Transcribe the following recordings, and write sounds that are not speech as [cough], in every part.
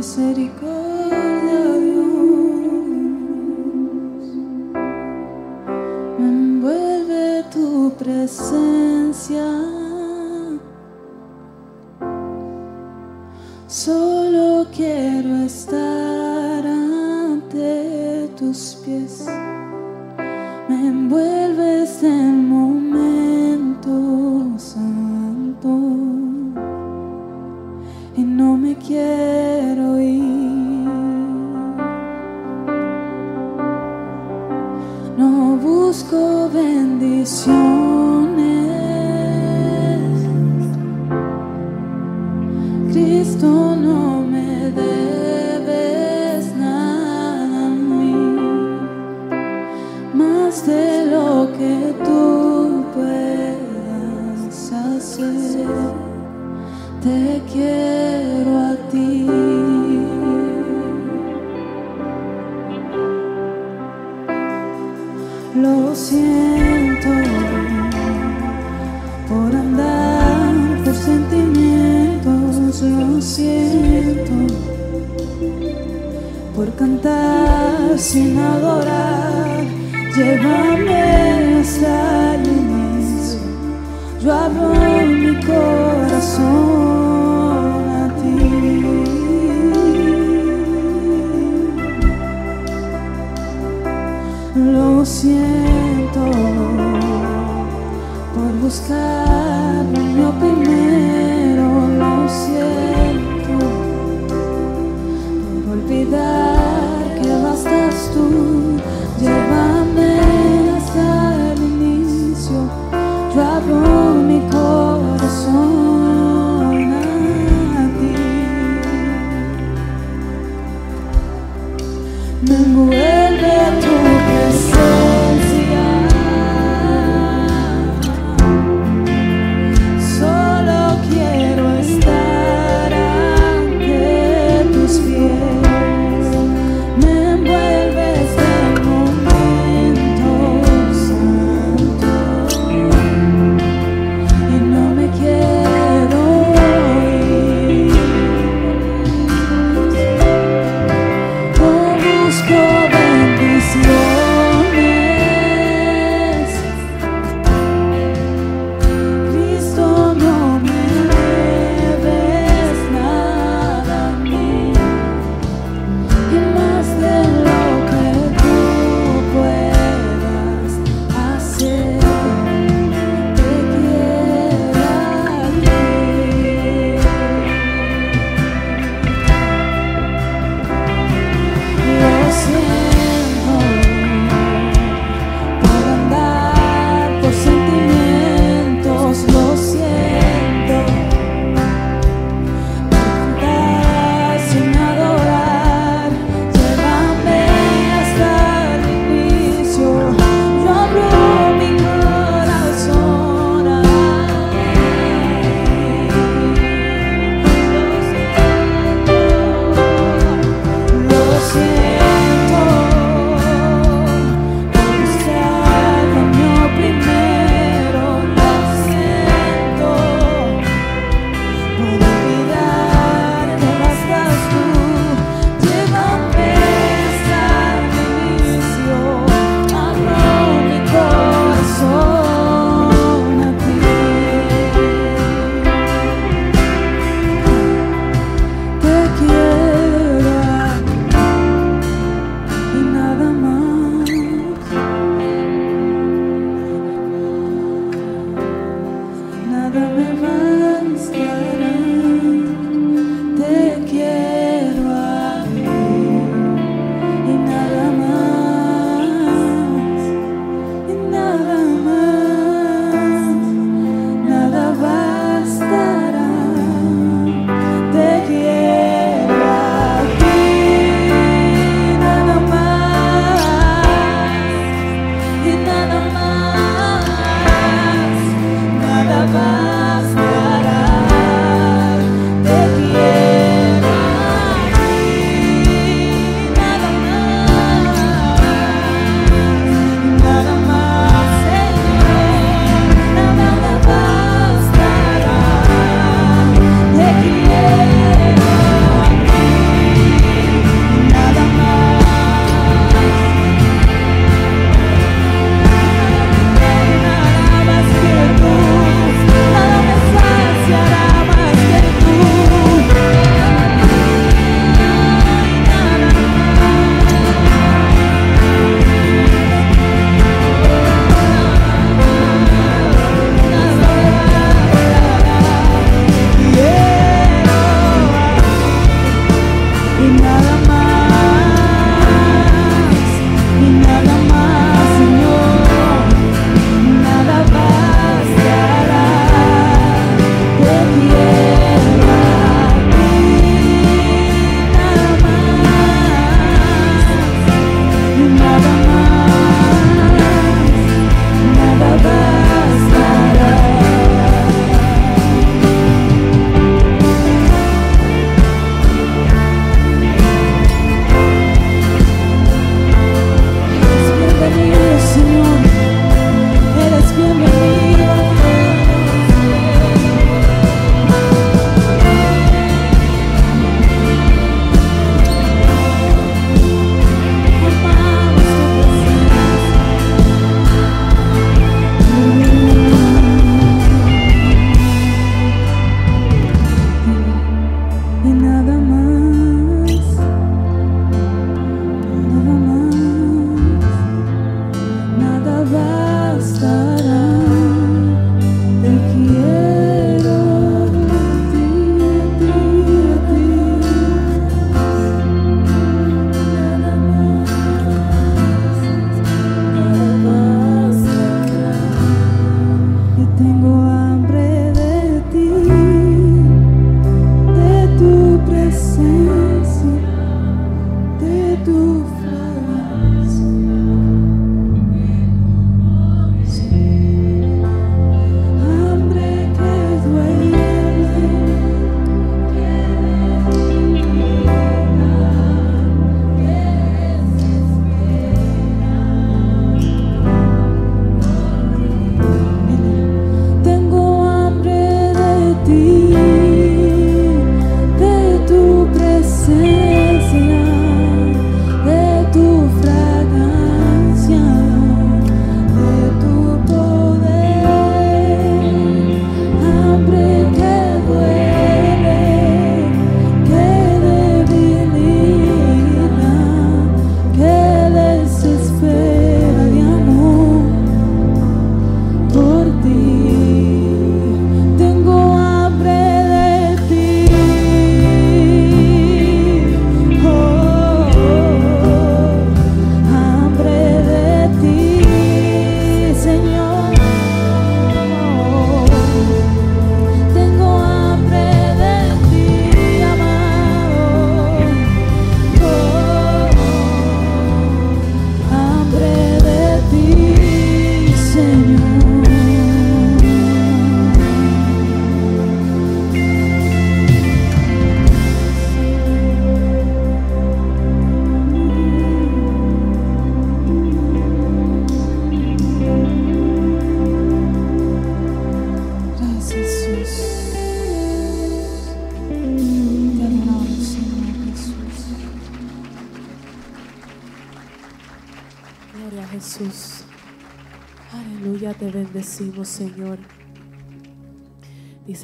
por tu misericordia.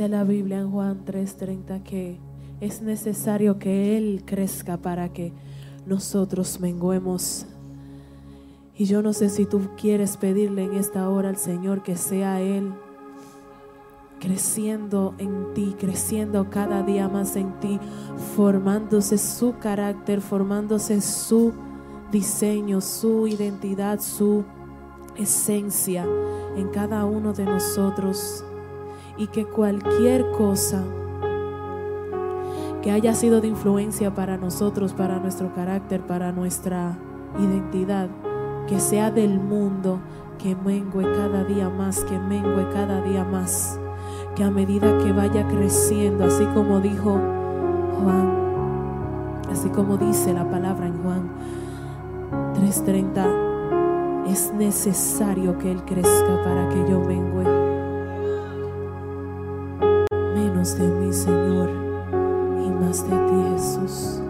La Biblia en Juan 3:30 que es necesario que Él crezca para que nosotros menguemos. Y yo no sé si tú quieres pedirle en esta hora al Señor que sea Él creciendo en ti, creciendo cada día más en ti, formándose su carácter, formándose su diseño, su identidad, su esencia en cada uno de nosotros. Y que cualquier cosa que haya sido de influencia para nosotros, para nuestro carácter, para nuestra identidad, que sea del mundo, que mengue cada día más, que mengue cada día más que a medida que vaya creciendo, así como dijo Juan, así como dice la palabra en Juan 3:30, es necesario que Él crezca para que yo mengue. De mí, Señor, y más de ti, Jesús.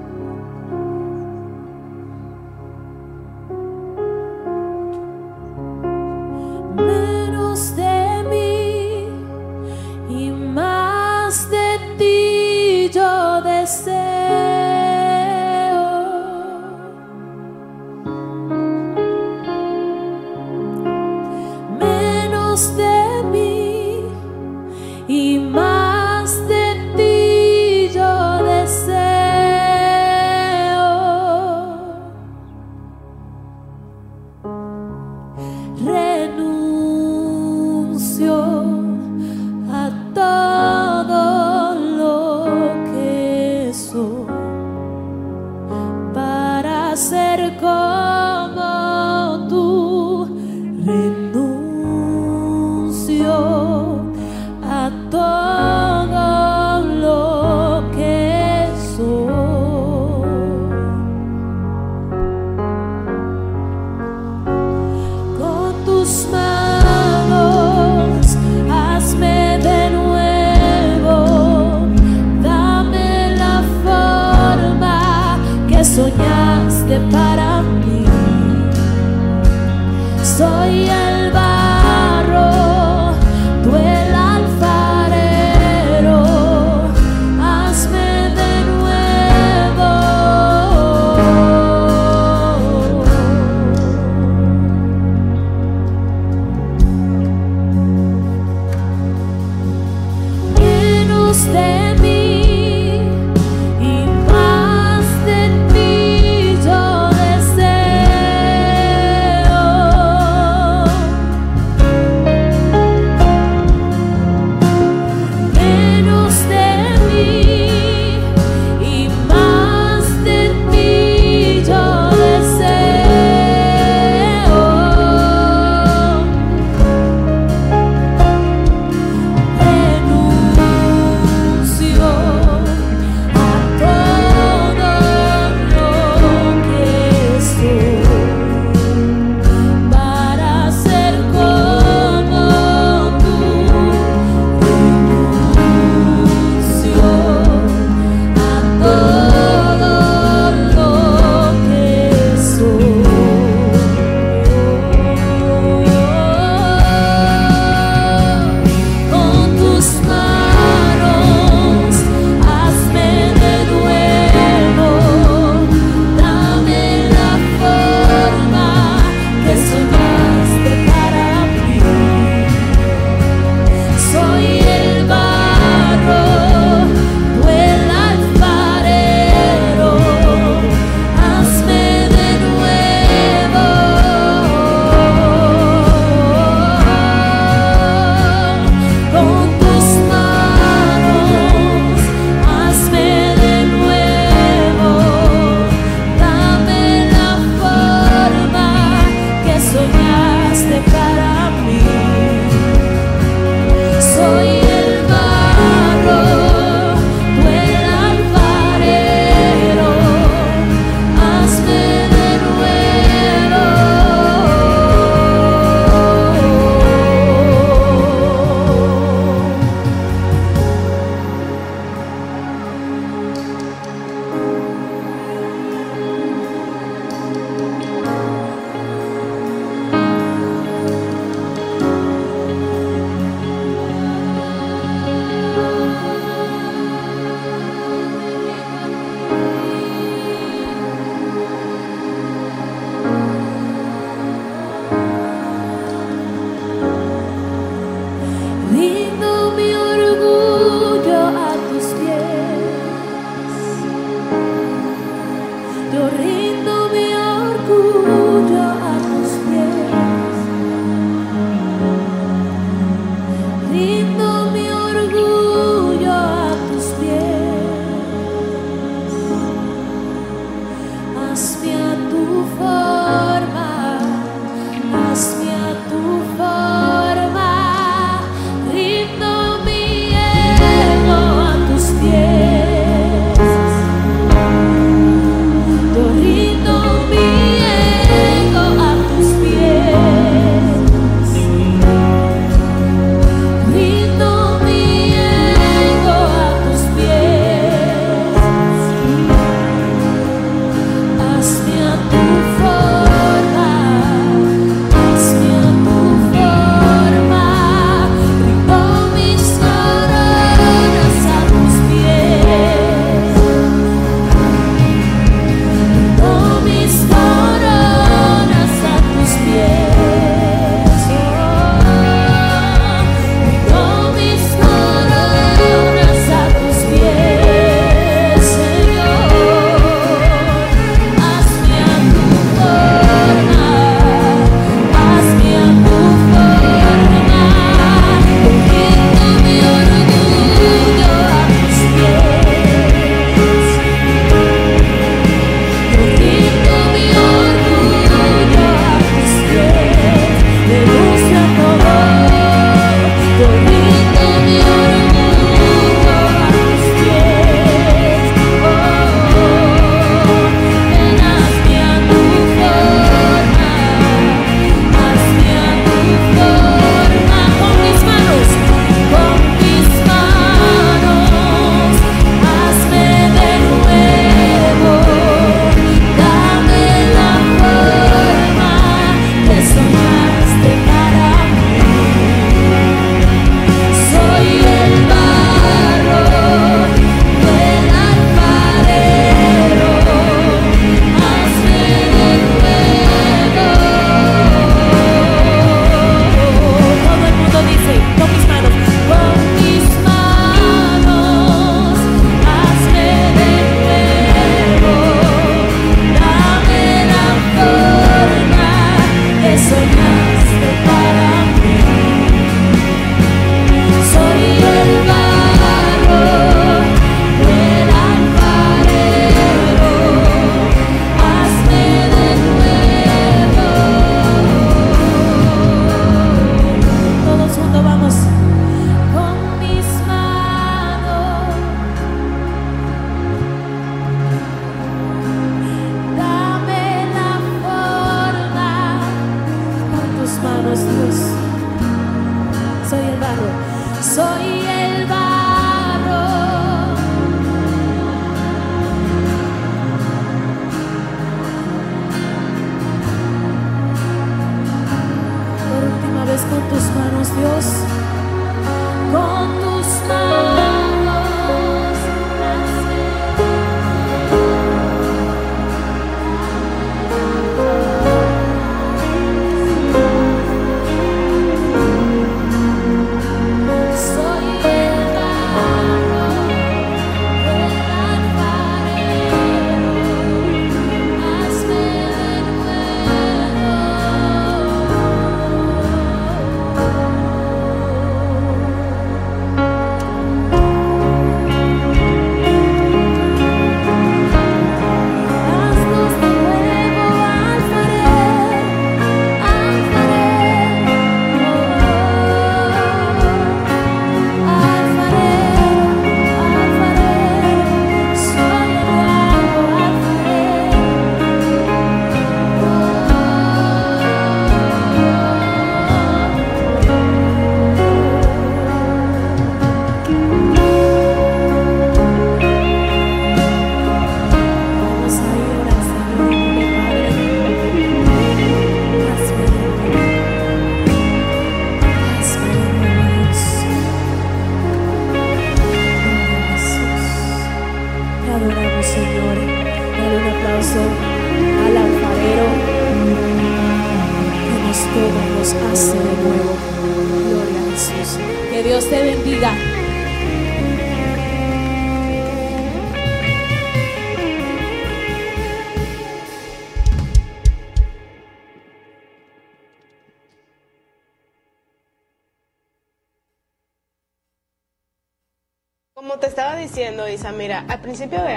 Principio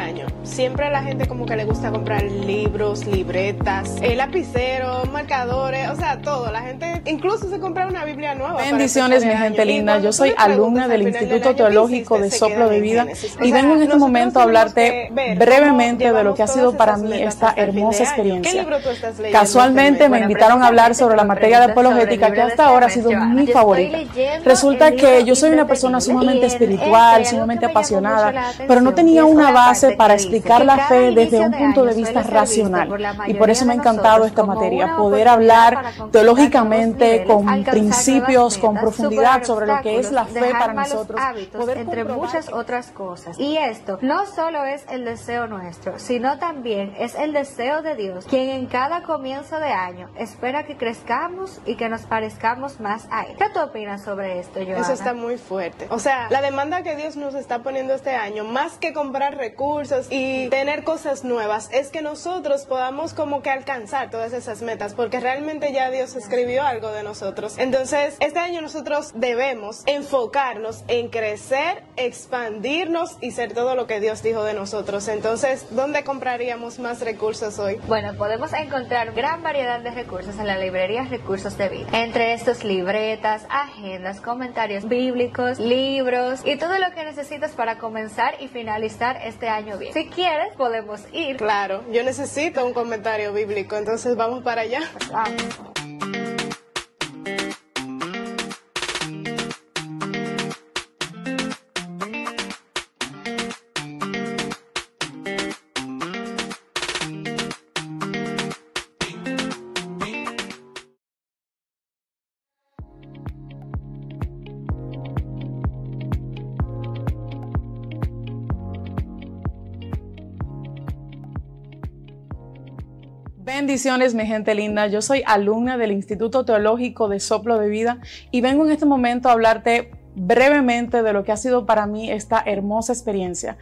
Bendiciones, mi gente linda. Yo soy alumna al del Instituto año, ¿qué Teológico de Soplo de Vida y vengo en este momento a hablarte brevemente de lo que ha sido para mí esta hermosa experiencia. ¿Qué libro tú estás leyendo Casualmente este me invitaron a hablar sobre la materia de apologética que hasta ahora ha sido mi favorita. Resulta que yo soy una persona sumamente espiritual, sumamente apasionada, pero no tenía una base para explicar la fe desde un punto de vista racional. Y por eso me ha encantado esta materia, poder hablar teológicamente, con principios, con profundidad sobre lo que es la fe para nosotros, poder entre muchas que- otras cosas. Y esto no solo es el deseo nuestro, sino también es el deseo de Dios, quien en cada comienzo de año espera que crezcamos y que nos parezcamos más a Él. ¿Qué tú opinas sobre esto, Joana? Eso está muy fuerte. O sea, la demanda que Dios nos está poniendo este año, más que comprar recursos y tener cosas nuevas, es que nosotros podamos como que alcanzar todas esas metas, porque realmente ya Dios escribió algo de nosotros. Entonces, este año nosotros debemos enfocarnos en crecer, expandirnos y ser todo lo que Dios dijo de nosotros. Entonces, ¿dónde compraríamos más recursos hoy? Bueno, podemos encontrar gran variedad de recursos en la librería Recursos de Vida. Entre estos, libretas, agendas, comentarios bíblicos, libros y todo lo que necesitas para comenzar y finalizar este año bien. Si quieres, podemos ir. Claro, yo necesito un comentario bíblico, entonces vamos para allá. Vamos. Bendiciones, mi gente linda. Yo soy alumna del Instituto Teológico de Soplo de Vida y vengo en este momento a hablarte brevemente de lo que ha sido para mí esta hermosa experiencia.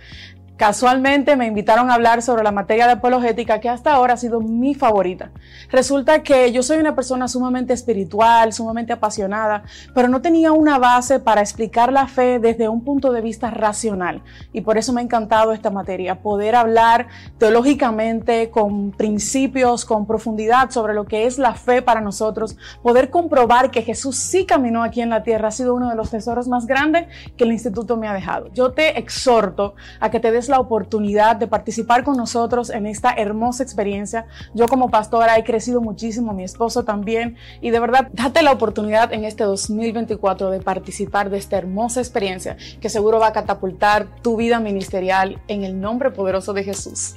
Casualmente me invitaron a hablar sobre la materia de apologética que hasta ahora ha sido mi favorita. Resulta que yo soy una persona sumamente espiritual, sumamente apasionada, pero no tenía una base para explicar la fe desde un punto de vista racional. Y por eso me ha encantado esta materia, poder hablar teológicamente con principios, con profundidad sobre lo que es la fe para nosotros, poder comprobar que Jesús sí caminó aquí en la tierra ha sido uno de los tesoros más grandes que el instituto me ha dejado. Yo te exhorto a que te des la oportunidad de participar con nosotros en esta hermosa experiencia. Yo como pastora he crecido muchísimo, mi esposo también, y de verdad, date la oportunidad en este 2024 de participar de esta hermosa experiencia que seguro va a catapultar tu vida ministerial en el nombre poderoso de Jesús.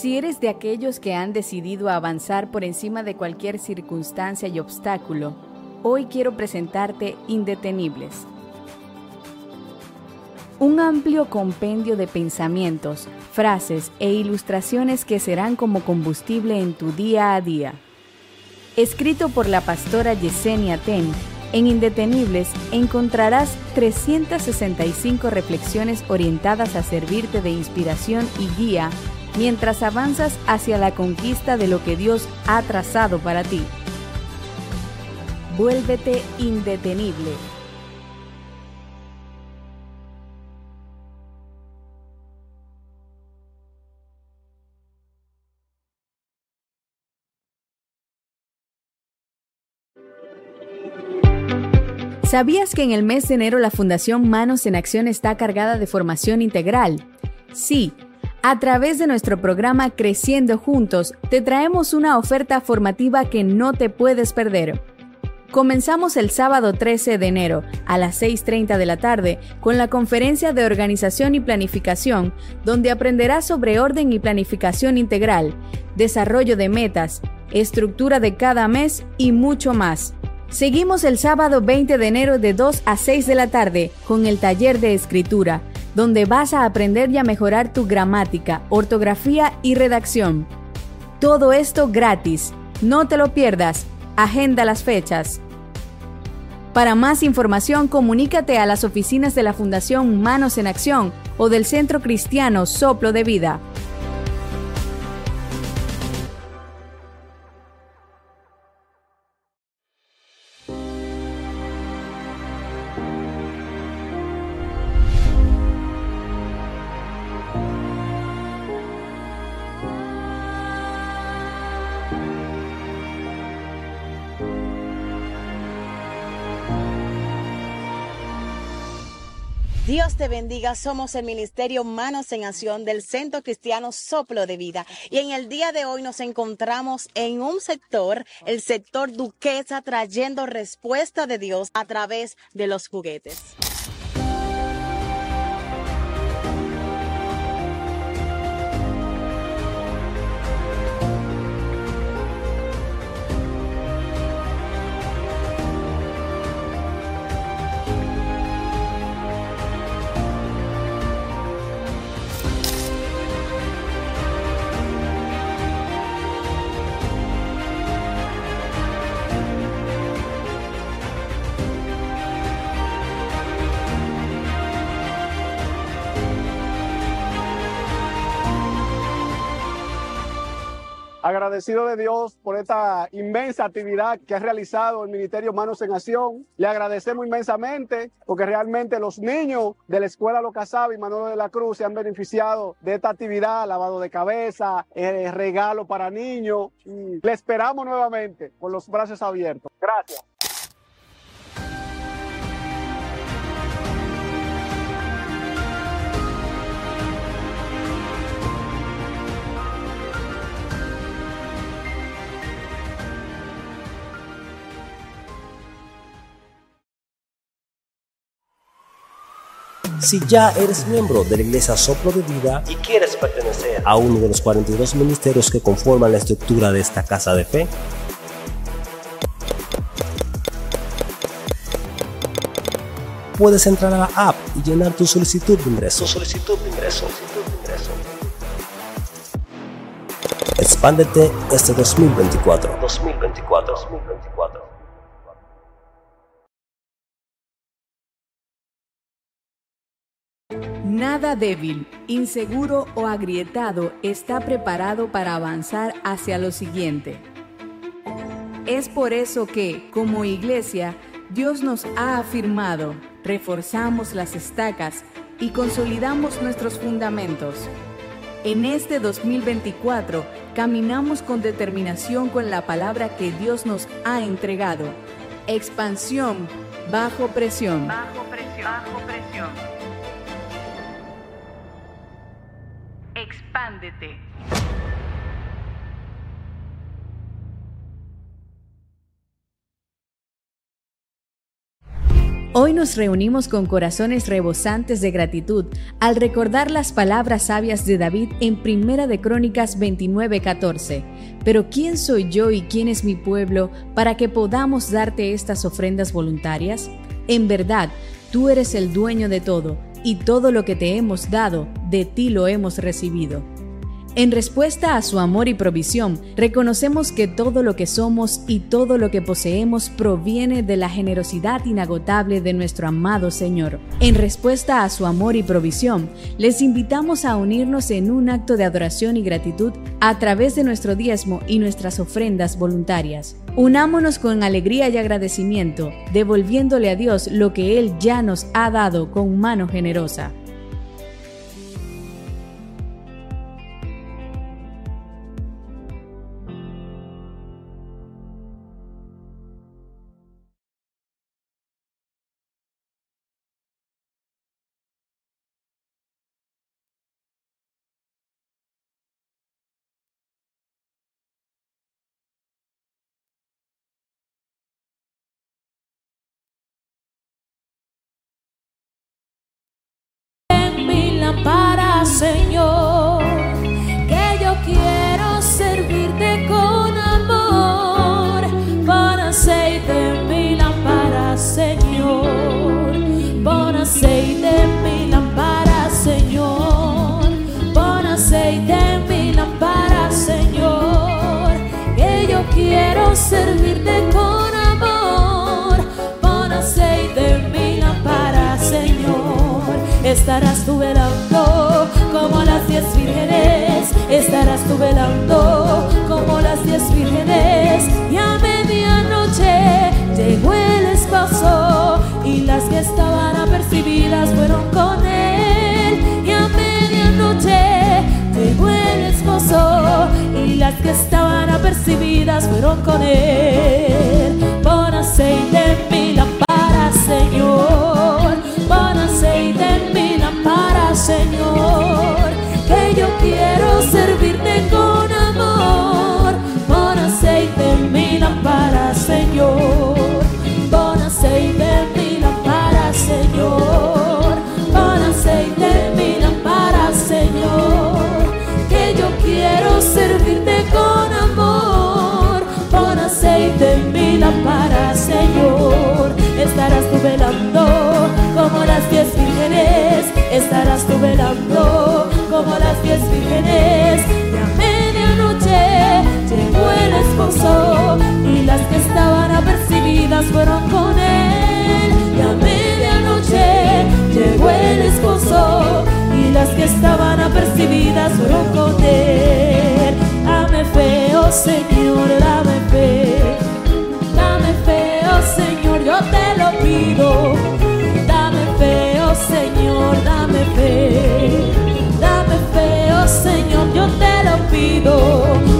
Si eres de aquellos que han decidido avanzar por encima de cualquier circunstancia y obstáculo, hoy quiero presentarte Indetenibles. Un amplio compendio de pensamientos, frases e ilustraciones que serán como combustible en tu día a día. Escrito por la pastora Yesenia Ten, en Indetenibles encontrarás 365 reflexiones orientadas a servirte de inspiración y guía mientras avanzas hacia la conquista de lo que Dios ha trazado para ti. Vuélvete indetenible. ¿Sabías que en el mes de enero la Fundación Manos en Acción está cargada de formación integral? Sí, a través de nuestro programa Creciendo Juntos, te traemos una oferta formativa que no te puedes perder. Comenzamos el sábado 13 de enero a las 6.30 de la tarde con la conferencia de organización y planificación, donde aprenderás sobre orden y planificación integral, desarrollo de metas, estructura de cada mes y mucho más. Seguimos el sábado 20 de enero de 2 a 6 de la tarde con el taller de escritura donde vas a aprender y a mejorar tu gramática, ortografía y redacción. Todo esto gratis. No te lo pierdas. Agenda las fechas. Para más información, comunícate a las oficinas de la Fundación Manos en Acción o del Centro Cristiano Soplo de Vida. Dios te bendiga. Somos el Ministerio Manos en Acción del Centro Cristiano Soplo de Vida. Y en el día de hoy nos encontramos en un sector, el sector Duquesa, trayendo respuesta de Dios a través de los juguetes. Agradecido de Dios por esta inmensa actividad que ha realizado el Ministerio Manos en Acción. Le agradecemos inmensamente porque realmente los niños de la Escuela Locasabi y Manolo de la Cruz se han beneficiado de esta actividad, lavado de cabeza, eh, regalo para niños. Y le esperamos nuevamente con los brazos abiertos. Gracias. Si ya eres miembro de la Iglesia Soplo de Vida y quieres pertenecer a uno de los 42 ministerios que conforman la estructura de esta casa de fe, puedes entrar a la app y llenar tu solicitud de ingreso. solicitud de ingreso. Expándete este 2024. 2024. 2024. Nada débil, inseguro o agrietado está preparado para avanzar hacia lo siguiente. Es por eso que, como iglesia, Dios nos ha afirmado, reforzamos las estacas y consolidamos nuestros fundamentos. En este 2024 caminamos con determinación con la palabra que Dios nos ha entregado. Expansión bajo presión. Bajo presión. Bajo presión. Expándete. Hoy nos reunimos con corazones rebosantes de gratitud al recordar las palabras sabias de David en Primera de Crónicas 29:14. Pero ¿quién soy yo y quién es mi pueblo para que podamos darte estas ofrendas voluntarias? En verdad, tú eres el dueño de todo, y todo lo que te hemos dado, de ti lo hemos recibido. En respuesta a su amor y provisión, reconocemos que todo lo que somos y todo lo que poseemos proviene de la generosidad inagotable de nuestro amado Señor. En respuesta a su amor y provisión, les invitamos a unirnos en un acto de adoración y gratitud a través de nuestro diezmo y nuestras ofrendas voluntarias. Unámonos con alegría y agradecimiento, devolviéndole a Dios lo que Él ya nos ha dado con mano generosa. Estarás tú velando como las diez vírgenes. Estarás tú velando como las diez vírgenes. Y a medianoche llegó el esposo y las que estaban apercibidas fueron con él. Y a medianoche llegó el esposo y las que estaban apercibidas fueron con él. Pon aceite velando como las diez vírgenes. Estarás tú velando como las diez vírgenes. Y a medianoche llegó el esposo y las que estaban apercibidas fueron con él. Y a medianoche llegó el esposo y las que estaban apercibidas fueron con él. Dame fe, oh Señor, dame te lo pido. Dame fe, oh Señor, dame fe. Dame fe, oh Señor, yo te lo pido.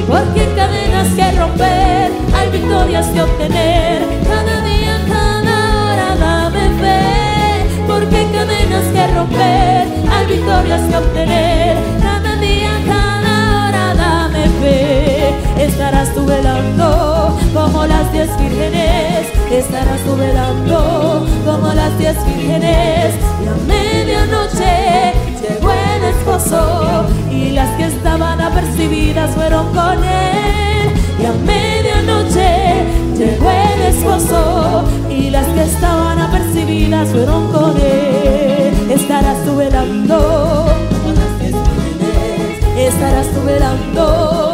Porque hay cadenas que romper, hay victorias que obtener. Cada día, cada hora, dame fe. Porque hay cadenas que romper, hay victorias que obtener. Cada día, cada hora, dame fe. Estarás tú velando como las diez vírgenes. Estarás tú velando como las diez vírgenes. Y a medianoche llegó el esposo y las que estaban apercibidas fueron con él. Y a medianoche llegó el esposo y las que estaban apercibidas fueron con él. Estarás tú velando como las diez vírgenes. Estarás tú velando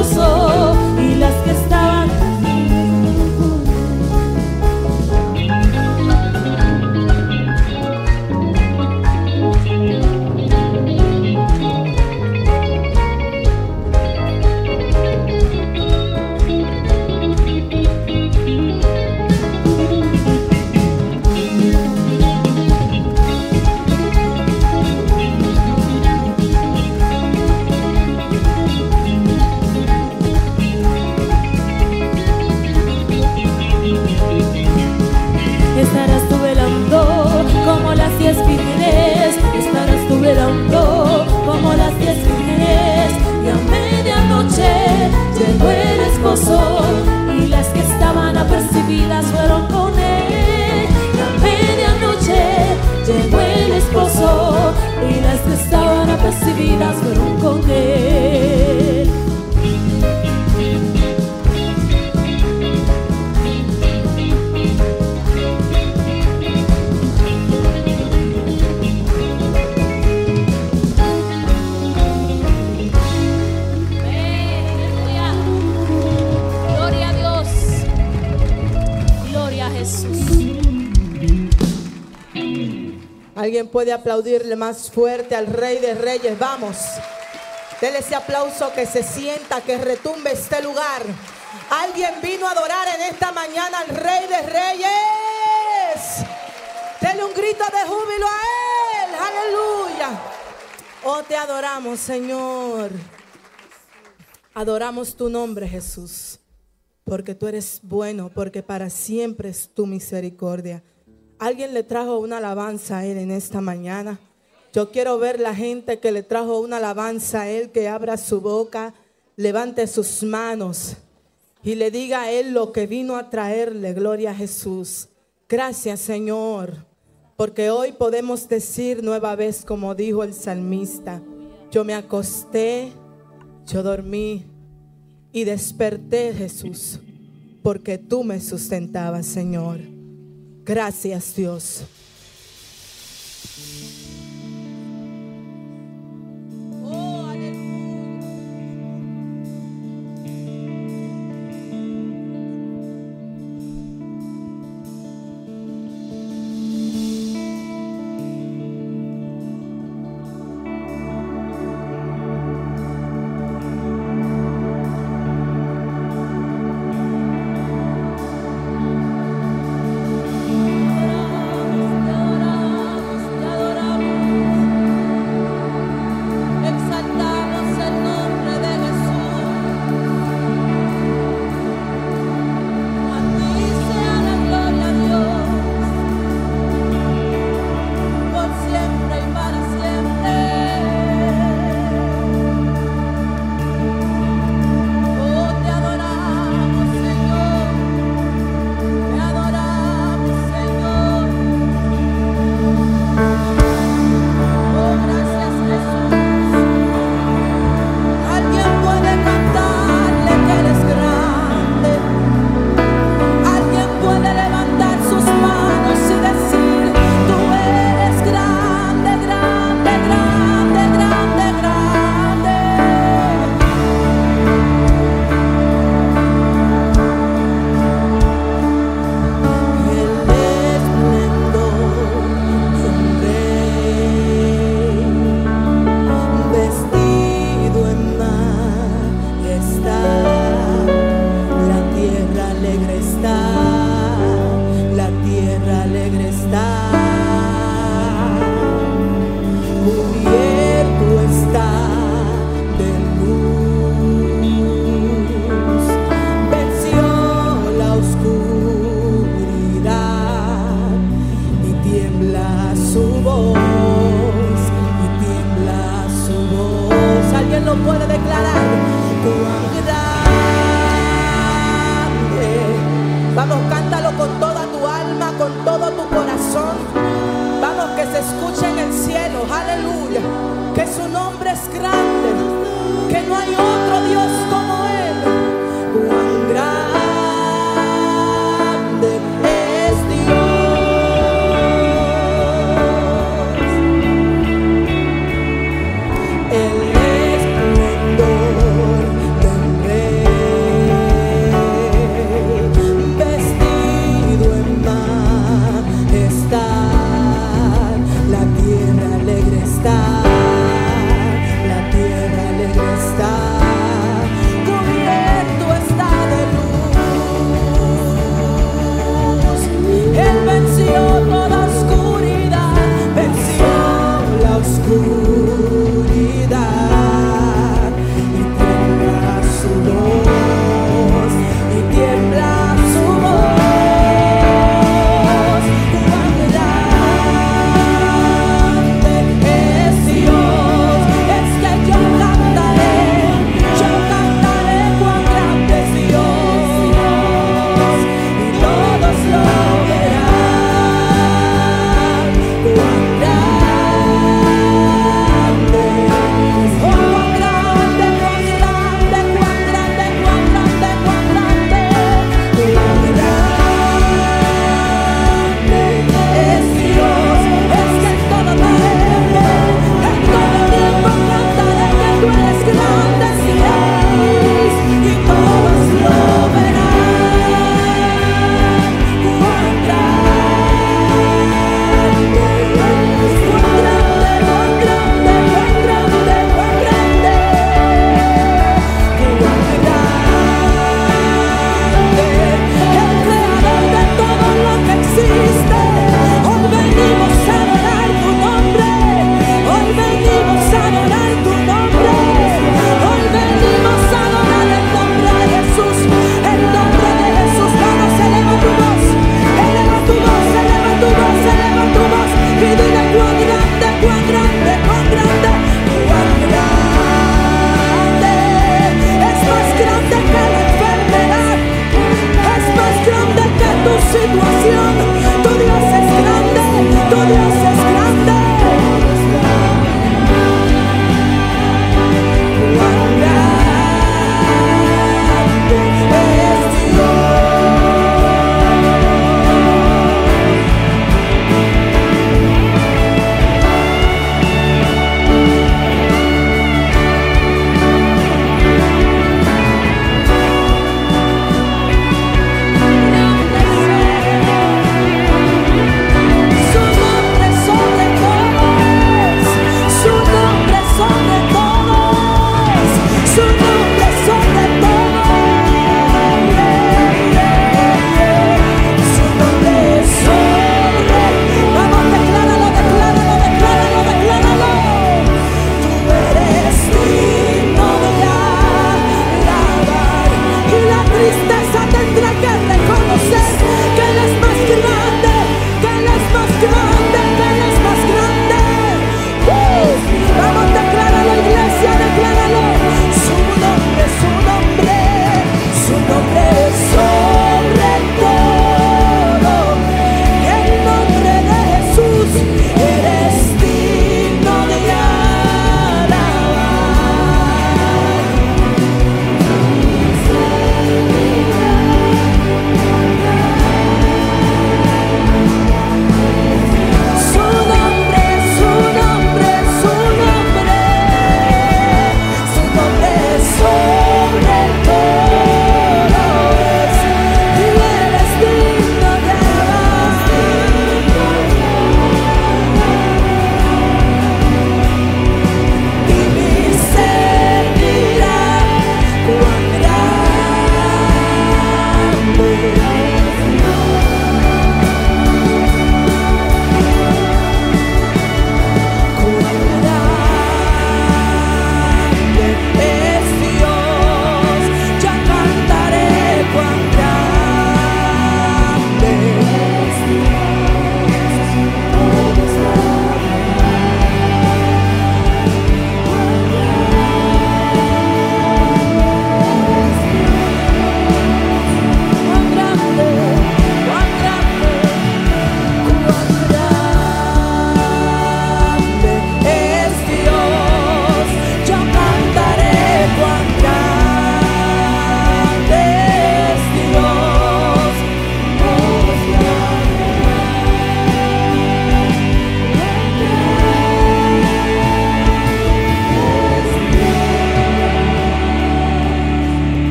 el y las que estaban apercibidas fueron con él. A medianoche llegó el esposo y las que estaban apercibidas fueron con él. Alguien puede aplaudirle más fuerte al Rey de Reyes. Vamos. Dele ese aplauso que se sienta, que retumbe este lugar. Alguien vino a adorar en esta mañana al Rey de Reyes. Dele un grito de júbilo a Él. Aleluya. Oh, te adoramos, Señor. Adoramos tu nombre, Jesús. Porque tú eres bueno, porque para siempre es tu misericordia. Alguien le trajo una alabanza a Él en esta mañana. Yo quiero ver la gente que le trajo una alabanza a Él, que abra su boca, levante sus manos y le diga a Él lo que vino a traerle. Gloria a Jesús. Gracias Señor, porque hoy podemos decir nueva vez como dijo el salmista, yo me acosté, yo dormí y desperté Jesús, porque tú me sustentabas Señor. Gracias Dios.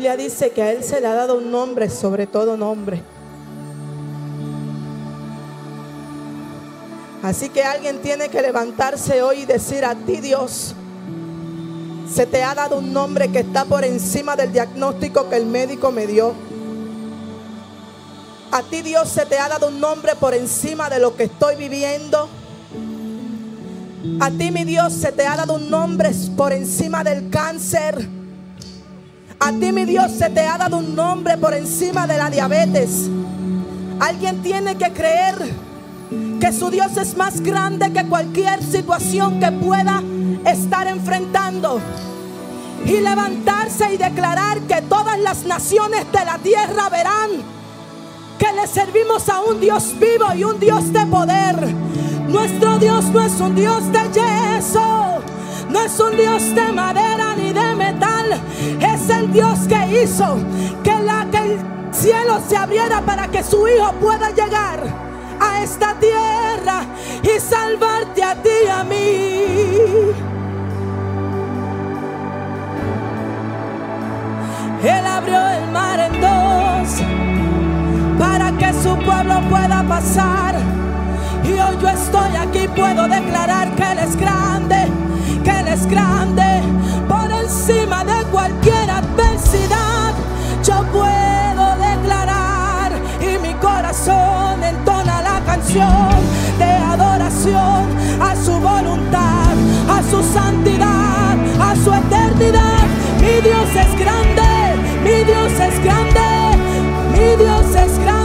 Biblia dice que a Él se le ha dado un nombre sobre todo nombre. Así que alguien tiene que levantarse hoy y decir a ti Dios, se te ha dado un nombre que está por encima del diagnóstico que el médico me dio. A ti Dios se te ha dado un nombre por encima de lo que estoy viviendo. A ti mi Dios se te ha dado un nombre por encima del cáncer. A ti mi Dios se te ha dado un nombre por encima de la diabetes. Alguien tiene que creer que su Dios es más grande que cualquier situación que pueda estar enfrentando. Y levantarse y declarar que todas las naciones de la tierra verán que le servimos a un Dios vivo y un Dios de poder. Nuestro Dios no es un Dios de yeso, no es un Dios de madera es el Dios que hizo que, la, que el cielo se abriera para que su Hijo pueda llegar a esta tierra y salvarte a ti y a mí. Él abrió el mar en dos para que su pueblo pueda pasar. Y hoy yo estoy aquí, puedo declarar de adoración a su voluntad, a su santidad, a su eternidad. Mi Dios es grande, mi Dios es grande, mi Dios es grande.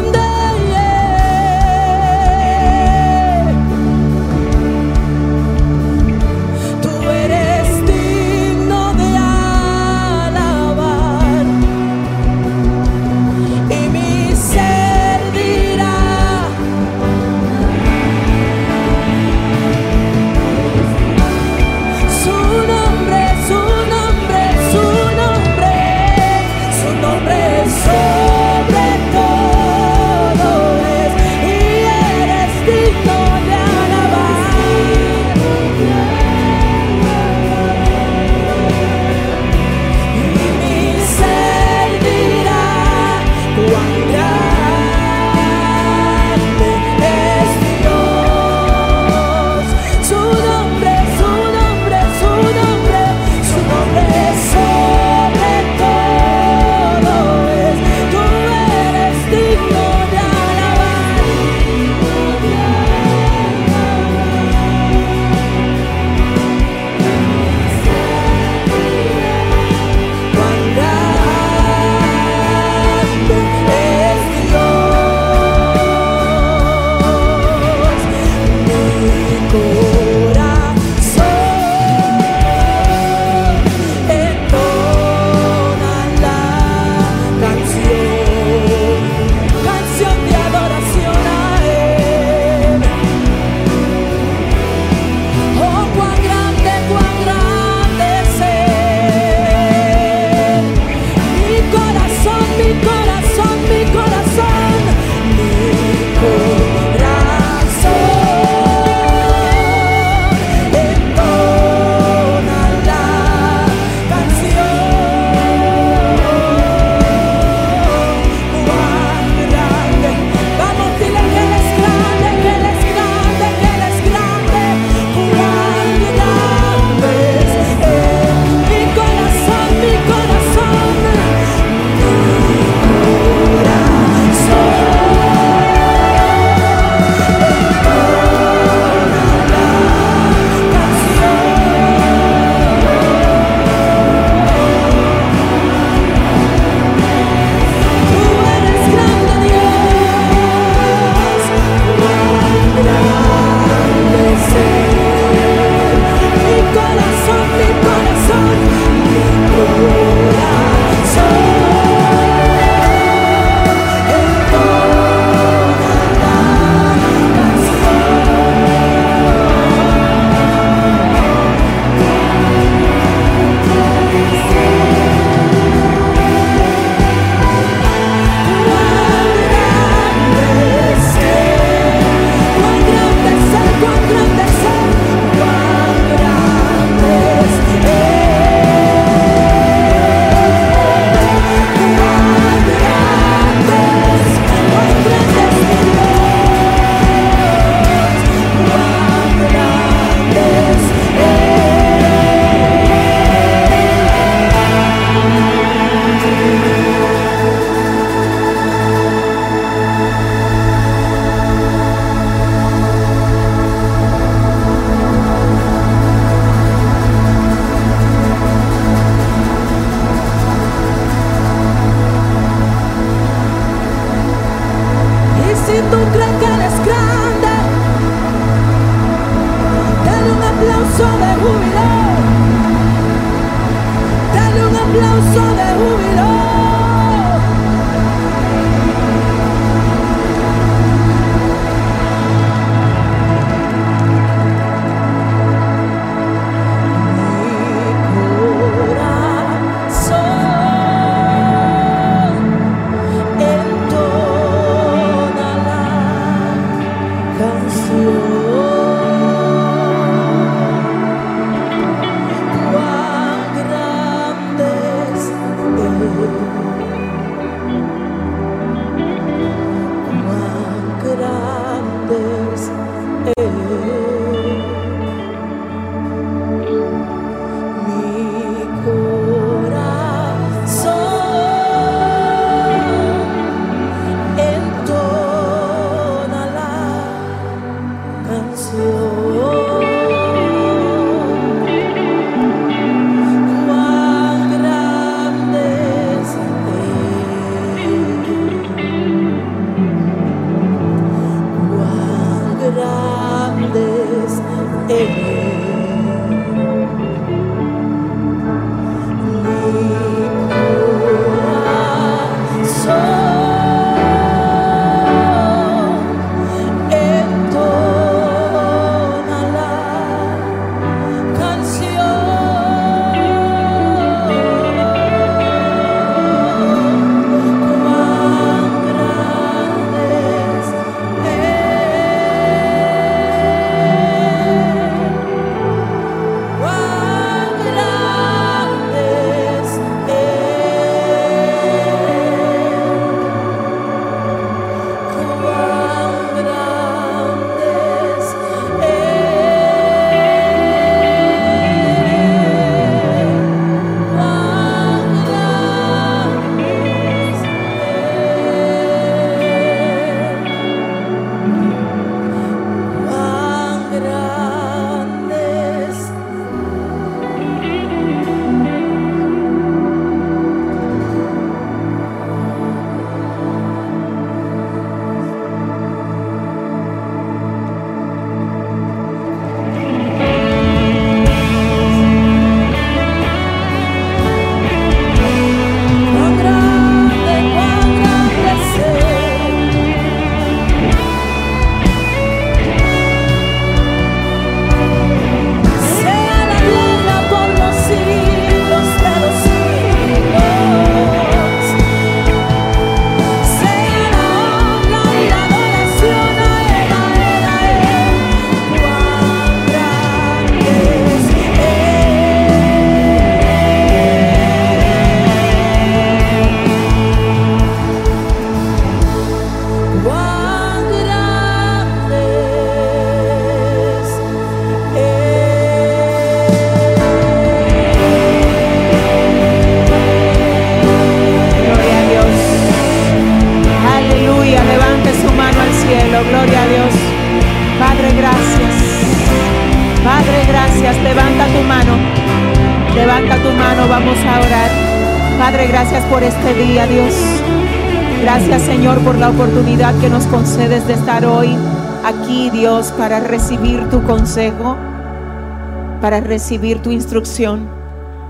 Para recibir tu instrucción.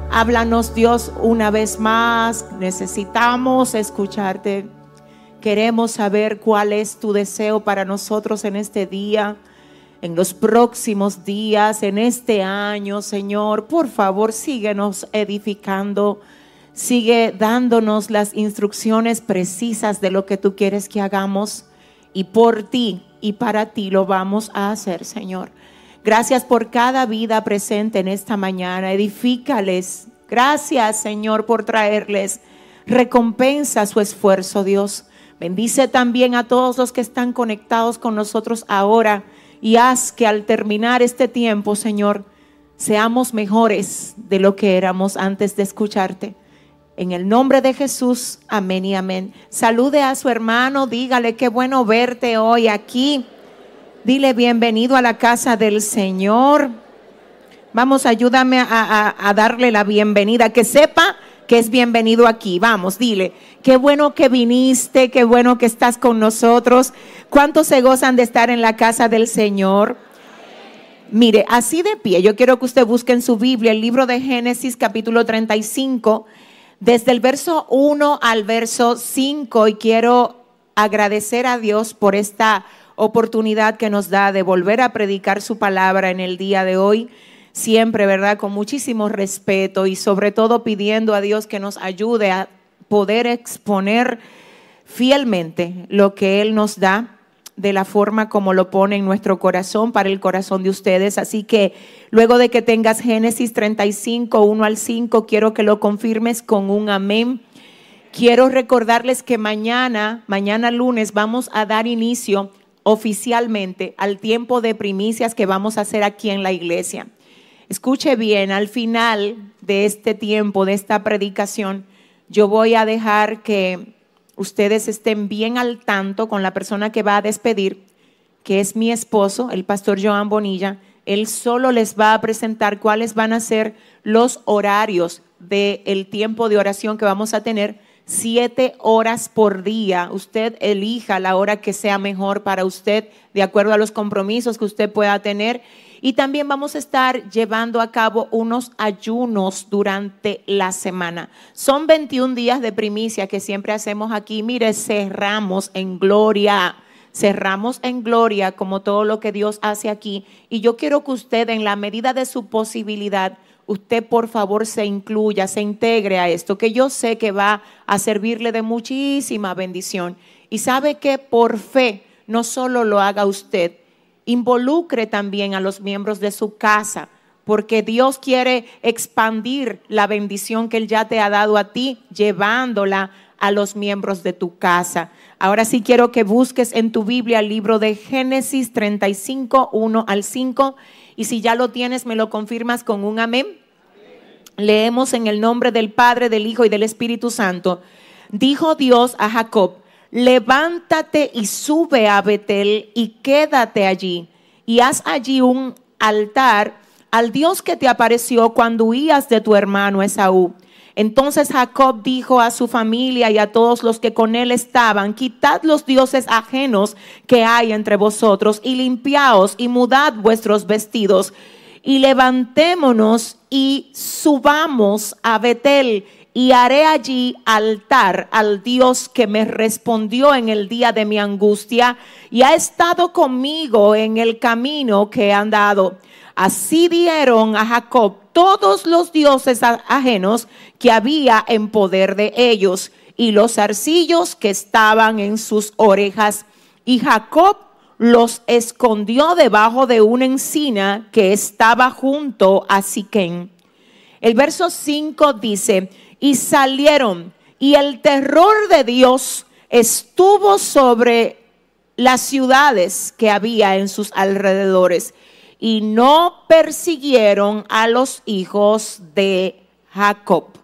Háblanos Dios una vez más. Necesitamos escucharte. Queremos saber cuál es tu deseo para nosotros en este día, en los próximos días, en este año, Señor. Por favor, síguenos edificando. Sigue dándonos las instrucciones precisas de lo que tú quieres que hagamos. Y por ti y para ti lo vamos a hacer, Señor. Gracias por cada vida presente en esta mañana. Edifícales. Gracias, Señor, por traerles recompensa su esfuerzo, Dios. Bendice también a todos los que están conectados con nosotros ahora y haz que al terminar este tiempo, Señor, seamos mejores de lo que éramos antes de escucharte. En el nombre de Jesús, amén y amén. Salude a su hermano, dígale qué bueno verte hoy aquí. Dile bienvenido a la casa del Señor. Vamos, ayúdame a, darle la bienvenida, que sepa que es bienvenido aquí. Vamos, dile, qué bueno que viniste, qué bueno que estás con nosotros. ¿Cuántos se gozan de estar en la casa del Señor? Mire, así de pie, yo quiero que usted busque en su Biblia el libro de Génesis capítulo 35, desde el verso 1 al verso 5, y quiero agradecer a Dios por esta oportunidad que nos da de volver a predicar su palabra en el día de hoy. Siempre, ¿verdad? Con muchísimo respeto y sobre todo pidiendo a Dios que nos ayude a poder exponer fielmente lo que Él nos da de la forma como lo pone en nuestro corazón para el corazón de ustedes. Así que luego de que tengas Génesis 35, 1 al 5, quiero que lo confirmes con un amén. Quiero recordarles que mañana, mañana lunes, vamos a dar inicio oficialmente al tiempo de primicias que vamos a hacer aquí en la iglesia. Escuche bien, al final de este tiempo, de esta predicación, yo voy a dejar que ustedes estén bien al tanto con la persona que va a despedir, que es mi esposo, el pastor Joan Bonilla. Él solo les va a presentar cuáles van a ser los horarios del tiempo de oración que vamos a tener. Siete horas por día. Usted elija la hora que sea mejor para usted, de acuerdo a los compromisos que usted pueda tener. Y también vamos a estar llevando a cabo unos ayunos durante la semana. Son 21 días de primicia que siempre hacemos aquí. Mire, cerramos en gloria. Cerramos en gloria como todo lo que Dios hace aquí. Y yo quiero que usted, en la medida de su posibilidad, usted por favor se incluya, se integre a esto, que yo sé que va a servirle de muchísima bendición. Y sabe que por fe no solo lo haga usted, involucre también a los miembros de su casa, porque Dios quiere expandir la bendición que Él ya te ha dado a ti, llevándola a los miembros de tu casa. Ahora sí quiero que busques en tu Biblia el libro de Génesis 35, 1 al 5, y si ya lo tienes, me lo confirmas con un amén. Leemos en el nombre del Padre, del Hijo y del Espíritu Santo. Dijo Dios a Jacob, levántate y sube a Betel y quédate allí y haz allí un altar al Dios que te apareció cuando huías de tu hermano Esaú. Entonces Jacob dijo a su familia y a todos los que con él estaban, quitad los dioses ajenos que hay entre vosotros y limpiaos y mudad vuestros vestidos y levantémonos y subamos a Betel y haré allí altar al Dios que me respondió en el día de mi angustia y ha estado conmigo en el camino que he andado. Así dieron a Jacob todos los dioses ajenos que había en poder de ellos y los arcillos que estaban en sus orejas. Y Jacob los escondió debajo de una encina que estaba junto a Siquén. El verso 5 dice, y salieron. Y el terror de Dios estuvo sobre las ciudades que había en sus alrededores y no persiguieron a los hijos de Jacob.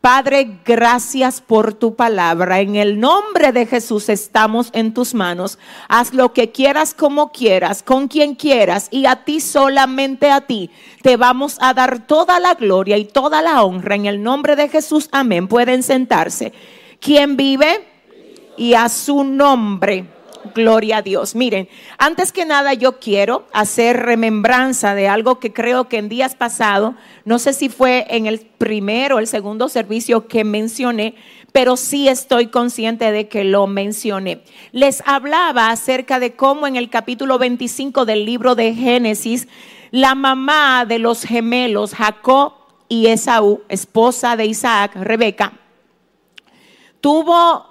Padre, gracias por tu palabra. En el nombre de Jesús estamos en tus manos. Haz lo que quieras como quieras, con quien quieras y a ti solamente a ti. Te vamos a dar toda la gloria y toda la honra. En el nombre de Jesús, amén. Pueden sentarse. ¿Quién vive? Y a su nombre. Gloria a Dios. Miren, antes que nada yo quiero hacer remembranza de algo que creo que en días pasados, no sé si fue en el primero o el segundo servicio que mencioné, pero sí estoy consciente de que lo mencioné. Les hablaba acerca de cómo en el capítulo 25 del libro de Génesis, la mamá de los gemelos, Jacob y Esaú, esposa de Isaac, Rebeca, tuvo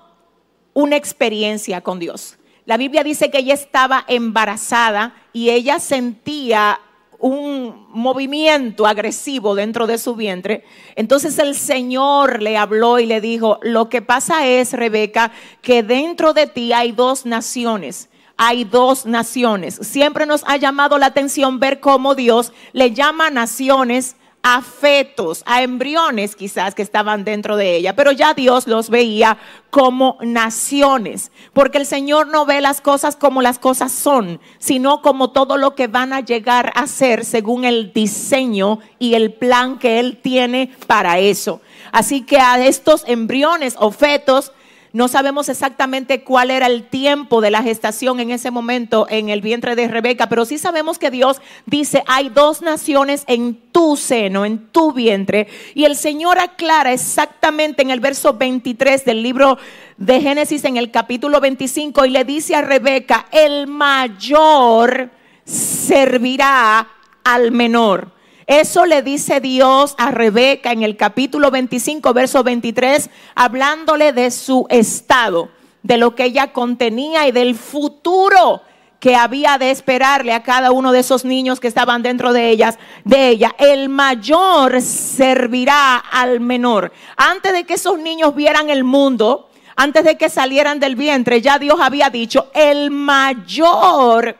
una experiencia con Dios. La Biblia dice que ella estaba embarazada y ella sentía un movimiento agresivo dentro de su vientre. Entonces el Señor le habló y le dijo, lo que pasa es, Rebeca, que dentro de ti hay dos naciones. Hay dos naciones. Siempre nos ha llamado la atención ver cómo Dios le llama naciones a fetos, a embriones quizás que estaban dentro de ella, pero ya Dios los veía como naciones, porque el Señor no ve las cosas como las cosas son, sino como todo lo que van a llegar a ser según el diseño y el plan que Él tiene para eso. Así que a estos embriones o fetos no sabemos exactamente cuál era el tiempo de la gestación en ese momento en el vientre de Rebeca, pero sí sabemos que Dios dice, hay dos naciones en tu seno, en tu vientre. Y el Señor aclara exactamente en el verso 23 del libro de Génesis, en el capítulo 25, y le dice a Rebeca, el mayor servirá al menor. Eso le dice Dios a Rebeca en el capítulo 25, verso 23, hablándole de su estado, de lo que ella contenía y del futuro que había de esperarle a cada uno de esos niños que estaban dentro de ellas, de ella. El mayor servirá al menor. Antes de que esos niños vieran el mundo, antes de que salieran del vientre, ya Dios había dicho, el mayor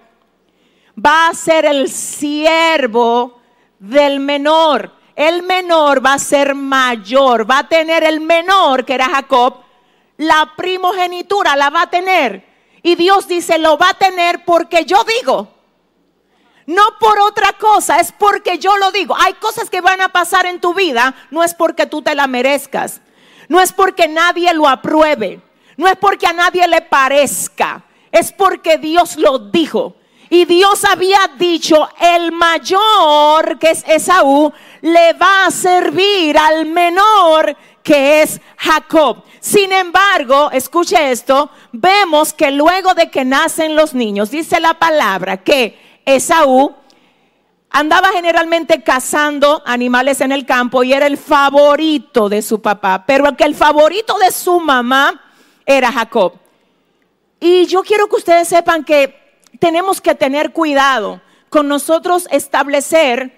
va a ser el siervo del menor. El menor va a ser mayor, va a tener el menor, que era Jacob, la primogenitura la va a tener. Y Dios dice, lo va a tener porque yo digo. No por otra cosa, es porque yo lo digo. Hay cosas que van a pasar en tu vida, no es porque tú te la merezcas. No es porque nadie lo apruebe. No es porque a nadie le parezca. Es porque Dios lo dijo. Y Dios había dicho, el mayor, que es Esaú, le va a servir al menor, que es Jacob. Sin embargo, escuche esto, vemos que luego de que nacen los niños, dice la palabra que Esaú andaba generalmente cazando animales en el campo y era el favorito de su papá, pero que el favorito de su mamá era Jacob. Y yo quiero que ustedes sepan que tenemos que tener cuidado con nosotros establecer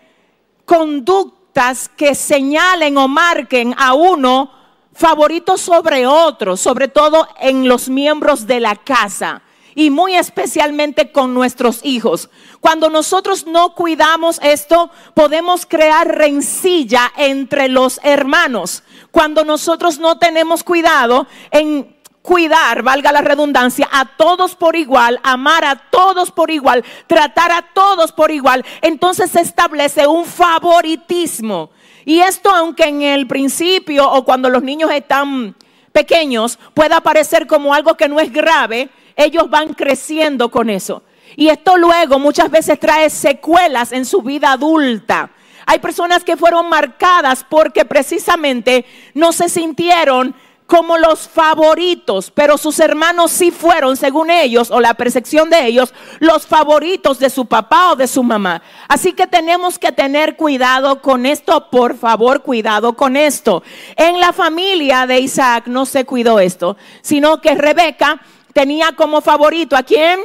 conductas que señalen o marquen a uno favorito sobre otro, sobre todo en los miembros de la casa y muy especialmente con nuestros hijos. Cuando nosotros no cuidamos esto, podemos crear rencilla entre los hermanos. Cuando nosotros no tenemos cuidado en cuidar, valga la redundancia, a todos por igual, amar a todos por igual, tratar a todos por igual, entonces se establece un favoritismo. Y esto, aunque en el principio o cuando los niños están pequeños pueda parecer como algo que no es grave, ellos van creciendo con eso. Y esto luego muchas veces trae secuelas en su vida adulta. Hay personas que fueron marcadas porque precisamente no se sintieron como los favoritos, pero sus hermanos sí fueron, según ellos, o la percepción de ellos, los favoritos de su papá o de su mamá. Así que tenemos que tener cuidado con esto, por favor, cuidado con esto. En la familia de Isaac no se cuidó esto, sino que Rebeca tenía como favorito a quién?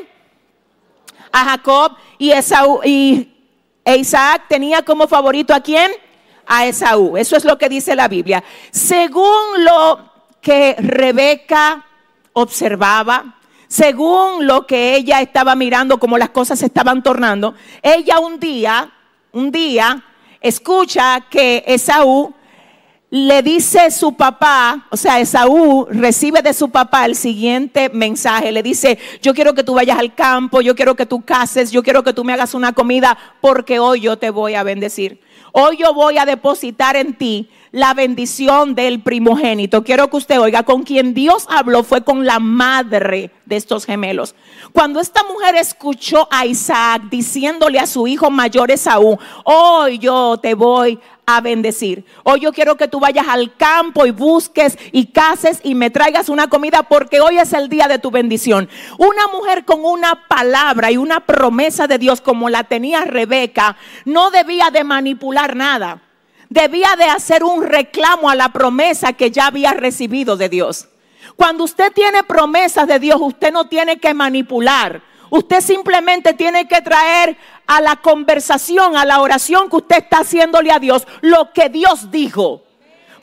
A Jacob y, Esaú, y Isaac tenía como favorito a quién? A Esaú. Eso es lo que dice la Biblia. Según lo que Rebeca observaba, según lo que ella estaba mirando, como las cosas se estaban tornando, ella un día, un día, escucha que Esaú le dice su papá, o sea, Esaú recibe de su papá el siguiente mensaje. Le dice, yo quiero que tú vayas al campo, yo quiero que tú cases, yo quiero que tú me hagas una comida, porque hoy yo te voy a bendecir. Hoy yo voy a depositar en ti la bendición del primogénito. Quiero que usted oiga, con quien Dios habló fue con la madre de estos gemelos. Cuando esta mujer escuchó a Isaac diciéndole a su hijo mayor Esaú, hoy yo te voy a bendecir. Hoy yo quiero que tú vayas al campo y busques y cases y me traigas una comida porque hoy es el día de tu bendición. Una mujer con una palabra y una promesa de Dios como la tenía Rebeca no debía de manipular nada debía de hacer un reclamo a la promesa que ya había recibido de Dios. Cuando usted tiene promesas de Dios, usted no tiene que manipular. Usted simplemente tiene que traer a la conversación, a la oración que usted está haciéndole a Dios, lo que Dios dijo.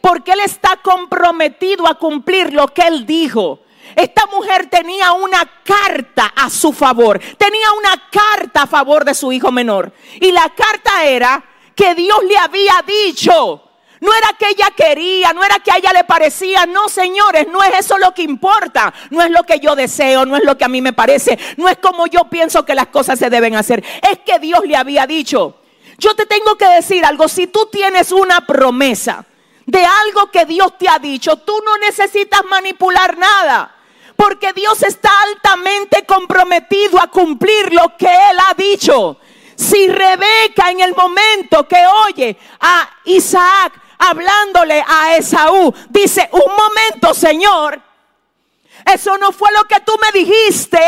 Porque Él está comprometido a cumplir lo que Él dijo. Esta mujer tenía una carta a su favor, tenía una carta a favor de su hijo menor. Y la carta era, que Dios le había dicho. No era que ella quería, no era que a ella le parecía. No, señores, no es eso lo que importa. No es lo que yo deseo, no es lo que a mí me parece. No es como yo pienso que las cosas se deben hacer. Es que Dios le había dicho. Yo te tengo que decir algo. Si tú tienes una promesa de algo que Dios te ha dicho, tú no necesitas manipular nada. Porque Dios está altamente comprometido a cumplir lo que Él ha dicho. Si Rebeca en el momento que oye a Isaac hablándole a Esaú, dice, un momento, Señor, eso no fue lo que tú me dijiste.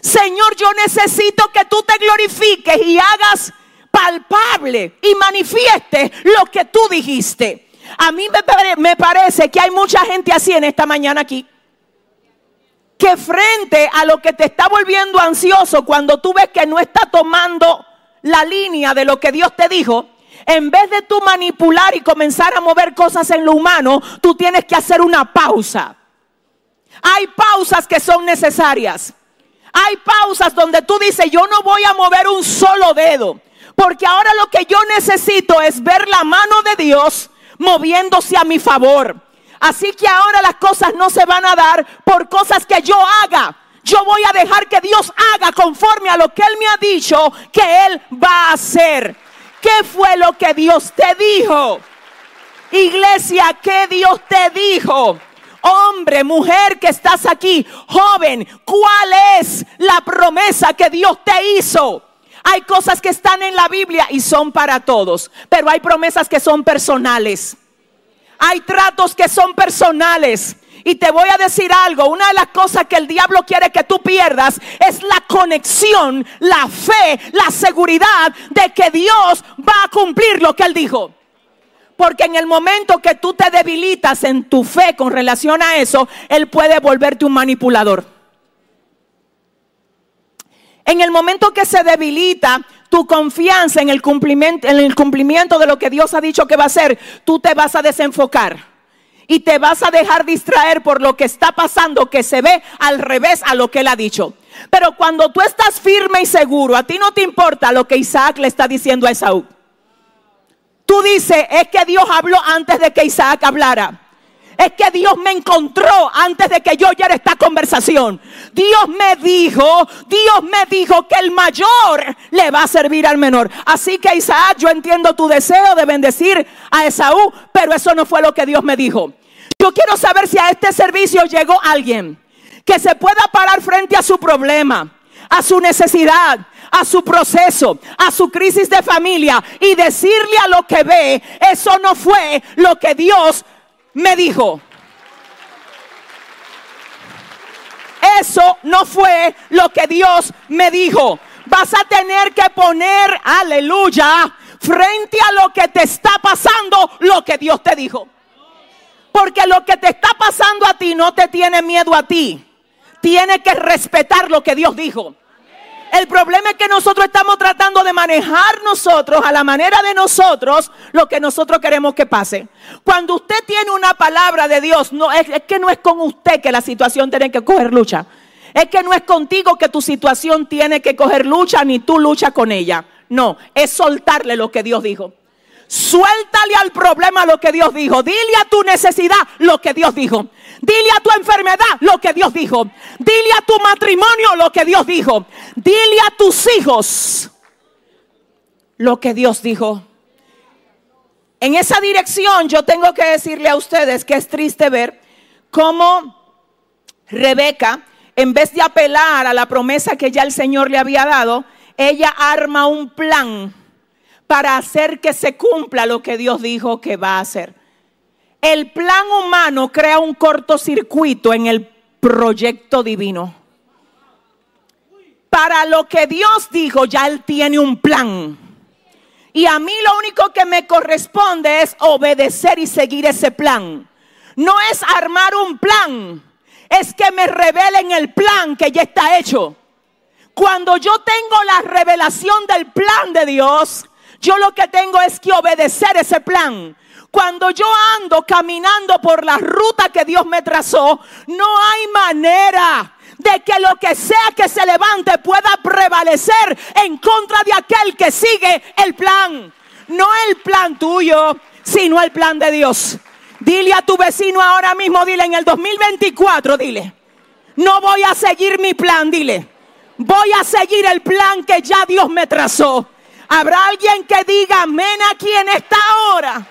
Señor, yo necesito que tú te glorifiques y hagas palpable y manifieste lo que tú dijiste. A mí me, me parece que hay mucha gente así en esta mañana aquí. que frente a lo que te está volviendo ansioso, cuando tú ves que no está tomando la línea de lo que Dios te dijo, en vez de tú manipular y comenzar a mover cosas en lo humano, tú tienes que hacer una pausa. Hay pausas que son necesarias. Hay pausas donde tú dices, yo no voy a mover un solo dedo, porque ahora lo que yo necesito es ver la mano de Dios moviéndose a mi favor. Así que ahora las cosas no se van a dar por cosas que yo haga. Yo voy a dejar que Dios haga conforme a lo que Él me ha dicho que Él va a hacer. ¿Qué fue lo que Dios te dijo? Iglesia, ¿qué Dios te dijo? Hombre, mujer que estás aquí, joven, ¿cuál es la promesa que Dios te hizo? Hay cosas que están en la Biblia y son para todos, pero hay promesas que son personales. Hay tratos que son personales. Y te voy a decir algo, una de las cosas que el diablo quiere que tú pierdas es la conexión, la fe, la seguridad de que Dios va a cumplir lo que él dijo. Porque en el momento que tú te debilitas en tu fe con relación a eso, Él puede volverte un manipulador. En el momento que se debilita tu confianza en el cumplimiento, en el cumplimiento de lo que Dios ha dicho que va a hacer, tú te vas a desenfocar y te vas a dejar distraer por lo que está pasando que se ve al revés a lo que Él ha dicho. Pero cuando tú estás firme y seguro, a ti no te importa lo que Isaac le está diciendo a Esaú. Tú dices, es que Dios habló antes de que Isaac hablara. Es que Dios me encontró antes de que yo oyera esta conversación. Dios me dijo, Dios me dijo que el mayor le va a servir al menor. Así que Isaac, yo entiendo tu deseo de bendecir a Esaú, pero eso no fue lo que Dios me dijo. Yo quiero saber si a este servicio llegó alguien que se pueda parar frente a su problema, a su necesidad, a su proceso, a su crisis de familia y decirle a lo que ve, eso no fue lo que Dios me dijo. Eso no fue lo que Dios me dijo. Vas a tener que poner, aleluya, frente a lo que te está pasando, lo que Dios te dijo. Porque lo que te está pasando a ti no te tiene miedo a ti. Tiene que respetar lo que Dios dijo. El problema es que nosotros estamos tratando de manejar nosotros a la manera de nosotros lo que nosotros queremos que pase. Cuando usted tiene una palabra de Dios, no es, es que no es con usted que la situación tiene que coger lucha. Es que no es contigo que tu situación tiene que coger lucha ni tú luchas con ella. No, es soltarle lo que Dios dijo. Suéltale al problema lo que Dios dijo. Dile a tu necesidad lo que Dios dijo. Dile a tu enfermedad lo que Dios dijo. Dile a tu matrimonio lo que Dios dijo. Dile a tus hijos lo que Dios dijo. En esa dirección yo tengo que decirle a ustedes que es triste ver cómo Rebeca, en vez de apelar a la promesa que ya el Señor le había dado, ella arma un plan para hacer que se cumpla lo que Dios dijo que va a hacer. El plan humano crea un cortocircuito en el proyecto divino. Para lo que Dios dijo, ya Él tiene un plan. Y a mí lo único que me corresponde es obedecer y seguir ese plan. No es armar un plan, es que me revelen el plan que ya está hecho. Cuando yo tengo la revelación del plan de Dios, yo lo que tengo es que obedecer ese plan. Cuando yo ando caminando por la ruta que Dios me trazó, no hay manera de que lo que sea que se levante pueda prevalecer en contra de aquel que sigue el plan. No el plan tuyo, sino el plan de Dios. Dile a tu vecino ahora mismo, dile en el 2024, dile. No voy a seguir mi plan, dile. Voy a seguir el plan que ya Dios me trazó. Habrá alguien que diga amén aquí en esta hora.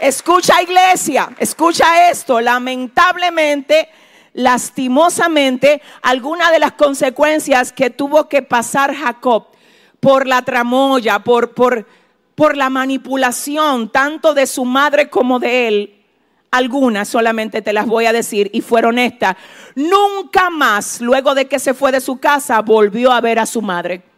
Escucha iglesia, escucha esto. Lamentablemente, lastimosamente, alguna de las consecuencias que tuvo que pasar Jacob por la tramoya, por, por, por la manipulación tanto de su madre como de él, algunas solamente te las voy a decir y fueron estas. Nunca más, luego de que se fue de su casa, volvió a ver a su madre.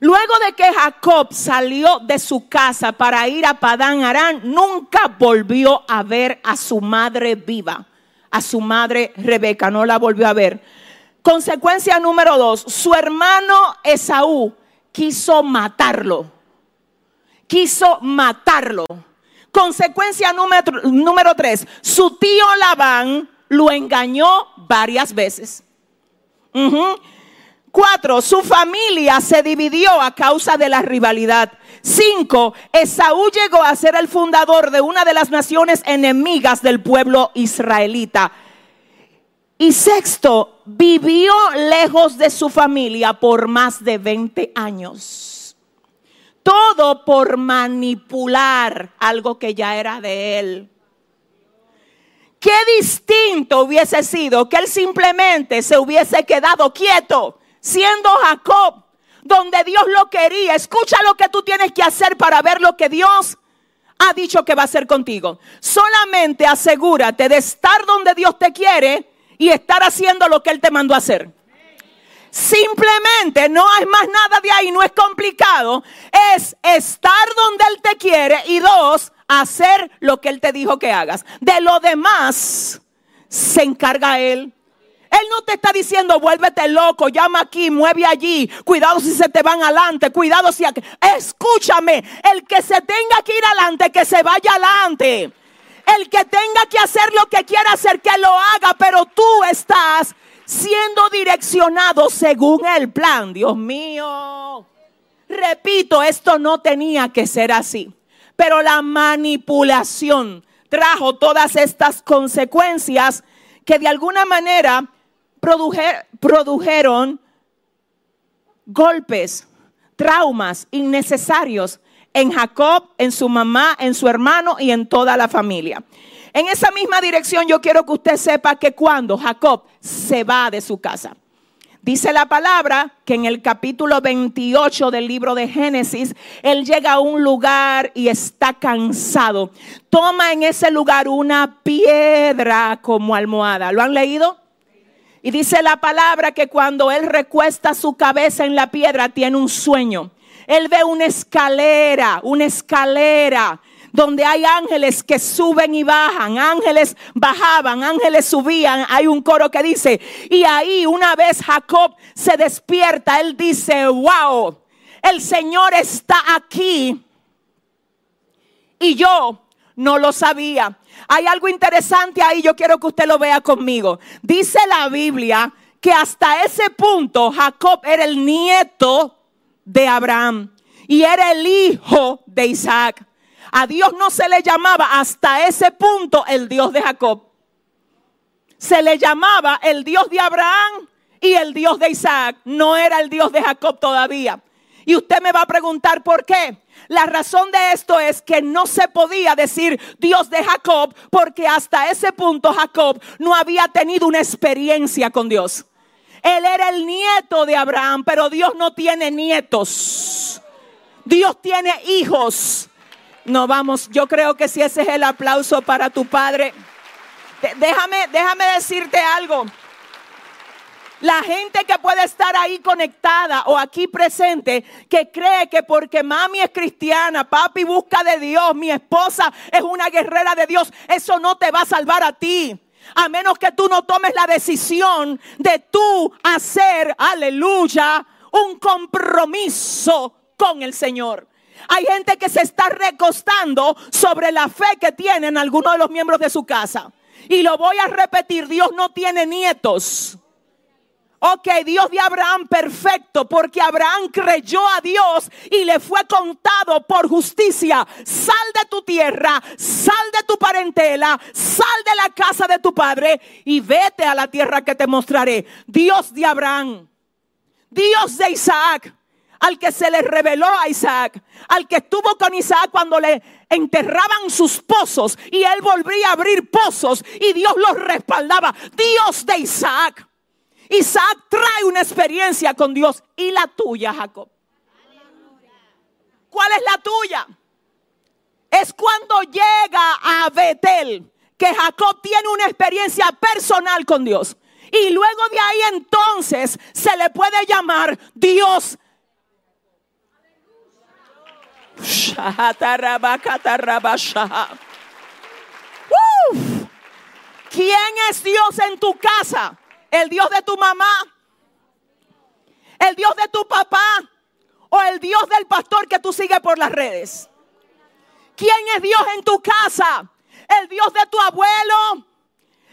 Luego de que Jacob salió de su casa para ir a Padán Arán, nunca volvió a ver a su madre viva. a su madre Rebeca, no la volvió a ver. Consecuencia número dos, su hermano Esaú quiso matarlo. Quiso matarlo. Consecuencia número, número tres, su tío Labán lo engañó varias veces. Ujú. Cuatro, su familia se dividió a causa de la rivalidad. Cinco, Esaú llegó a ser el fundador de una de las naciones enemigas del pueblo israelita. Y sexto, vivió lejos de su familia por más de 20 años. Todo por manipular algo que ya era de él. Qué distinto hubiese sido que él simplemente se hubiese quedado quieto, siendo Jacob, donde Dios lo quería. Escucha lo que tú tienes que hacer para ver lo que Dios ha dicho que va a hacer contigo. Solamente asegúrate de estar donde Dios te quiere y estar haciendo lo que Él te mandó a hacer. Simplemente no es más nada de ahí, no es complicado. Es estar donde Él te quiere y dos, hacer lo que Él te dijo que hagas. De lo demás se encarga Él. Él no te está diciendo, vuélvete loco, llama aquí, mueve allí, cuidado si se te van adelante, cuidado si... aquí". Escúchame, el que se tenga que ir adelante, que se vaya adelante. El que tenga que hacer lo que quiera hacer, que lo haga, pero tú estás siendo direccionado según el plan, Dios mío. Repito, esto no tenía que ser así, pero la manipulación trajo todas estas consecuencias que de alguna manera produje- produjeron golpes, traumas innecesarios en Jacob, en su mamá, en su hermano y en toda la familia. En esa misma dirección yo quiero que usted sepa que cuando Jacob se va de su casa, dice la palabra que en el capítulo 28 del libro de Génesis, él llega a un lugar y está cansado. Toma en ese lugar una piedra como almohada. ¿Lo han leído? Y dice la palabra que cuando él recuesta su cabeza en la piedra tiene un sueño. Él ve una escalera, una escalera donde hay ángeles que suben y bajan, ángeles bajaban, ángeles subían. Hay un coro que dice, y ahí una vez Jacob se despierta, él dice, wow, el Señor está aquí y yo no lo sabía. Hay algo interesante ahí, yo quiero que usted lo vea conmigo. Dice la Biblia que hasta ese punto Jacob era el nieto de Abraham y era el hijo de Isaac. A Dios no se le llamaba hasta ese punto el Dios de Jacob. Se le llamaba el Dios de Abraham y el Dios de Isaac. No era el Dios de Jacob todavía. Y usted me va a preguntar por qué. La razón de esto es que no se podía decir Dios de Jacob porque hasta ese punto Jacob no había tenido una experiencia con Dios. Él era el nieto de Abraham, pero Dios no tiene nietos. Dios tiene hijos. No vamos, yo creo que si ese es el aplauso para tu padre. Déjame, déjame decirte algo. La gente que puede estar ahí conectada o aquí presente, que cree que porque mami es cristiana, papi busca de Dios, mi esposa es una guerrera de Dios, eso no te va a salvar a ti. A menos que tú no tomes la decisión de tú hacer, aleluya, un compromiso con el Señor. Hay gente que se está recostando sobre la fe que tienen algunos de los miembros de su casa. Y lo voy a repetir, Dios no tiene nietos. Ok, Dios de Abraham perfecto, porque Abraham creyó a Dios y le fue contado por justicia. Sal de tu tierra, sal de tu parentela, sal de la casa de tu padre y vete a la tierra que te mostraré. Dios de Abraham, Dios de Isaac, al que se le reveló a Isaac, al que estuvo con Isaac cuando le enterraban sus pozos y él volvía a abrir pozos y Dios los respaldaba. Dios de Isaac. Isaac trae una experiencia con Dios y la tuya, Jacob. ¿Cuál es la tuya? Es cuando llega a Betel que Jacob tiene una experiencia personal con Dios. Y luego de ahí entonces se le puede llamar Dios. ¿Quién es Dios en tu casa? ¿El Dios de tu mamá? ¿El Dios de tu papá? ¿O el Dios del pastor que tú sigues por las redes? ¿Quién es Dios en tu casa? ¿El Dios de tu abuelo?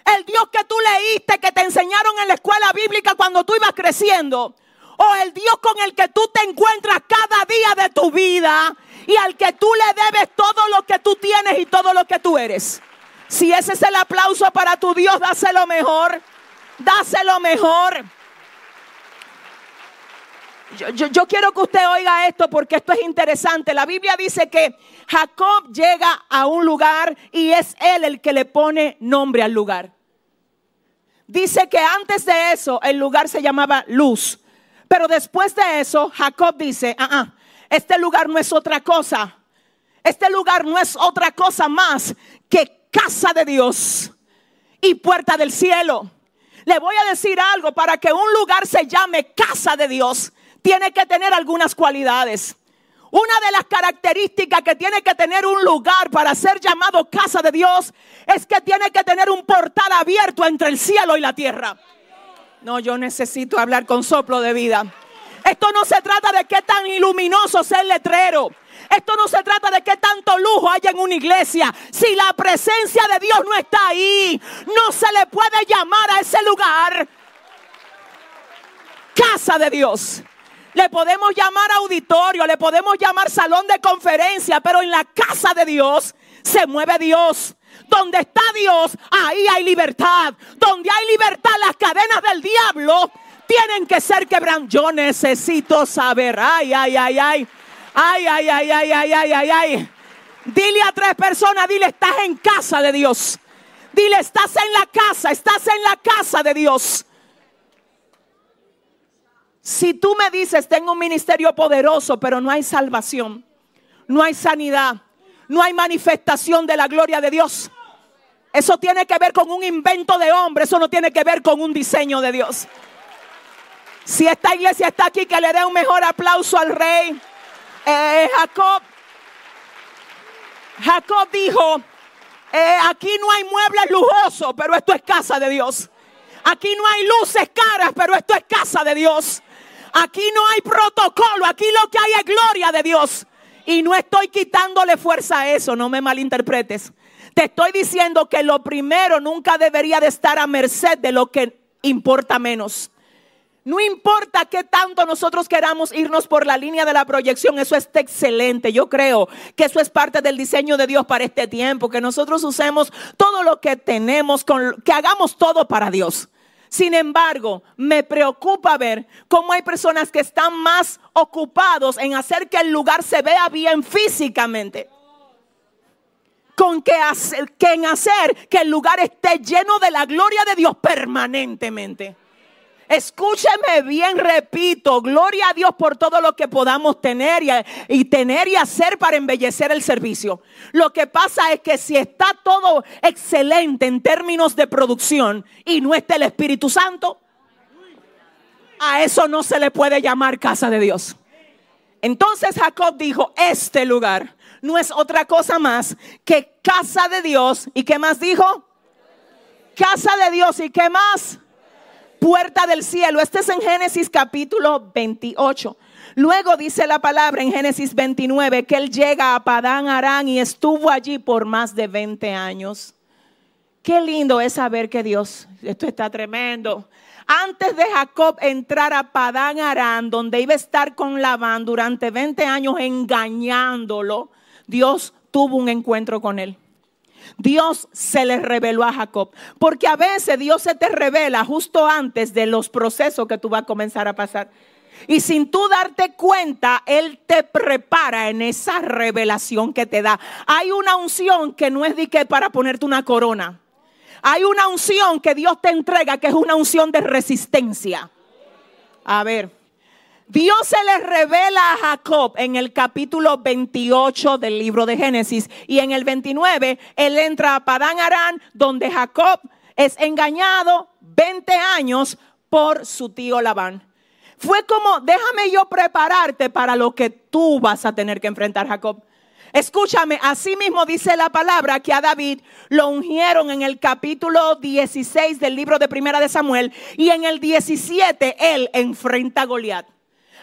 ¿El Dios que tú leíste, que te enseñaron en la escuela bíblica cuando tú ibas creciendo? ¿O el Dios con el que tú te encuentras cada día de tu vida y al que tú le debes todo lo que tú tienes y todo lo que tú eres? Si ese es el aplauso para tu Dios, dáselo mejor. Dáselo mejor. Yo, quiero que usted oiga esto porque esto es interesante. La Biblia dice que Jacob llega a un lugar y es él el que le pone nombre al lugar. Dice que antes de eso el lugar se llamaba Luz. Pero después de eso Jacob dice, ah, ah, este lugar no es otra cosa. Este lugar no es otra cosa más que casa de Dios y puerta del cielo. Le voy a decir algo, para que un lugar se llame casa de Dios, tiene que tener algunas cualidades. Una de las características que tiene que tener un lugar para ser llamado casa de Dios es que tiene que tener un portal abierto entre el cielo y la tierra. No, yo necesito hablar con soplo de vida. Esto no se trata de qué tan iluminoso sea el letrero. Esto no se trata de qué tanto lujo hay en una iglesia. Si la presencia de Dios no está ahí, no se le puede llamar a ese lugar casa de Dios. Le podemos llamar auditorio, le podemos llamar salón de conferencia, pero en la casa de Dios se mueve Dios. Donde está Dios, ahí hay libertad. Donde hay libertad, las cadenas del diablo tienen que ser quebrantadas. Yo necesito saber, ay, ay, ay, ay. Ay, ay, ay, ay, ay, ay, ay, ay. Dile a tres personas, dile, estás en casa de Dios. Dile, estás en la casa, estás en la casa de Dios. Si tú me dices, tengo un ministerio poderoso, pero no hay salvación, no hay sanidad, no hay manifestación de la gloria de Dios. Eso tiene que ver con un invento de hombre, eso no tiene que ver con un diseño de Dios. Si esta iglesia está aquí, que le dé un mejor aplauso al rey. Eh, Jacob, Jacob dijo, eh, aquí no hay muebles lujosos, pero esto es casa de Dios. Aquí no hay luces caras, pero esto es casa de Dios. Aquí no hay protocolo, aquí lo que hay es gloria de Dios. Y no estoy quitándole fuerza a eso, no me malinterpretes. Te estoy diciendo que lo primero nunca debería de estar a merced de lo que importa menos. No importa qué tanto nosotros queramos irnos por la línea de la proyección, eso está excelente. Yo creo que eso es parte del diseño de Dios para este tiempo, que nosotros usemos todo lo que tenemos, que hagamos todo para Dios. Sin embargo, me preocupa ver cómo hay personas que están más ocupados en hacer que el lugar se vea bien físicamente con que, que en hacer que el lugar esté lleno de la gloria de Dios permanentemente. Escúcheme bien, repito, gloria a Dios por todo lo que podamos tener y, tener y hacer para embellecer el servicio. Lo que pasa es que si está todo excelente en términos de producción y no está el Espíritu Santo, a eso no se le puede llamar casa de Dios. Entonces Jacob dijo, este lugar no es otra cosa más que casa de Dios. ¿Y qué más dijo? Casa de Dios. ¿Y qué más? Puerta del cielo. Este es en Génesis capítulo 28. Luego dice la palabra en Génesis 29 que él llega a Padán Arán y estuvo allí por más de 20 años. Qué lindo es saber que Dios, esto está tremendo. Antes de Jacob entrar a Padán Arán, donde iba a estar con Labán durante 20 años engañándolo, Dios tuvo un encuentro con él. Dios se le reveló a Jacob. Porque a veces Dios se te revela justo antes de los procesos que tú vas a comenzar a pasar. Y sin tú darte cuenta, Él te prepara en esa revelación que te da. Hay una unción que no es de para ponerte una corona. Hay una unción que Dios te entrega que es una unción de resistencia. A ver. Dios se le revela a Jacob en el capítulo 28 del libro de Génesis y en el 29 él entra a Padán Arán donde Jacob es engañado 20 años por su tío Labán. Fue como, déjame yo prepararte para lo que tú vas a tener que enfrentar, Jacob. Escúchame, así mismo dice la palabra que a David lo ungieron en el capítulo 16 del libro de Primera de Samuel y en el 17 él enfrenta a Goliat.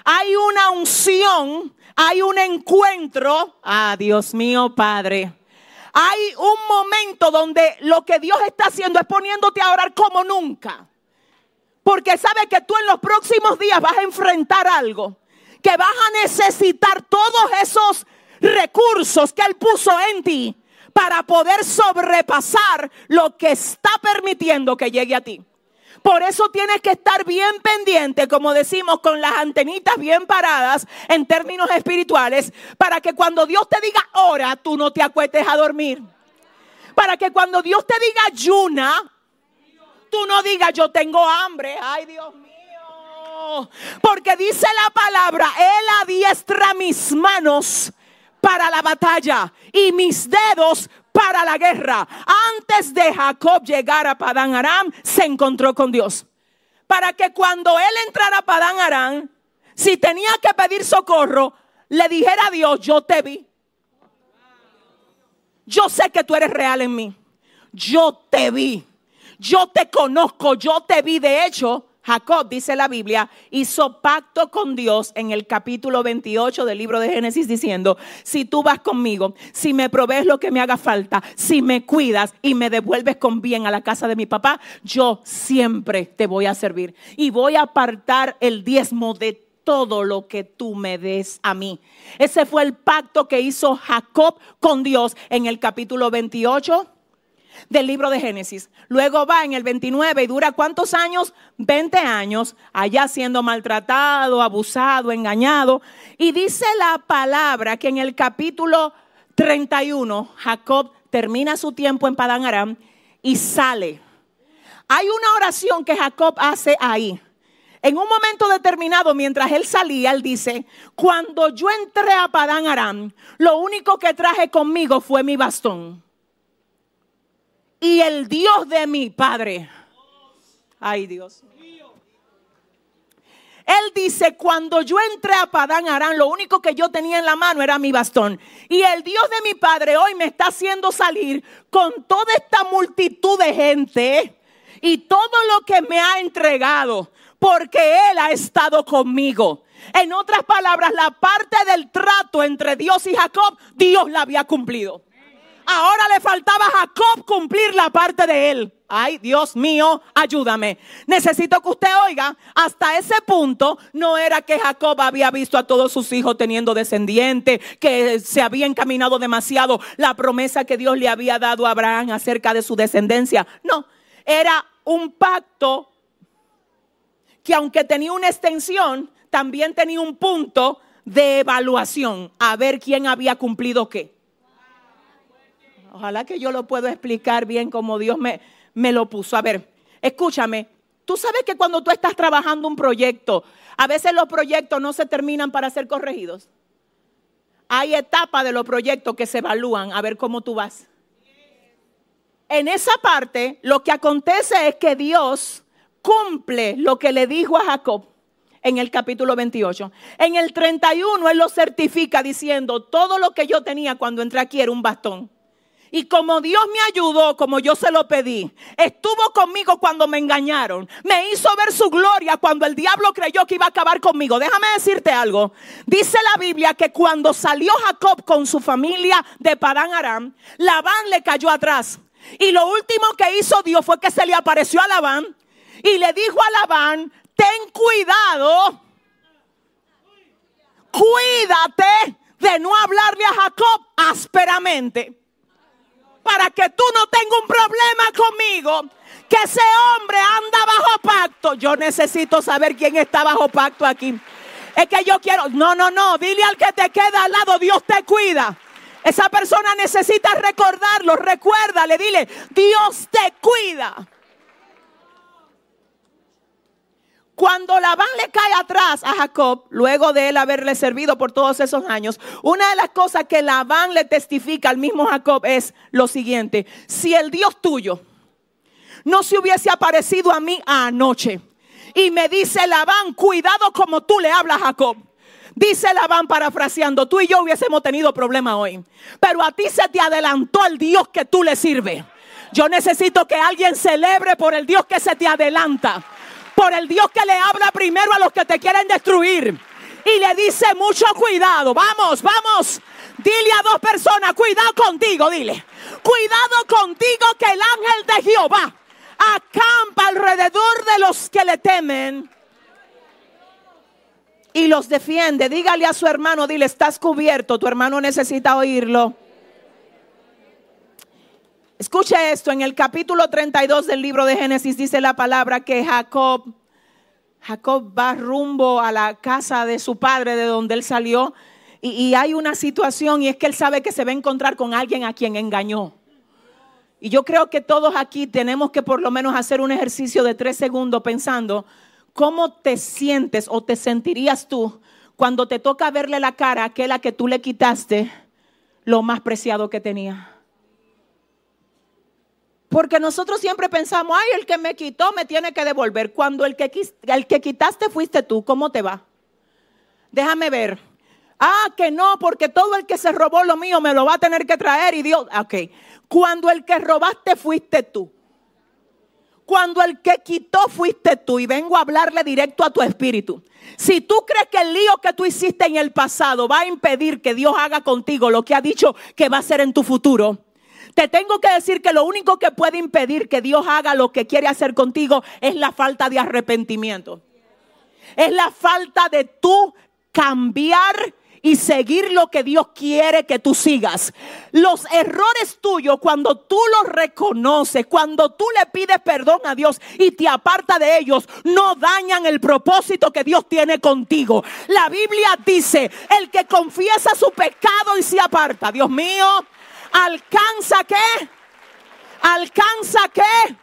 Hay una unción, hay un encuentro, ah Dios mío Padre. Hay un momento donde lo que Dios está haciendo es poniéndote a orar como nunca. Porque sabe que tú en los próximos días vas a enfrentar algo. Que vas a necesitar todos esos recursos que Él puso en ti para poder sobrepasar lo que está permitiendo que llegue a ti. Por eso tienes que estar bien pendiente, como decimos, con las antenitas bien paradas en términos espirituales, para que cuando Dios te diga ora, tú no te acuestes a dormir. Para que cuando Dios te diga ayuna, tú no digas yo tengo hambre. Ay, Dios mío. Porque dice la palabra, Él adiestra mis manos para la batalla y mis dedos para la guerra. Antes de Jacob llegar a Padán Aram, se encontró con Dios. Para que cuando él entrara a Padán Aram, si tenía que pedir socorro, le dijera a Dios, yo te vi. Yo sé que tú eres real en mí. Yo te vi. Yo te conozco, yo te vi. De hecho, Jacob, dice la Biblia, hizo pacto con Dios en el capítulo 28 del libro de Génesis diciendo, si tú vas conmigo, si me provees lo que me haga falta, si me cuidas y me devuelves con bien a la casa de mi papá, yo siempre te voy a servir y voy a apartar el diezmo de todo lo que tú me des a mí. Ese fue el pacto que hizo Jacob con Dios en el capítulo 28 del libro de Génesis. Luego va en el 29 y dura cuántos años? 20 años, allá siendo maltratado, abusado, engañado. Y dice la palabra que en el capítulo 31 Jacob termina su tiempo en Padán Aram y sale. Hay una oración que Jacob hace ahí. En un momento determinado, mientras él salía, él dice, cuando yo entré a Padán Aram, lo único que traje conmigo fue mi bastón y el Dios de mi Padre. Ay Dios. Él dice, cuando yo entré a Padán Arán, lo único que yo tenía en la mano era mi bastón. Y el Dios de mi Padre hoy me está haciendo salir con toda esta multitud de gente y todo lo que me ha entregado, porque Él ha estado conmigo. En otras palabras, la parte del trato entre Dios y Jacob, Dios la había cumplido. Ahora le faltaba a Jacob cumplir la parte de él. Ay, Dios mío, ayúdame. Necesito que usted oiga, hasta ese punto no era que Jacob había visto a todos sus hijos teniendo descendientes, que se había encaminado demasiado la promesa que Dios le había dado a Abraham acerca de su descendencia. No, era un pacto que aunque tenía una extensión, también tenía un punto de evaluación, a ver quién había cumplido qué. Ojalá que yo lo pueda explicar bien como Dios me, me lo puso. A ver, escúchame. Tú sabes que cuando tú estás trabajando un proyecto, a veces los proyectos no se terminan para ser corregidos. Hay etapas de los proyectos que se evalúan a ver cómo tú vas. En esa parte, lo que acontece es que Dios cumple lo que le dijo a Jacob en el capítulo 28. En el 31 Él lo certifica diciendo, todo lo que yo tenía cuando entré aquí era un bastón. Y como Dios me ayudó, como yo se lo pedí, estuvo conmigo cuando me engañaron, me hizo ver su gloria cuando el diablo creyó que iba a acabar conmigo. Déjame decirte algo. Dice la Biblia que cuando salió Jacob con su familia de Padán Aram, Labán le cayó atrás. Y lo último que hizo Dios fue que se le apareció a Labán y le dijo a Labán, ten cuidado, cuídate de no hablarle a Jacob ásperamente para que tú no tengas un problema conmigo. Que ese hombre anda bajo pacto. Yo necesito saber quién está bajo pacto aquí. Es que yo quiero, no, no, no, dile al que te queda al lado, Dios te cuida. Esa persona necesita recordarlo, recuérdale, dile, Dios te cuida. Cuando Labán le cae atrás a Jacob, luego de él haberle servido por todos esos años, una de las cosas que Labán le testifica al mismo Jacob es lo siguiente, si el Dios tuyo no se hubiese aparecido a mí anoche y me dice Labán, cuidado como tú le hablas a Jacob, Dice Labán parafraseando, tú y yo hubiésemos tenido problema hoy. Pero a ti se te adelantó el Dios que tú le sirves. Yo necesito que alguien celebre por el Dios que se te adelanta. Por el Dios que le habla primero a los que te quieren destruir. Y le dice mucho cuidado. Vamos, vamos. Dile a dos personas, cuidado contigo, dile. Cuidado contigo que el ángel de Jehová acampa alrededor de los que le temen y los defiende. Dígale a su hermano, dile, estás cubierto, tu hermano necesita oírlo. Escuche esto, en el capítulo 32 del libro de Génesis dice la palabra que Jacob, Jacob va rumbo a la casa de su padre, de donde él salió, y, hay una situación y es que él sabe que se va a encontrar con alguien a quien engañó. Y yo creo que todos aquí tenemos que por lo menos hacer un ejercicio de tres segundos pensando cómo te sientes o te sentirías tú cuando te toca verle la cara a aquella que tú le quitaste lo más preciado que tenía. Porque nosotros siempre pensamos, ay, el que me quitó me tiene que devolver. Cuando el que, el que quitaste fuiste tú, ¿cómo te va? Déjame ver. Ah, que no, porque todo el que se robó lo mío me lo va a tener que traer y Dios, ok. Cuando el que robaste fuiste tú. Cuando el que quitó fuiste tú. Y vengo a hablarle directo a tu espíritu. Si tú crees que el lío que tú hiciste en el pasado va a impedir que Dios haga contigo lo que ha dicho que va a hacer en tu futuro, te tengo que decir que lo único que puede impedir que Dios haga lo que quiere hacer contigo es la falta de arrepentimiento. Es la falta de tú cambiar y seguir lo que Dios quiere que tú sigas. Los errores tuyos, cuando tú los reconoces, cuando tú le pides perdón a Dios y te aparta de ellos, no dañan el propósito que Dios tiene contigo. La Biblia dice, el que confiesa su pecado y se aparta, Dios mío, alcanza qué? Alcanza qué?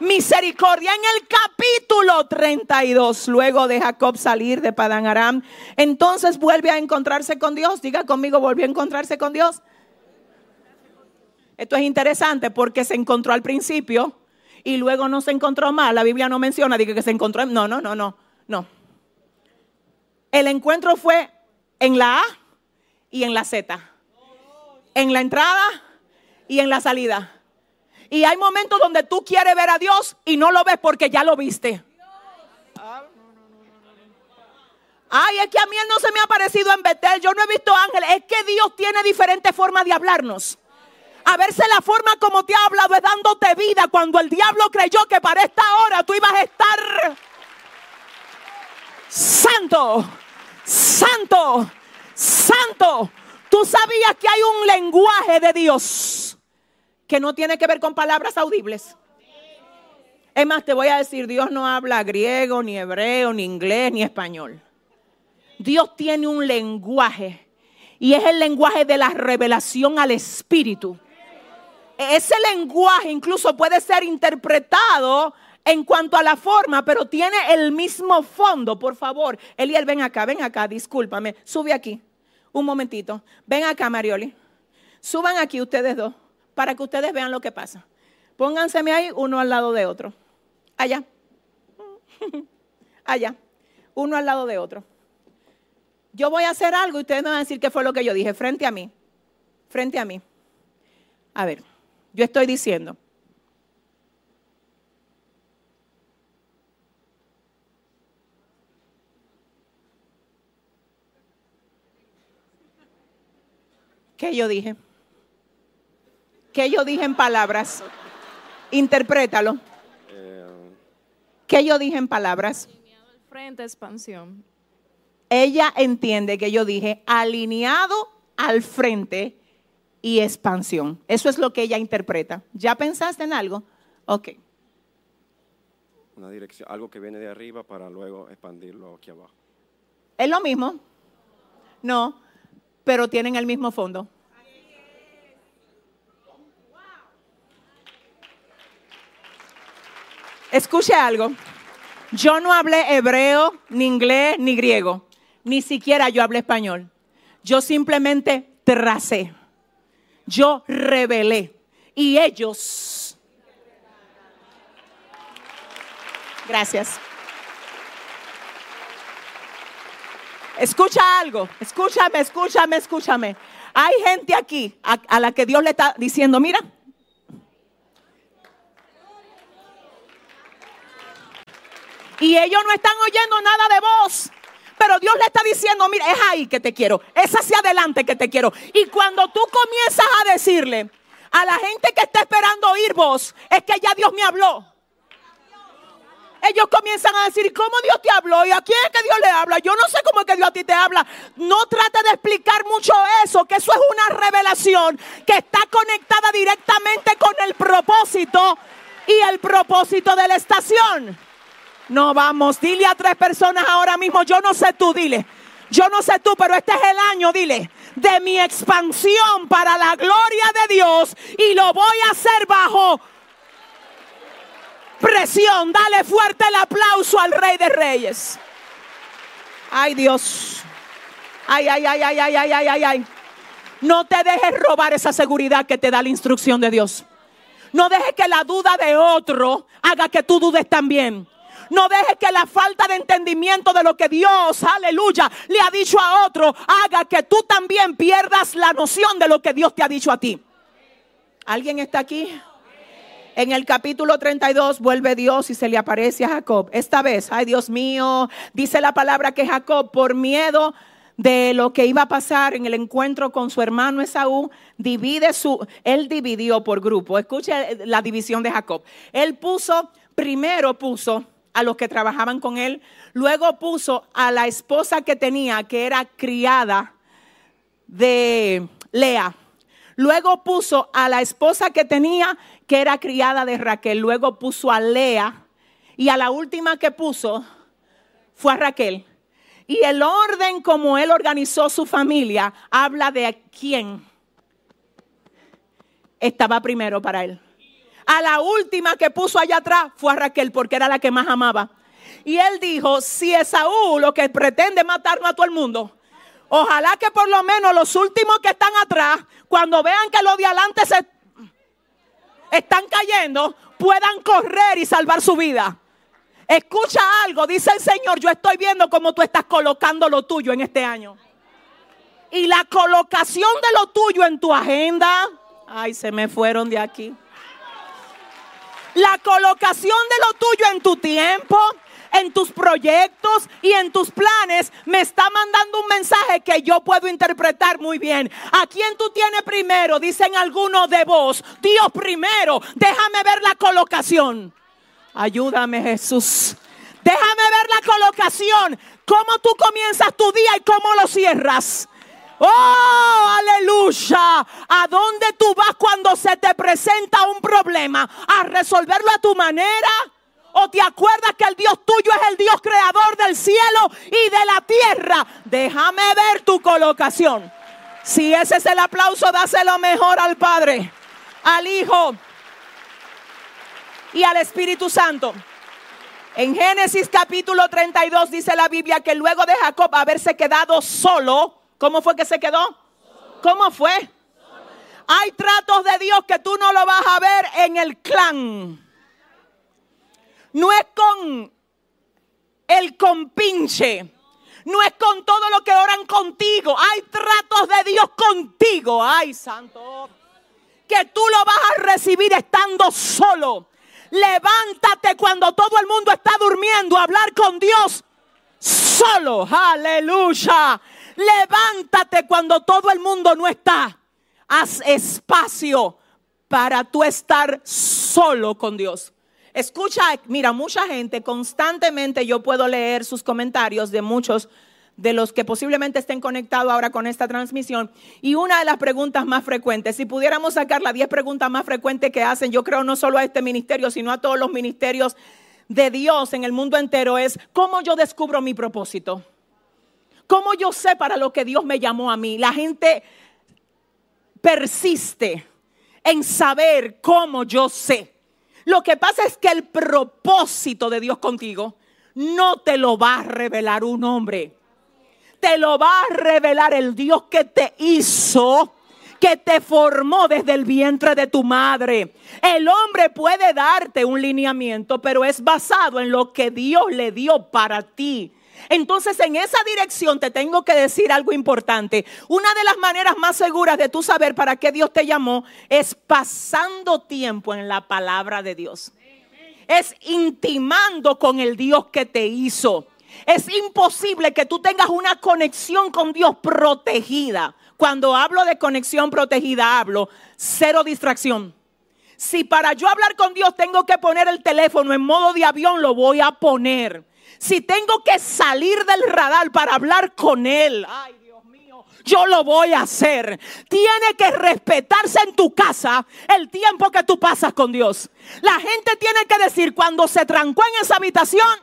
misericordia. En el capítulo 32, luego de Jacob salir de Padán Aram, entonces vuelve a encontrarse con Dios. Diga conmigo, volvió a encontrarse con Dios. Esto es interesante porque se encontró al principio y luego no se encontró más. La Biblia no menciona, diga que se encontró. No, no, no, no, no. El encuentro fue en la A y en la Z. En la entrada y en la salida. Y hay momentos donde tú quieres ver a Dios y no lo ves porque ya lo viste. Ay, es que a mí él no se me ha aparecido en Betel. Yo no he visto ángeles. Es que Dios tiene diferentes formas de hablarnos. A verse la forma como te ha hablado es dándote vida. Cuando el diablo creyó que para esta hora tú ibas a estar santo, santo, santo. Tú sabías que hay un lenguaje de Dios que no tiene que ver con palabras audibles. Es más, te voy a decir, Dios no habla griego, ni hebreo, ni inglés, ni español. Dios tiene un lenguaje y es el lenguaje de la revelación al Espíritu. Ese lenguaje incluso puede ser interpretado en cuanto a la forma, pero tiene el mismo fondo. Por favor, Eliel, ven acá, ven acá, discúlpame. Sube aquí, un momentito. Ven acá, Marioli. Suban aquí ustedes dos para que ustedes vean lo que pasa. Pónganseme ahí uno al lado de otro. Allá. [laughs] Allá. Uno al lado de otro. Yo voy a hacer algo y ustedes me van a decir qué fue lo que yo dije frente a mí. Frente a mí. A ver, yo estoy diciendo. ¿Qué yo dije? ¿Qué yo dije en palabras? Interprétalo. ¿Qué yo dije en palabras? frente, expansión. Ella entiende que yo dije alineado al frente y expansión. Eso es lo que ella interpreta. ¿Ya pensaste en algo? Ok. Una dirección, algo que viene de arriba para luego expandirlo aquí abajo. ¿Es lo mismo? No, pero tienen el mismo fondo. Escuche algo. Yo no hablé hebreo, ni inglés, ni griego. Ni siquiera yo hablé español. Yo simplemente tracé. Yo revelé. Y ellos. Gracias. Escucha algo, escúchame, escúchame, escúchame. Hay gente aquí a, la que Dios le está diciendo, mira, y ellos no están oyendo nada de voz. Pero Dios le está diciendo, mira, es ahí que te quiero, es hacia adelante que te quiero. Y cuando tú comienzas a decirle a la gente que está esperando oír voz, es que ya Dios me habló. Ellos comienzan a decir, ¿cómo Dios te habló? ¿Y a quién es que Dios le habla? Yo no sé cómo es que Dios a ti te habla. No trate de explicar mucho eso, que eso es una revelación que está conectada directamente con el propósito y el propósito de la estación. No vamos, dile a tres personas ahora mismo, yo no sé tú, dile. Yo no sé tú, pero este es el año, dile, de mi expansión para la gloria de Dios y lo voy a hacer bajo presión. Dale fuerte el aplauso al Rey de Reyes. Ay Dios. Ay, ay, ay, ay, ay, ay, ay, ay, ay. No te dejes robar esa seguridad que te da la instrucción de Dios. No dejes que la duda de otro haga que tú dudes también. No dejes que la falta de entendimiento de lo que Dios, aleluya, le ha dicho a otro, haga que tú también pierdas la noción de lo que Dios te ha dicho a ti. ¿Alguien está aquí? En el capítulo 32 vuelve Dios y se le aparece a Jacob. Esta vez, ay Dios mío, dice la palabra que Jacob por miedo de lo que iba a pasar en el encuentro con su hermano Esaú, divide su, él dividió por grupo. Escuche la división de Jacob. Él puso, primero puso a los que trabajaban con él. Luego puso a la esposa que tenía, que era criada de Lea. Luego puso a la esposa que tenía, que era criada de Raquel. Luego puso a Lea. Y a la última que puso fue a Raquel. Y el orden como él organizó su familia habla de quién estaba primero para él. A la última que puso allá atrás fue a Raquel porque era la que más amaba. Y él dijo, si Esaú lo que pretende matarnos a todo el mundo, ojalá que por lo menos los últimos que están atrás, cuando vean que los de adelante se están cayendo, puedan correr y salvar su vida. Escucha algo, dice el Señor, yo estoy viendo cómo tú estás colocando lo tuyo en este año. Y la colocación de lo tuyo en tu agenda, ay, se me fueron de aquí. La colocación de lo tuyo en tu tiempo, en tus proyectos y en tus planes me está mandando un mensaje que yo puedo interpretar muy bien. ¿A quién tú tienes primero? Dicen algunos de vos. Dios primero. Déjame ver la colocación. Ayúdame Jesús. Déjame ver la colocación. Cómo tú comienzas tu día y cómo lo cierras. Oh, aleluya. ¿A dónde tú vas cuando se te presenta un problema? ¿A resolverlo a tu manera? ¿O te acuerdas que el Dios tuyo es el Dios creador del cielo y de la tierra? Déjame ver tu colocación. Si ese es el aplauso, dáselo mejor al Padre, al Hijo y al Espíritu Santo. En Génesis capítulo 32 dice la Biblia que luego de Jacob haberse quedado solo, ¿Cómo fue que se quedó? ¿Cómo fue? Hay tratos de Dios que tú no lo vas a ver en el clan. No es con el compinche. No es con todo lo que oran contigo. Hay tratos de Dios contigo. Ay, santo. Que tú lo vas a recibir estando solo. Levántate cuando todo el mundo está durmiendo a hablar con Dios solo. Aleluya. Levántate cuando todo el mundo no está. Haz espacio para tú estar solo con Dios. Escucha, mira, mucha gente constantemente yo puedo leer sus comentarios de muchos de los que posiblemente estén conectados ahora con esta transmisión. Y una de las preguntas más frecuentes, si pudiéramos sacar las 10 preguntas más frecuentes que hacen, yo creo no solo a este ministerio, sino a todos los ministerios de Dios en el mundo entero, es cómo yo descubro mi propósito. ¿Cómo yo sé para lo que Dios me llamó a mí? La gente persiste en saber cómo yo sé. Lo que pasa es que el propósito de Dios contigo no te lo va a revelar un hombre. Te lo va a revelar el Dios que te hizo, que te formó desde el vientre de tu madre. El hombre puede darte un lineamiento, pero es basado en lo que Dios le dio para ti. Entonces, en esa dirección te tengo que decir algo importante. Una de las maneras más seguras de tú saber para qué Dios te llamó es pasando tiempo en la palabra de Dios. Es intimando con el Dios que te hizo. Es imposible que tú tengas una conexión con Dios protegida. Cuando hablo de conexión protegida, hablo cero distracción. Si para yo hablar con Dios tengo que poner el teléfono en modo de avión, lo voy a poner. Si tengo que salir del radar para hablar con Él, ay Dios mío, yo lo voy a hacer. Tiene que respetarse en tu casa el tiempo que tú pasas con Dios. La gente tiene que decir cuando se trancó en esa habitación,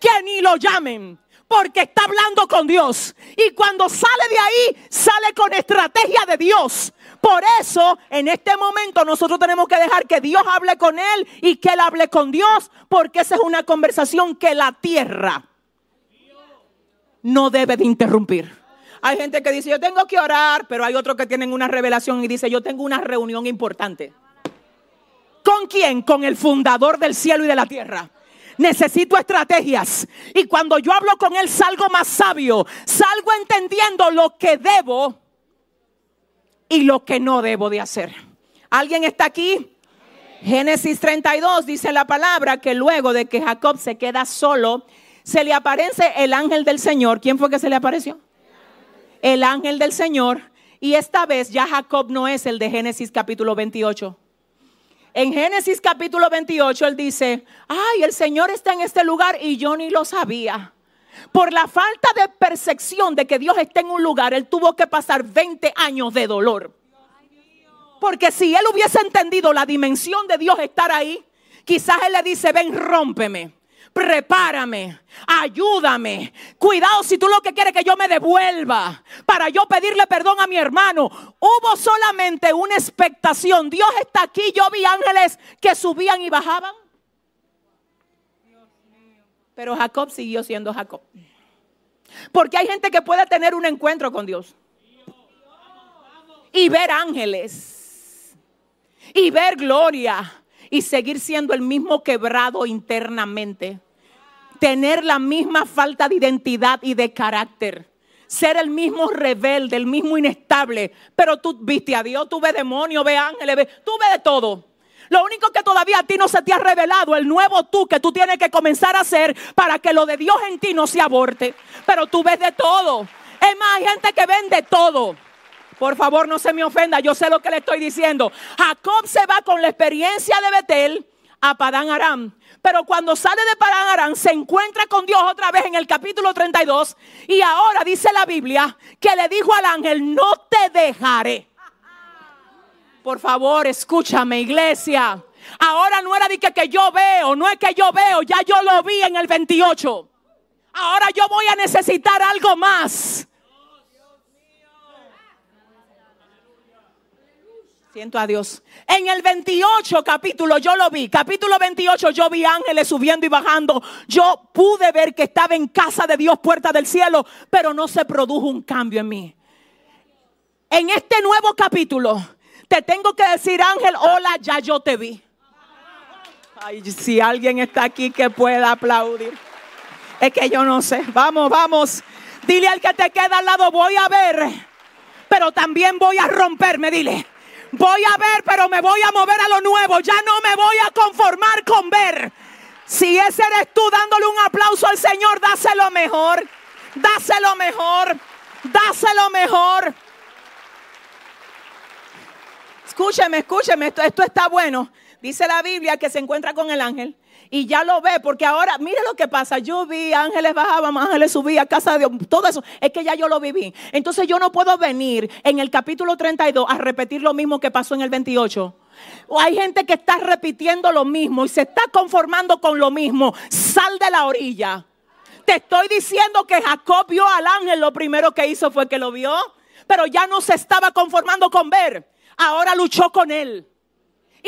que ni lo llamen porque está hablando con Dios. Y cuando sale de ahí, sale con estrategia de Dios. Por eso, en este momento, nosotros tenemos que dejar que Dios hable con él y que él hable con Dios, porque esa es una conversación que la tierra no debe de interrumpir. Hay gente que dice, yo tengo que orar, pero hay otros que tienen una revelación y dice, yo tengo una reunión importante. ¿Con quién? Con el fundador del cielo y de la tierra necesito estrategias. Y cuando yo hablo con Él salgo más sabio, salgo entendiendo lo que debo y lo que no debo de hacer. ¿Alguien está aquí? Génesis 32 dice la palabra que luego de que Jacob se queda solo, se le aparece el ángel del Señor. ¿Quién fue que se le apareció? El ángel del Señor. Y esta vez ya Jacob no es el de Génesis capítulo 28. En Génesis capítulo 28 él dice, ay, el Señor está en este lugar y yo ni lo sabía. Por la falta de percepción de que Dios está en un lugar, él tuvo que pasar 20 años de dolor. Porque si él hubiese entendido la dimensión de Dios estar ahí, quizás él le dice, ven, rómpeme prepárame, ayúdame. Cuidado si tú lo que quieres que yo me devuelva para yo pedirle perdón a mi hermano. Hubo solamente una expectación. Dios está aquí. Yo vi ángeles que subían y bajaban. Pero Jacob siguió siendo Jacob. Porque hay gente que puede tener un encuentro con Dios. Y ver ángeles. Y ver gloria. Y seguir siendo el mismo quebrado internamente. Tener la misma falta de identidad y de carácter ser el mismo rebelde, el mismo inestable. Pero tú viste a Dios, tú ves demonios, ves ángeles, tú ves de todo. Lo único que todavía a ti no se te ha revelado, el nuevo tú que tú tienes que comenzar a hacer para que lo de Dios en ti no se aborte. Pero tú ves de todo. Es más, hay gente que ven de todo. Por favor, no se me ofenda, yo sé lo que le estoy diciendo. Jacob se va con la experiencia de Betel a Padán Aram. Pero cuando sale de Padán Aram se encuentra con Dios otra vez en el capítulo 32 y ahora dice la Biblia que le dijo al ángel, "No te dejaré." Por favor, escúchame, iglesia. Ahora no era de que, que yo veo, no es que yo veo, ya yo lo vi en el 28. Ahora yo voy a necesitar algo más. Siento a Dios. En el 28 capítulo yo lo vi. Capítulo 28 yo vi ángeles subiendo y bajando. Yo pude ver que estaba en casa de Dios, puerta del cielo, pero no se produjo un cambio en mí. En este nuevo capítulo te tengo que decir, ángel, hola, ya yo te vi. Ay, si alguien está aquí que pueda aplaudir. Es que yo no sé. Vamos, vamos. Dile al que te queda al lado, voy a ver. Pero también voy a romperme, dile. Voy a ver, pero me voy a mover a lo nuevo. Ya no me voy a conformar con ver. Si ese eres tú dándole un aplauso al Señor, dáselo mejor. Dáselo mejor. Dáselo mejor. Escúcheme, escúcheme, esto, esto está bueno. Dice la Biblia que se encuentra con el ángel y ya lo ve, porque ahora, mire lo que pasa, yo vi ángeles bajaban, ángeles subían, casa de Dios, todo eso, es que ya yo lo viví. Entonces yo no puedo venir en el capítulo 32 a repetir lo mismo que pasó en el 28. O hay gente que está repitiendo lo mismo y se está conformando con lo mismo. Sal de la orilla. Te estoy diciendo que Jacob vio al ángel, lo primero que hizo fue que lo vio, pero ya no se estaba conformando con ver ahora luchó con él.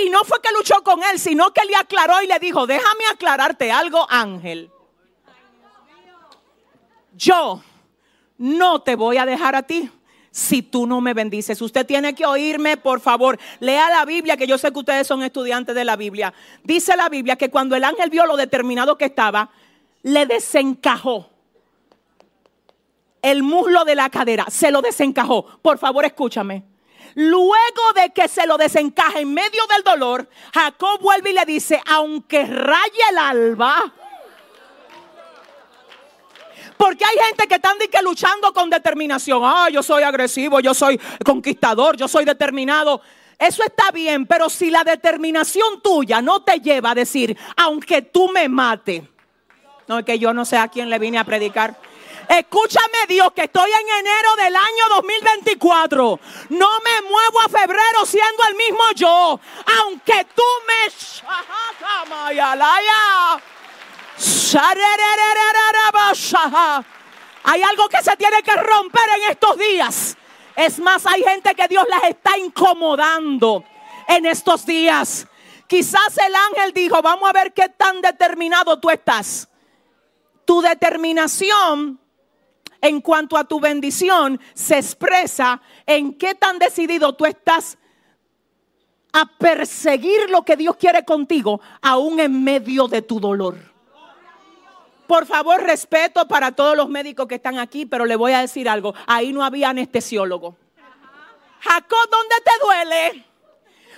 Y no fue que luchó con él, sino que le aclaró y le dijo, déjame aclararte algo, ángel. Yo no te voy a dejar a ti si tú no me bendices. Usted tiene que oírme, por favor. Lea la Biblia, que yo sé que ustedes son estudiantes de la Biblia. Dice la Biblia que cuando el ángel vio lo determinado que estaba, le desencajó el muslo de la cadera, se lo desencajó. Por favor, escúchame. Luego de que se lo desencaja en medio del dolor, Jacob vuelve y le dice, aunque raye el alba, porque hay gente que están que luchando con determinación. Ah, yo soy agresivo, yo soy conquistador, yo soy determinado. Eso está bien, pero si la determinación tuya no te lleva a decir, aunque tú me mates, no es que yo no sé a quién le vine a predicar. Escúchame Dios que estoy en enero del año 2024. No me muevo a febrero siendo el mismo yo. Aunque tú me... Hay algo que se tiene que romper en estos días. Es más, hay gente que Dios las está incomodando en estos días. Quizás el ángel dijo, vamos a ver qué tan determinado tú estás. Tu determinación en cuanto a tu bendición se expresa en qué tan decidido tú estás a perseguir lo que Dios quiere contigo, aún en medio de tu dolor. Por favor, respeto para todos los médicos que están aquí, pero le voy a decir algo. Ahí no había anestesiólogo. Jacob, ¿dónde te duele?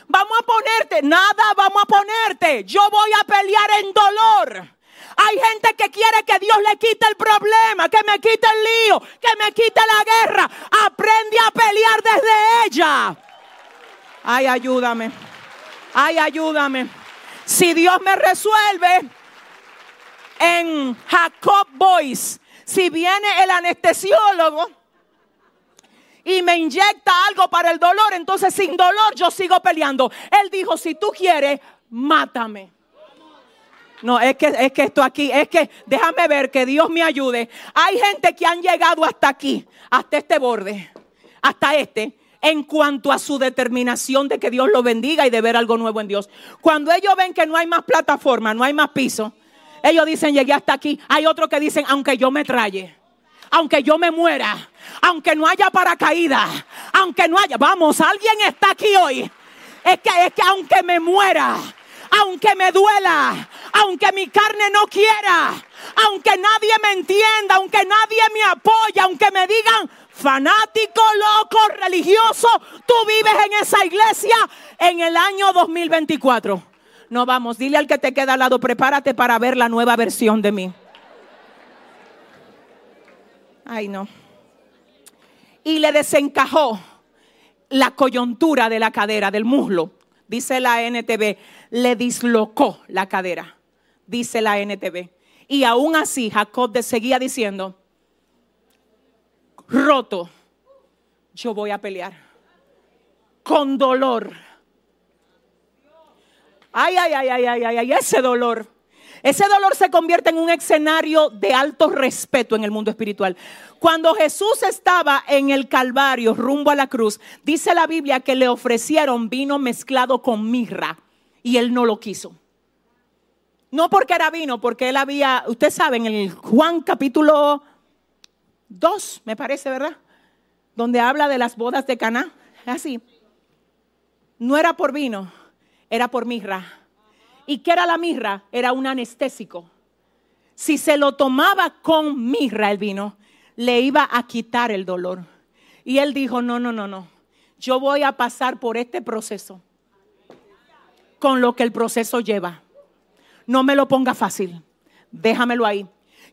Vamos a ponerte, nada, vamos a ponerte. Yo voy a pelear en dolor. Hay gente que quiere que Dios le quite el problema, que me quite el lío, que me quite la guerra. Aprende a pelear desde ella. Ay, ayúdame. Ay, ayúdame. Si Dios me resuelve en Jacob Boys, si viene el anestesiólogo y me inyecta algo para el dolor, entonces sin dolor yo sigo peleando. Él dijo, si tú quieres, mátame. No, es que, es que esto aquí, es que déjame ver que Dios me ayude. Hay gente que han llegado hasta aquí, hasta este borde, hasta este, en cuanto a su determinación de que Dios lo bendiga y de ver algo nuevo en Dios. Cuando ellos ven que no hay más plataforma, no hay más piso, ellos dicen, llegué hasta aquí. Hay otros que dicen, aunque yo me traye, aunque yo me muera, aunque no haya paracaídas, aunque no haya, vamos, alguien está aquí hoy. Es que, es que aunque me muera, aunque me duela, aunque mi carne no quiera, aunque nadie me entienda, aunque nadie me apoye, aunque me digan fanático, loco, religioso, tú vives en esa iglesia en el año 2024. No vamos, dile al que te queda al lado, prepárate para ver la nueva versión de mí. Ay, no. Y le desencajó la coyuntura de la cadera, del muslo. Dice la NTV, le dislocó la cadera, dice la NTV. Y aún así Jacob seguía diciendo, roto, yo voy a pelear con dolor. Ay, ay, ay, ay, ay, ay, ay, ese dolor. Ese dolor se convierte en un escenario de alto respeto en el mundo espiritual. Cuando Jesús estaba en el Calvario rumbo a la cruz, dice la Biblia que le ofrecieron vino mezclado con mirra y él no lo quiso. No porque era vino, porque él había, ustedes saben, en el Juan capítulo 2, me parece, ¿verdad? Donde habla de las bodas de Caná, así. No era por vino, era por mirra. ¿Y qué era la mirra? Era un anestésico. Si se lo tomaba con mirra el vino, le iba a quitar el dolor. Y él dijo, no, no, no, no. Yo voy a pasar por este proceso con lo que el proceso lleva. No me lo ponga fácil, déjamelo ahí.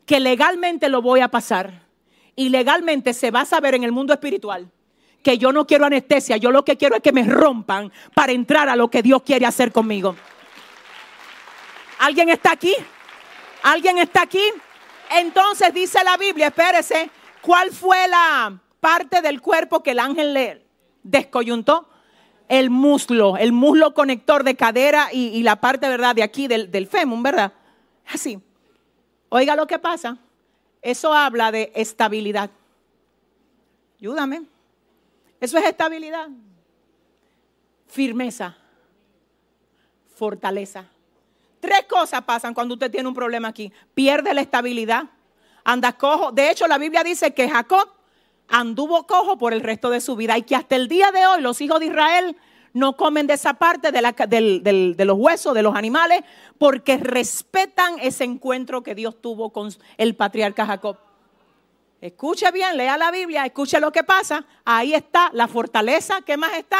Que legalmente lo voy a pasar y legalmente se va a saber en el mundo espiritual que yo no quiero anestesia, yo lo que quiero es que me rompan para entrar a lo que Dios quiere hacer conmigo. ¿Alguien está aquí? ¿Alguien está aquí? Entonces dice la Biblia, espérese, ¿cuál fue la parte del cuerpo que el ángel le descoyuntó? el muslo, el muslo conector de cadera y, la parte, ¿verdad?, de aquí del, del fémur, ¿verdad? Así. Oiga lo que pasa. Eso habla de estabilidad. Ayúdame. Eso es estabilidad. Firmeza. Fortaleza. Tres cosas pasan cuando usted tiene un problema aquí. Pierde la estabilidad. Anda cojo. De hecho, la Biblia dice que Jacob anduvo cojo por el resto de su vida y que hasta el día de hoy los hijos de Israel no comen de esa parte de, de los huesos de los animales porque respetan ese encuentro que Dios tuvo con el patriarca Jacob. Escuche bien, lea la Biblia, escuche lo que pasa. Ahí está la fortaleza. ¿Qué más está?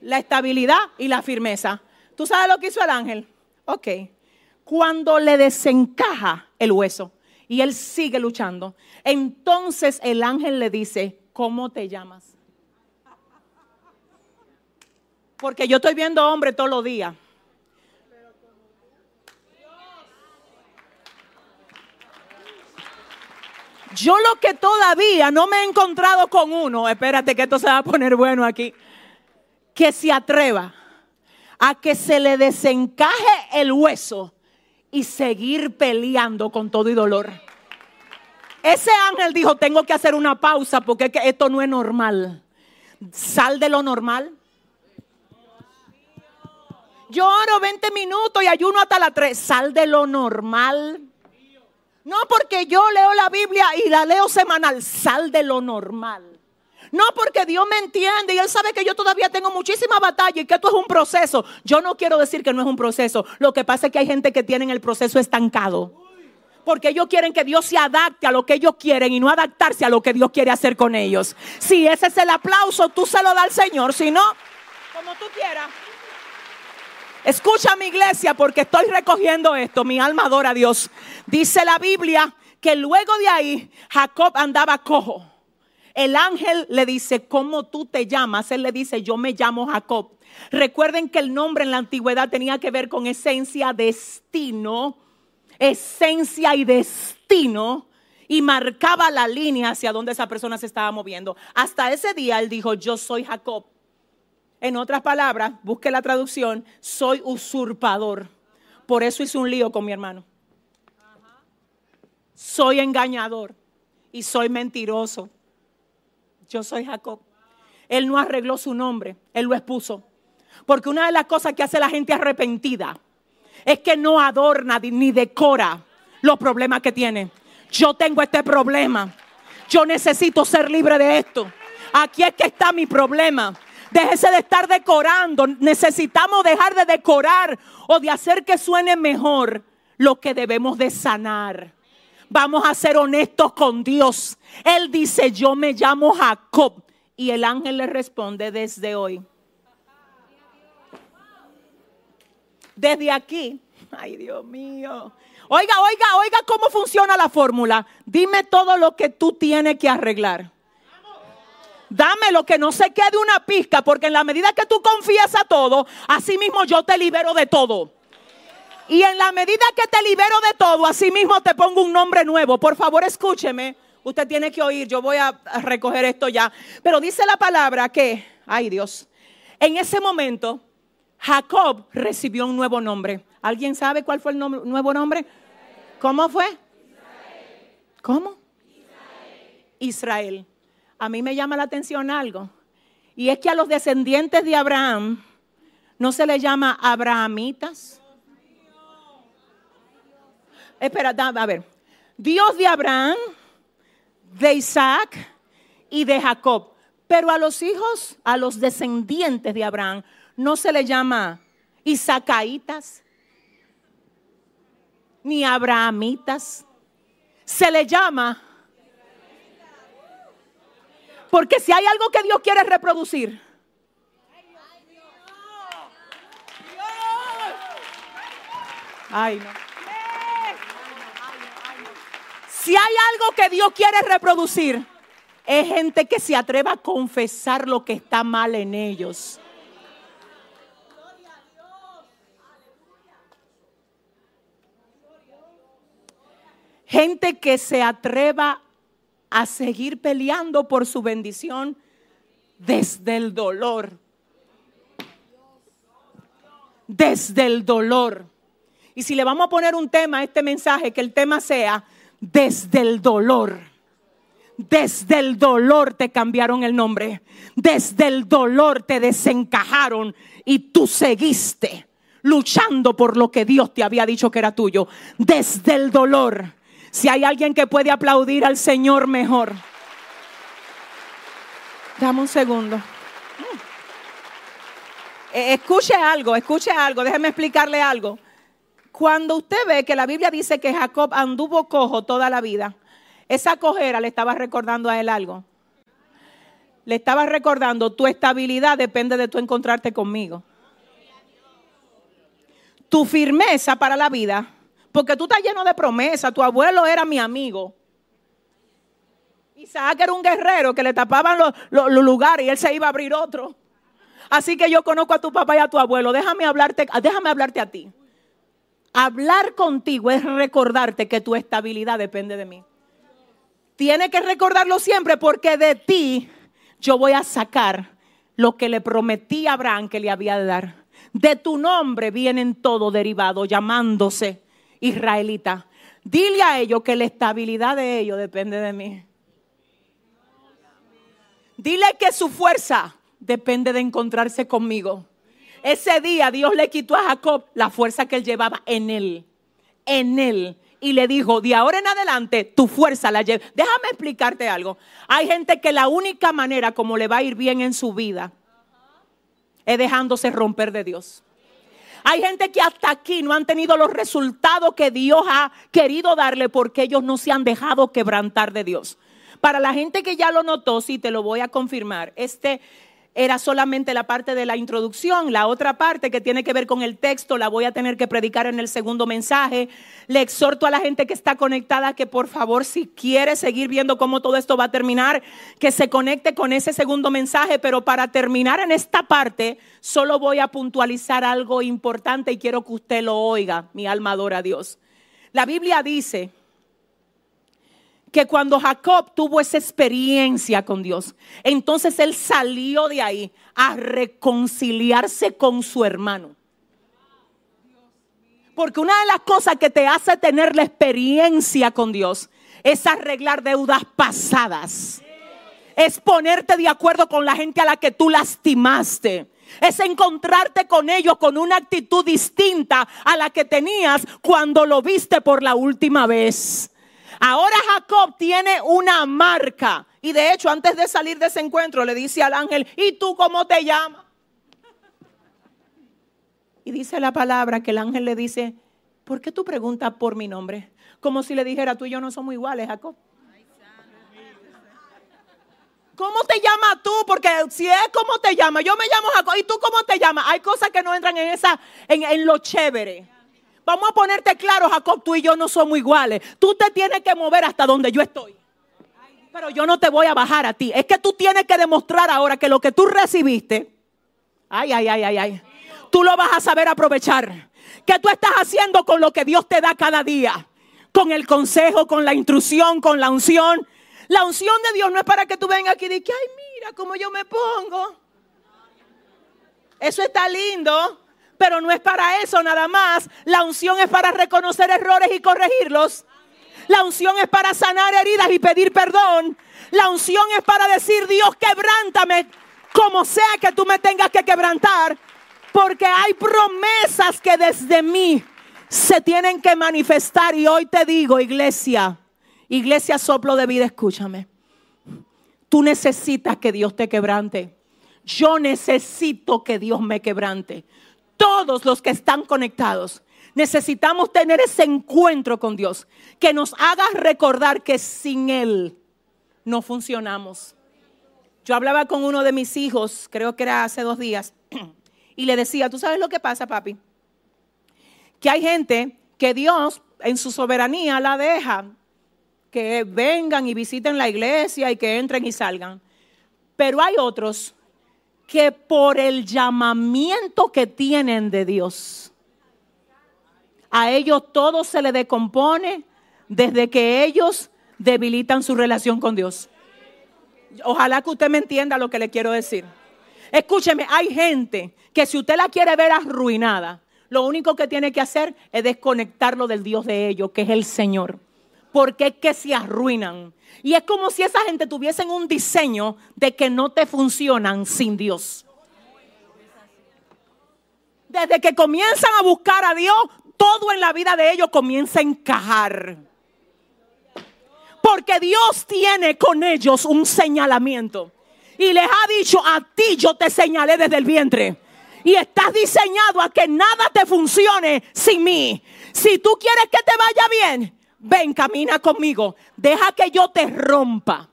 La estabilidad y la firmeza. ¿Tú sabes lo que hizo el ángel? Ok. Cuando le desencaja el hueso y él sigue luchando, entonces el ángel le dice, ¿cómo te llamas? Porque yo estoy viendo hombres todos los días. Yo lo que todavía no me he encontrado con uno, espérate que esto se va a poner bueno aquí, que se atreva a que se le desencaje el hueso y seguir peleando con todo y dolor. Ese ángel dijo, tengo que hacer una pausa porque es que esto no es normal. Sal de lo normal. Yo oro 20 minutos y ayuno hasta las 3. Sal de lo normal. No porque yo leo la Biblia y la leo semanal. Sal de lo normal. No porque Dios me entiende y Él sabe que yo todavía tengo muchísima batalla y que esto es un proceso. Yo no quiero decir que no es un proceso. Lo que pasa es que hay gente que tiene el proceso estancado. Porque ellos quieren que Dios se adapte a lo que ellos quieren y no adaptarse a lo que Dios quiere hacer con ellos. Si ese es el aplauso, tú se lo das al Señor. Si no, como tú quieras. Escucha mi iglesia porque estoy recogiendo esto. Mi alma adora a Dios. Dice la Biblia que luego de ahí Jacob andaba cojo. El ángel le dice, ¿cómo tú te llamas? Él le dice, yo me llamo Jacob. Recuerden que el nombre en la antigüedad tenía que ver con esencia, destino, esencia y destino. Y marcaba la línea hacia donde esa persona se estaba moviendo. Hasta ese día él dijo, yo soy Jacob. En otras palabras, busque la traducción, soy usurpador. Por eso hice un lío con mi hermano. Soy engañador y soy mentiroso. Yo soy Jacob. Él no arregló su nombre, él lo expuso. Porque una de las cosas que hace la gente arrepentida es que no adorna ni decora los problemas que tiene. Yo tengo este problema. Yo necesito ser libre de esto. Aquí es que está mi problema. Déjese de estar decorando. Necesitamos dejar de decorar o de hacer que suene mejor lo que debemos de sanar. Vamos a ser honestos con Dios. Él dice, yo me llamo Jacob. Y el ángel le responde desde hoy. Desde aquí. Ay, Dios mío. Oiga, oiga, oiga cómo funciona la fórmula. Dime todo lo que tú tienes que arreglar. Dame lo que no se quede una pizca, porque en la medida que tú confías a todo, así mismo yo te libero de todo. Y en la medida que te libero de todo, así mismo te pongo un nombre nuevo. Por favor, escúcheme. Usted tiene que oír, yo voy a recoger esto ya. Pero dice la palabra que, ay Dios, en ese momento Jacob recibió un nuevo nombre. ¿Alguien sabe cuál fue el nuevo nombre? ¿Cómo fue? ¿Cómo? Israel. A mí me llama la atención algo. Y es que a los descendientes de Abraham no se les llama abrahamitas. Espera, a ver. Dios de Abraham, de Isaac y de Jacob. Pero a los hijos, a los descendientes de Abraham, no se les llama isacaitas ni abrahamitas. Se le llama. Porque si hay algo que Dios quiere reproducir, ay no. Si hay algo que Dios quiere reproducir, es gente que se atreva a confesar lo que está mal en ellos. Gente que se atreva a seguir peleando por su bendición desde el dolor. Desde el dolor. Y si le vamos a poner un tema a este mensaje, que el tema sea desde el dolor. Desde el dolor te cambiaron el nombre. Desde el dolor te desencajaron y tú seguiste luchando por lo que Dios te había dicho que era tuyo. Desde el dolor. Si hay alguien que puede aplaudir al Señor mejor. Dame un segundo. Eh, escuche algo, escuche algo, déjeme explicarle algo. Cuando usted ve que la Biblia dice que Jacob anduvo cojo toda la vida, esa cojera le estaba recordando a él algo. Le estaba recordando, tu estabilidad depende de tu encontrarte conmigo. Tu firmeza para la vida, porque tú estás lleno de promesas, tu abuelo era mi amigo. Isaac era un guerrero que le tapaban los, los- los lugares y él se iba a abrir otro. Así que yo conozco a tu papá y a tu abuelo. Déjame hablarte, déjame hablarte a ti. Hablar contigo es recordarte que tu estabilidad depende de mí. Tiene que recordarlo siempre porque de ti yo voy a sacar lo que le prometí a Abraham que le había de dar. De tu nombre vienen todo derivado, llamándose israelita. Dile a ellos que la estabilidad de ellos depende de mí. Dile que su fuerza depende de encontrarse conmigo. Ese día Dios le quitó a Jacob la fuerza que él llevaba en él. En él. Y le dijo, de ahora en adelante, tu fuerza la lleva. Déjame explicarte algo. Hay gente que la única manera como le va a ir bien en su vida es dejándose romper de Dios. Hay gente que hasta aquí no han tenido los resultados que Dios ha querido darle porque ellos no se han dejado quebrantar de Dios. Para la gente que ya lo notó, sí te lo voy a confirmar. Este era solamente la parte de la introducción. La otra parte que tiene que ver con el texto la voy a tener que predicar en el segundo mensaje. Le exhorto a la gente que está conectada que por favor, si quiere seguir viendo cómo todo esto va a terminar, que se conecte con ese segundo mensaje. Pero para terminar en esta parte, solo voy a puntualizar algo importante y quiero que usted lo oiga. Mi alma adora a Dios. La Biblia dice que cuando Jacob tuvo esa experiencia con Dios, entonces él salió de ahí a reconciliarse con su hermano. Porque una de las cosas que te hace tener la experiencia con Dios es arreglar deudas pasadas. Es ponerte de acuerdo con la gente a la que tú lastimaste. Es encontrarte con ellos con una actitud distinta a la que tenías cuando lo viste por la última vez. Ahora Jacob tiene una marca. Y de hecho, antes de salir de ese encuentro, le dice al ángel, ¿y tú cómo te llamas? Y dice la palabra que el ángel le dice, ¿por qué tú preguntas por mi nombre? Como si le dijera, tú y yo no somos iguales, Jacob. ¿Cómo te llamas tú? Porque si es como te llamas, yo me llamo Jacob. ¿Y tú cómo te llamas? Hay cosas que no entran en esa, en, en lo chévere. Vamos a ponerte claro, Jacob, tú y yo no somos iguales. Tú te tienes que mover hasta donde yo estoy. Pero yo no te voy a bajar a ti. Es que tú tienes que demostrar ahora que lo que tú recibiste, ay, ay, ay, ay, ay, tú lo vas a saber aprovechar. ¿Qué tú estás haciendo con lo que Dios te da cada día? Con el consejo, con la instrucción, con la unción. La unción de Dios no es para que tú vengas aquí y digas, ay, mira cómo yo me pongo. Eso está lindo, pero no es para eso nada más. La unción es para reconocer errores y corregirlos. La unción es para sanar heridas y pedir perdón. La unción es para decir, Dios, quebrántame como sea que tú me tengas que quebrantar. Porque hay promesas que desde mí se tienen que manifestar. Y hoy te digo, iglesia, iglesia soplo de vida, escúchame. Tú necesitas que Dios te quebrante. Yo necesito que Dios me quebrante. Todos los que están conectados necesitamos tener ese encuentro con Dios que nos haga recordar que sin Él no funcionamos. Yo hablaba con uno de mis hijos, creo que era hace dos días, [clears throat] y le decía, ¿tú sabes lo que pasa, papi? Que hay gente que Dios en su soberanía la deja que vengan y visiten la iglesia y que entren y salgan. Pero hay otros que por el llamamiento que tienen de Dios, a ellos todo se les decompone desde que ellos debilitan su relación con Dios. Ojalá que usted me entienda lo que le quiero decir. Escúcheme, hay gente que si usted la quiere ver arruinada, lo único que tiene que hacer es desconectarlo del Dios de ellos, que es el Señor. Porque es que se arruinan. Y es como si esa gente tuviesen un diseño de que no te funcionan sin Dios. Desde que comienzan a buscar a Dios, todo en la vida de ellos comienza a encajar. Porque Dios tiene con ellos un señalamiento. Y les ha dicho, a ti yo te señalé desde el vientre. Y estás diseñado a que nada te funcione sin mí. Si tú quieres que te vaya bien, ven, camina conmigo. Deja que yo te rompa.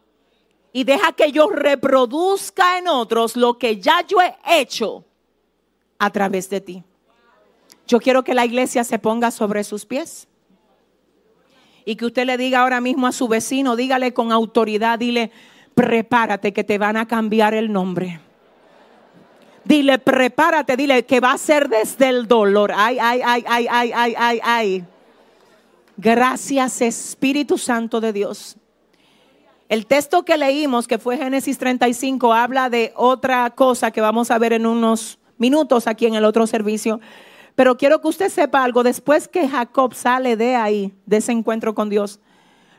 Y deja que yo reproduzca en otros lo que ya yo he hecho a través de ti. Yo quiero que la iglesia se ponga sobre sus pies. Y que usted le diga ahora mismo a su vecino, dígale con autoridad, dile, prepárate que te van a cambiar el nombre. Dile, prepárate, dile que va a ser desde el dolor. Ay, ay, ay, ay, ay, ay, ay, ay. Gracias Espíritu Santo de Dios. El texto que leímos, que fue Génesis 35, habla de otra cosa que vamos a ver en unos minutos aquí en el otro servicio. Pero quiero que usted sepa algo. Después que Jacob sale de ahí, de ese encuentro con Dios,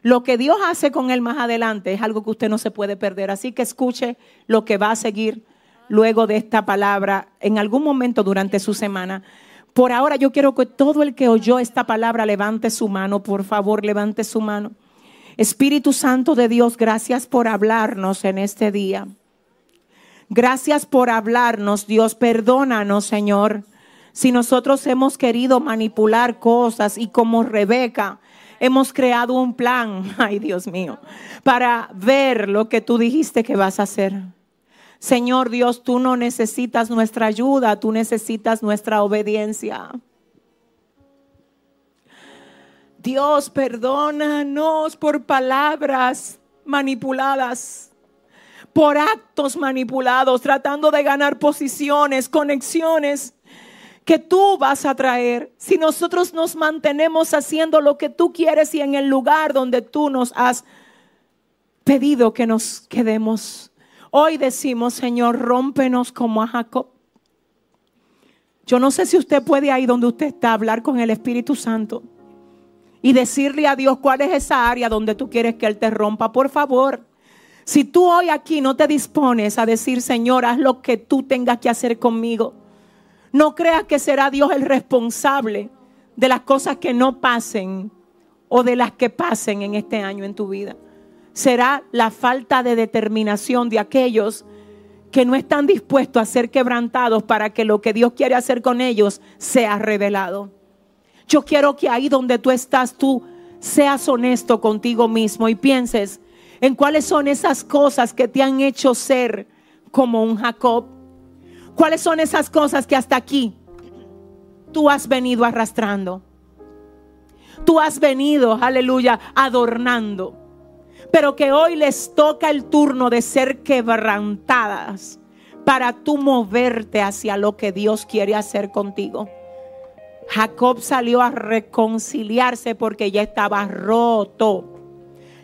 lo que Dios hace con él más adelante es algo que usted no se puede perder. Así que escuche lo que va a seguir luego de esta palabra en algún momento durante su semana. Por ahora yo quiero que todo el que oyó esta palabra levante su mano, por favor, levante su mano. Espíritu Santo de Dios, gracias por hablarnos en este día. Gracias por hablarnos, Dios, perdónanos, Señor, si nosotros hemos querido manipular cosas y como Rebeca hemos creado un plan, [laughs] ay Dios mío, para ver lo que tú dijiste que vas a hacer. Señor Dios, tú no necesitas nuestra ayuda, tú necesitas nuestra obediencia. Dios, perdónanos por palabras manipuladas, por actos manipulados, tratando de ganar posiciones, conexiones que tú vas a traer. Si nosotros nos mantenemos haciendo lo que tú quieres y en el lugar donde tú nos has pedido que nos quedemos. Hoy decimos, Señor, rómpenos como a Jacob. Yo no sé si usted puede ahí donde usted está hablar con el Espíritu Santo y decirle a Dios cuál es esa área donde tú quieres que Él te rompa. Por favor, si tú hoy aquí no te dispones a decir, Señor, haz lo que tú tengas que hacer conmigo, no creas que será Dios el responsable de las cosas que no pasen o de las que pasen en este año en tu vida será la falta de determinación de aquellos que no están dispuestos a ser quebrantados para que lo que Dios quiere hacer con ellos sea revelado. Yo quiero que ahí donde tú estás, tú seas honesto contigo mismo y pienses en cuáles son esas cosas que te han hecho ser como un Jacob. ¿Cuáles son esas cosas que hasta aquí tú has venido arrastrando? Tú has venido, aleluya, adornando pero que hoy les toca el turno de ser quebrantadas para tú moverte hacia lo que Dios quiere hacer contigo. Jacob salió a reconciliarse porque ya estaba roto.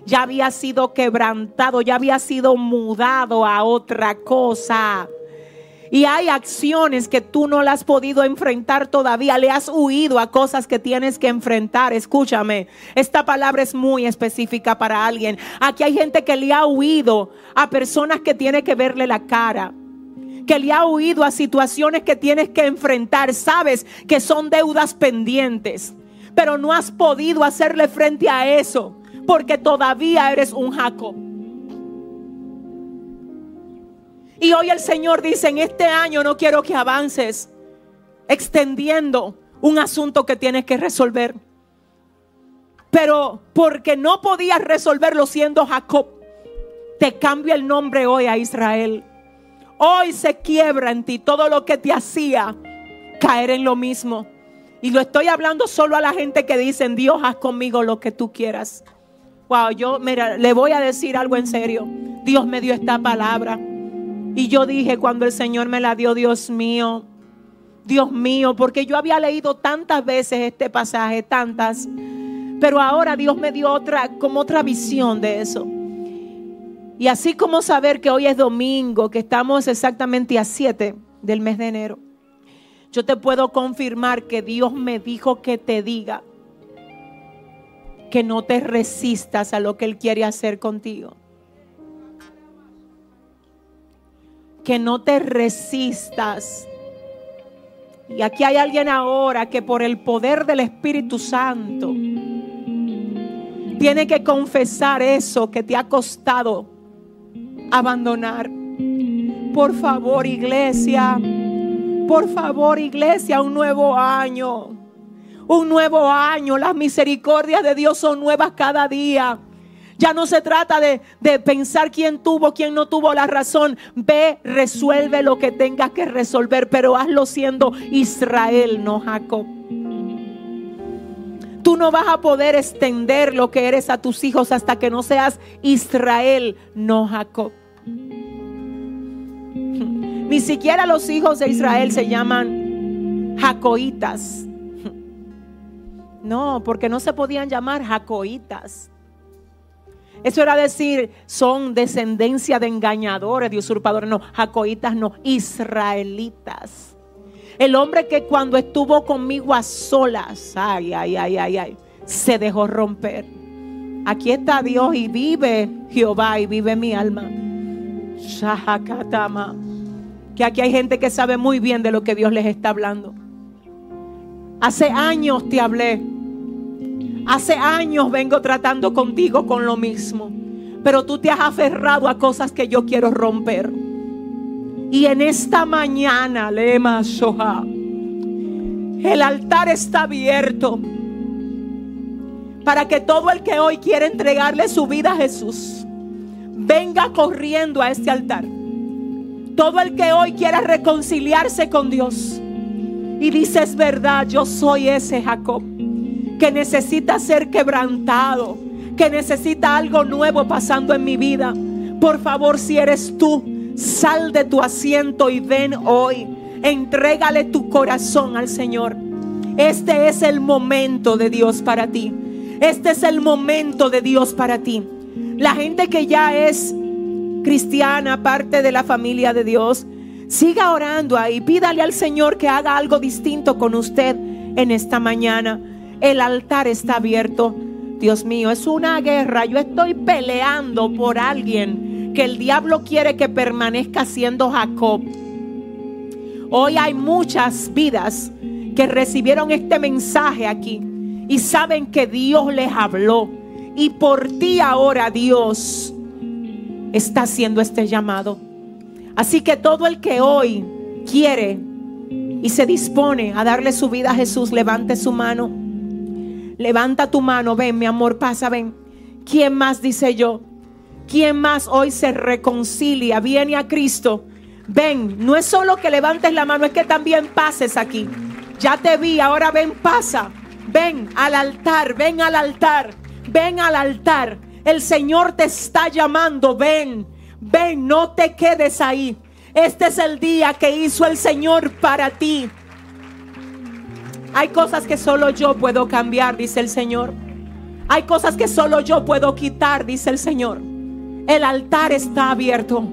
Ya había sido quebrantado, ya había sido mudado a otra cosa. Y hay acciones que tú no las has podido enfrentar todavía. Le has huido a cosas que tienes que enfrentar. Escúchame, esta palabra es muy específica para alguien. Aquí hay gente que le ha huido a personas que tiene que verle la cara. Que le ha huido a situaciones que tienes que enfrentar. Sabes que son deudas pendientes. Pero no has podido hacerle frente a eso. Porque todavía eres un Jacob. Y hoy el Señor dice, en este año no quiero que avances extendiendo un asunto que tienes que resolver. Pero porque no podías resolverlo siendo Jacob, te cambia el nombre hoy a Israel. Hoy se quiebra en ti todo lo que te hacía caer en lo mismo. Y lo estoy hablando solo a la gente que dicen, Dios, haz conmigo lo que tú quieras. Wow, yo, mira, le voy a decir algo en serio. Dios me dio esta palabra. Y yo dije cuando el Señor me la dio, Dios mío, Dios mío, porque yo había leído tantas veces este pasaje, tantas, pero ahora Dios me dio otra, como otra visión de eso. Y así como saber que hoy es domingo, que estamos exactamente a 7 del mes de enero, yo te puedo confirmar que Dios me dijo que te diga que no te resistas a lo que Él quiere hacer contigo. Que no te resistas. Y aquí hay alguien ahora que por el poder del Espíritu Santo tiene que confesar eso que te ha costado abandonar. Por favor, iglesia, Por favor, iglesia, un nuevo año. Un nuevo año. Las misericordias de Dios son nuevas cada día. Ya no se trata de, de, pensar quién tuvo, quién no tuvo la razón. Ve, resuelve lo que tengas que resolver, pero hazlo siendo Israel, no Jacob. Tú no vas a poder extender lo que eres a tus hijos hasta que no seas Israel, no Jacob. [laughs] Ni siquiera los hijos de Israel se llaman jacoitas. [laughs] No, porque no se podían llamar jacoitas. Eso era decir, son descendencia de engañadores, de usurpadores. No, jacoitas no, israelitas. El hombre que cuando estuvo conmigo a solas, ay, ay, ay, ay, ay, se dejó romper. Aquí está Dios y vive Jehová y vive mi alma. Shahakatama. Que aquí hay gente que sabe muy bien de lo que Dios les está hablando. Hace años te hablé Hace años vengo tratando contigo con lo mismo, pero tú te has aferrado a cosas que yo quiero romper. Y en esta mañana, Lema Shoha, el altar está abierto para que todo el que hoy quiere entregarle su vida a Jesús venga corriendo a este altar. Todo el que hoy quiera reconciliarse con Dios y dice es verdad, yo soy ese Jacob que necesita ser quebrantado, que necesita algo nuevo pasando en mi vida. Por favor, si eres tú, sal de tu asiento y ven hoy. Entrégale tu corazón al Señor. Este es el momento de Dios para ti. Este es el momento de Dios para ti. La gente que ya es cristiana, parte de la familia de Dios, siga orando ahí. Pídale al Señor que haga algo distinto con usted en esta mañana. El altar está abierto. Dios mío, es una guerra. Yo estoy peleando por alguien que el diablo quiere que permanezca siendo Jacob. Hoy hay muchas vidas que recibieron este mensaje aquí y saben que Dios les habló. Y por ti ahora Dios está haciendo este llamado. Así que todo el que hoy quiere y se dispone a darle su vida a Jesús, levante su mano. Levanta tu mano, ven, mi amor, pasa, ven. ¿Quién más dice yo? ¿Quién más hoy se reconcilia, viene a Cristo? Ven, no es solo que levantes la mano, es que también pases aquí. Ya te vi, ahora ven, pasa. Ven al altar, ven al altar, ven al altar. El Señor te está llamando, ven, ven, no te quedes ahí. Este es el día que hizo el Señor para ti. Hay cosas que solo yo puedo cambiar, dice el Señor. Hay cosas que solo yo puedo quitar, dice el Señor. El altar está abierto.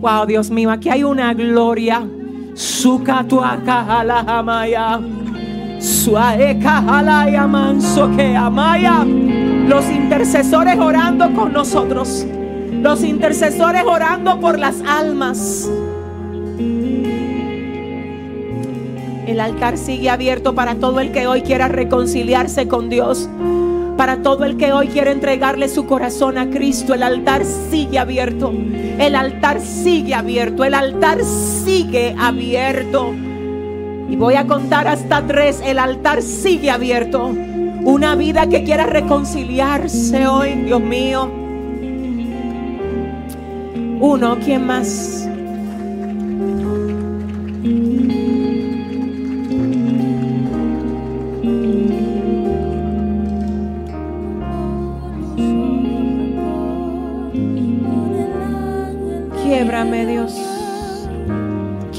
Wow, Dios mío, aquí hay una gloria. Los intercesores orando con nosotros. Los intercesores orando por las almas. El altar sigue abierto para todo el que hoy quiera reconciliarse con Dios. Para todo el que hoy quiera entregarle su corazón a Cristo, el altar sigue abierto. El altar sigue abierto. El altar sigue abierto. Y voy a contar hasta tres. El altar sigue abierto. Una vida que quiera reconciliarse hoy, Dios mío. Uno, ¿quién más?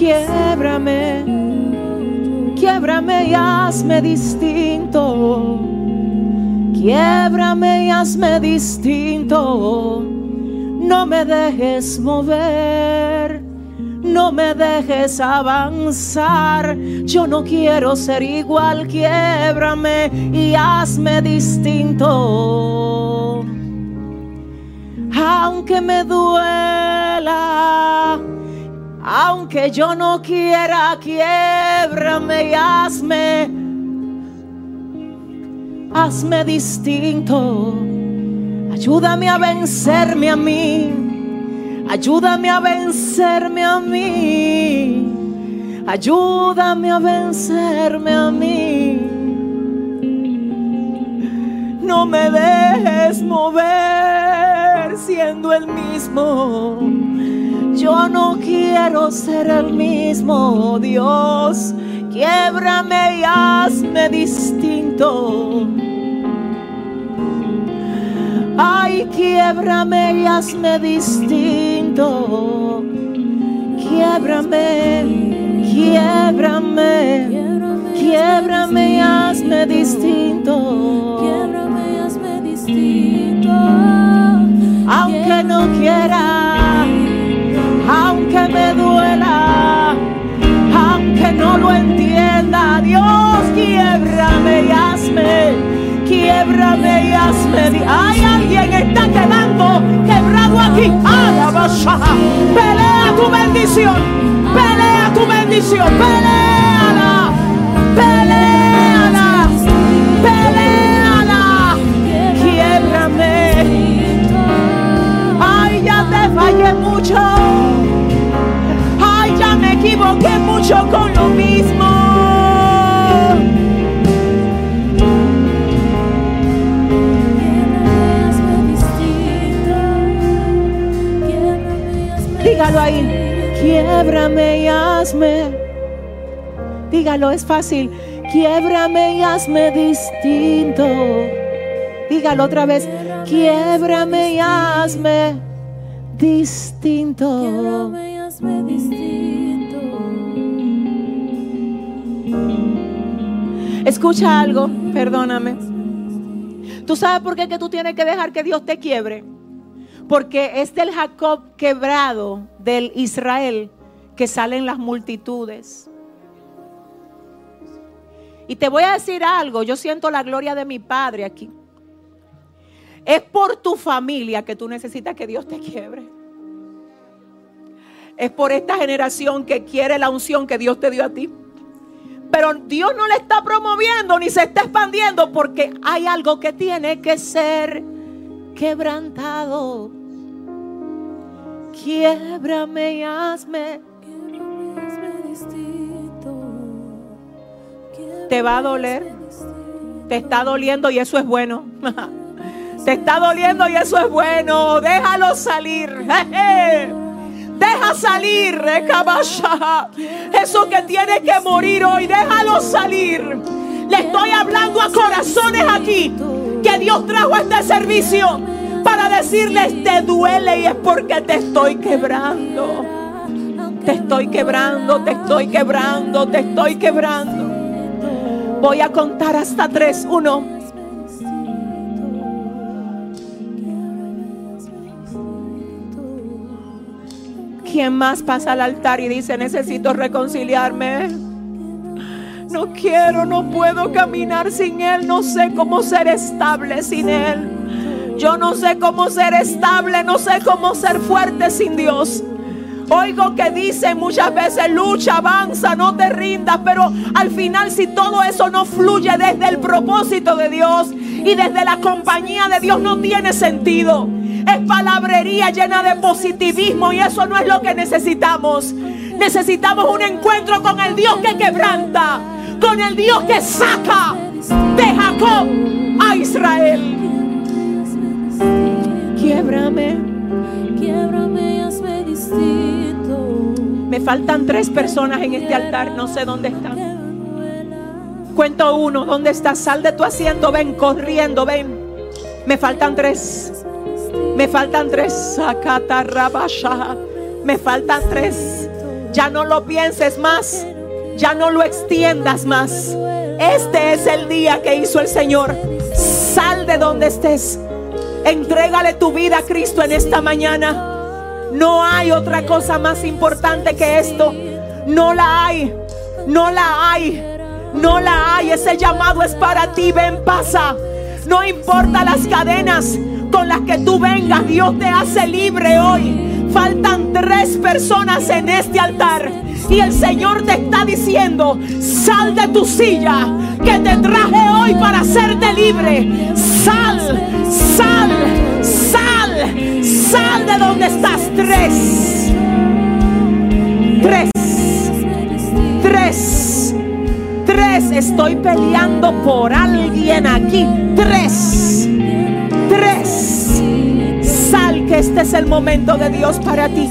Quiebrame. Quiebrame y hazme distinto. Quiebrame y hazme distinto. No me dejes mover. No me dejes avanzar. Yo no quiero ser igual. Quiebrame y hazme distinto aunque me duela, aunque yo no quiera, quiebrame y hazme, hazme distinto. Ayúdame a vencerme a mí, Ayúdame a vencerme a mí. Ayúdame a vencerme a mí. No me dejes mover siendo el mismo. Yo no quiero ser el mismo, Dios. Quiebrame y hazme distinto. Ay, quiebrame y hazme distinto. Quiebrame, quiebrame, quiebrame y hazme distinto. Quiebrame y hazme distinto. Aunque no quiera, aunque me duela, aunque no lo entienda, Dios, quiebrame y hazme, quiebrame y hazme. Hay alguien está quedando quebrado aquí. Pelea tu bendición, pelea tu bendición, peleala, peleala, peleala. Quiebrame. Ay, ya te fallé mucho. Equivoqué mucho con lo mismo. Dígalo ahí. Quiebrame y hazme. Dígalo, es fácil. Quiebrame y hazme distinto. Dígalo otra vez. Quiebrame y hazme distinto. Quiebrame y hazme distinto. Escucha algo, perdóname. ¿Tú sabes por qué que tú tienes que dejar que Dios te quiebre? Porque es del Jacob quebrado, del Israel, que salen las multitudes. Y te voy a decir algo, yo siento la gloria de mi Padre aquí. Es por tu familia que tú necesitas que Dios te quiebre. Es por esta generación que quiere la unción que Dios te dio a ti. Pero Dios no le está promoviendo ni se está expandiendo porque hay algo que tiene que ser quebrantado. Quiebrame y hazme. Te va a doler. Te está doliendo y eso es bueno. [laughs] Te está doliendo y eso es bueno. Déjalo salir. [laughs] Deja salir. Eso que tiene que morir hoy, déjalo salir. Le estoy hablando a corazones aquí que Dios trajo este servicio para decirles te duele y es porque te estoy quebrando. Te estoy quebrando, te estoy quebrando, te estoy quebrando. Voy a contar hasta tres. Uno. ¿Quién más pasa al altar y dice, necesito reconciliarme? No quiero, no puedo caminar sin Él. No sé cómo ser estable sin Él. Yo no sé cómo ser estable, no sé cómo ser fuerte sin Dios. Oigo que dicen muchas veces, lucha, avanza, no te rindas, pero al final si todo eso no fluye desde el propósito de Dios y desde la compañía de Dios no tiene sentido. Es palabrería llena de positivismo y eso no es lo que necesitamos. Necesitamos un encuentro con el Dios que quebranta, con el Dios que saca de Jacob a Israel. Quiebrame. Quiebrame y hazme distinto. Me faltan tres personas en este altar, no sé dónde están. Cuento uno, ¿dónde estás? Sal de tu asiento, ven corriendo, ven. Me faltan tres. Me faltan tres. Me faltan tres. Ya no lo pienses más. Ya no lo extiendas más. Este es el día que hizo el Señor. Sal de donde estés. Entrégale tu vida a Cristo en esta mañana. No hay otra cosa más importante que esto. No la hay. No la hay. No la hay. Ese llamado es para ti. Ven, pasa. No importa las cadenas con las que tú vengas. Dios te hace libre hoy. Faltan tres personas en este altar. Y el Señor te está diciendo, sal de tu silla, que te traje hoy para hacerte libre. Sal, sal, sal, sal de donde estás. Tres. Tres. Tres. Tres. Estoy peleando por alguien aquí. Tres. Este es el momento de Dios para ti.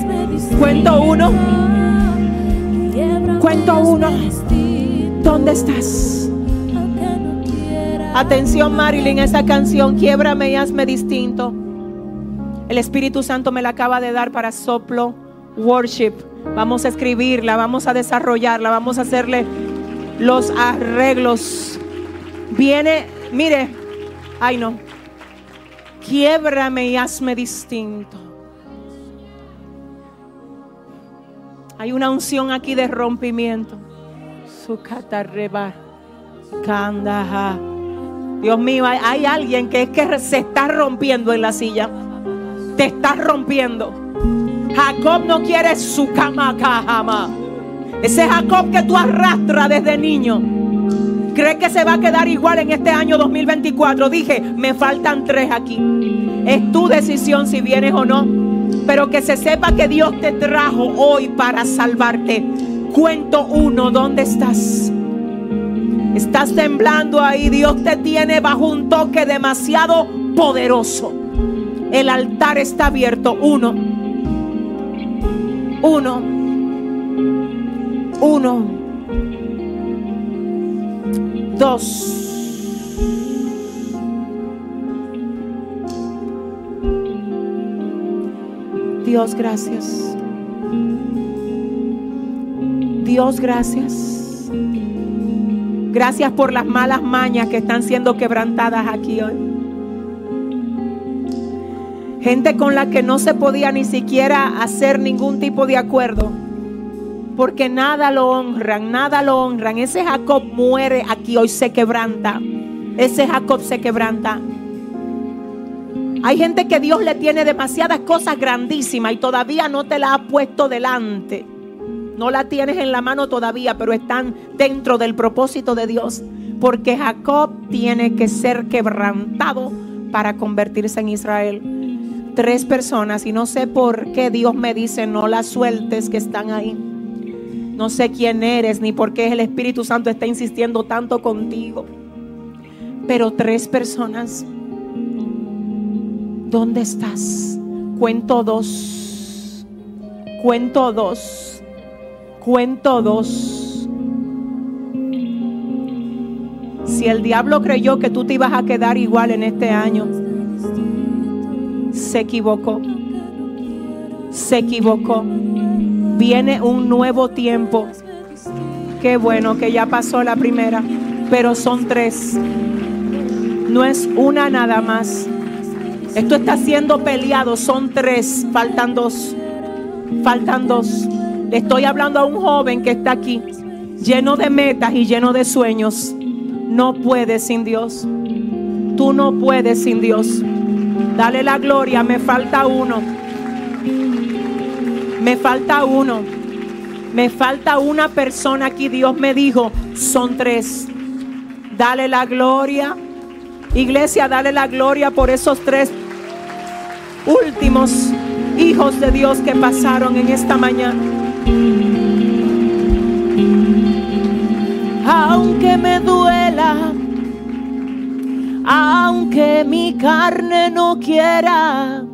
Cuento uno. Cuento uno. ¿Dónde estás? Atención Marilyn, esa canción, quiebrame y hazme distinto. El Espíritu Santo me la acaba de dar para soplo worship. Vamos a escribirla, vamos a desarrollarla, vamos a hacerle los arreglos. Viene, mire, ay no, quiebrame y hazme distinto. Hay una unción aquí de rompimiento. Su catarreba, candaja. Dios mío, hay, alguien que es que se está rompiendo en la silla. Te está rompiendo. Jacob no quiere su cama jamás. Ese Jacob que tú arrastras desde niño. ¿Cree que se va a quedar igual en este año 2024? Dije, me faltan tres aquí. Es tu decisión si vienes o no. Pero que se sepa que Dios te trajo hoy para salvarte. Cuento uno, ¿dónde estás? Estás temblando ahí. Dios te tiene bajo un toque demasiado poderoso. El altar está abierto. Uno. Uno. Uno. Dos. Dios, gracias. Dios, gracias. Gracias por las malas mañas que están siendo quebrantadas aquí hoy. Gente con la que no se podía ni siquiera hacer ningún tipo de acuerdo. Porque nada lo honran, nada lo honran. Ese Jacob muere aquí hoy, se quebranta. Ese Jacob se quebranta. Hay gente que Dios le tiene demasiadas cosas grandísimas y todavía no te la ha puesto delante. No la tienes en la mano todavía, pero están dentro del propósito de Dios. Porque Jacob tiene que ser quebrantado para convertirse en Israel. Tres personas y no sé por qué Dios me dice no las sueltes que están ahí. No sé quién eres ni por qué el Espíritu Santo está insistiendo tanto contigo. Pero tres personas. ¿Dónde estás? Cuento dos. Cuento dos. Cuento dos. Si el diablo creyó que tú te ibas a quedar igual en este año, se equivocó. Se equivocó. Viene un nuevo tiempo. Qué bueno que ya pasó la primera, pero son tres. No es una nada más. Esto está siendo peleado, son tres, faltan dos. Faltan dos. Le estoy hablando a un joven que está aquí, lleno de metas y lleno de sueños. No puedes sin Dios. Tú no puedes sin Dios. Dale la gloria, me falta uno. Me falta uno. Me falta una persona aquí. Dios me dijo, son tres. Dale la gloria. Iglesia, dale la gloria por esos tres últimos hijos de Dios que pasaron en esta mañana. Aunque me duela, aunque mi carne no quiera.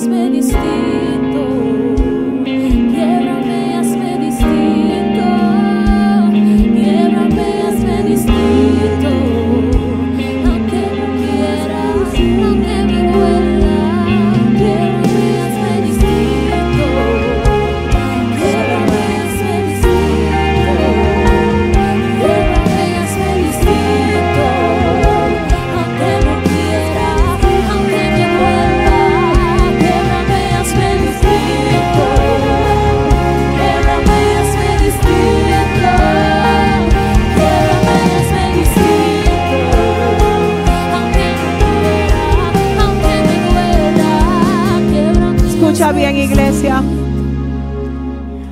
Quiebrame y Bien, iglesia.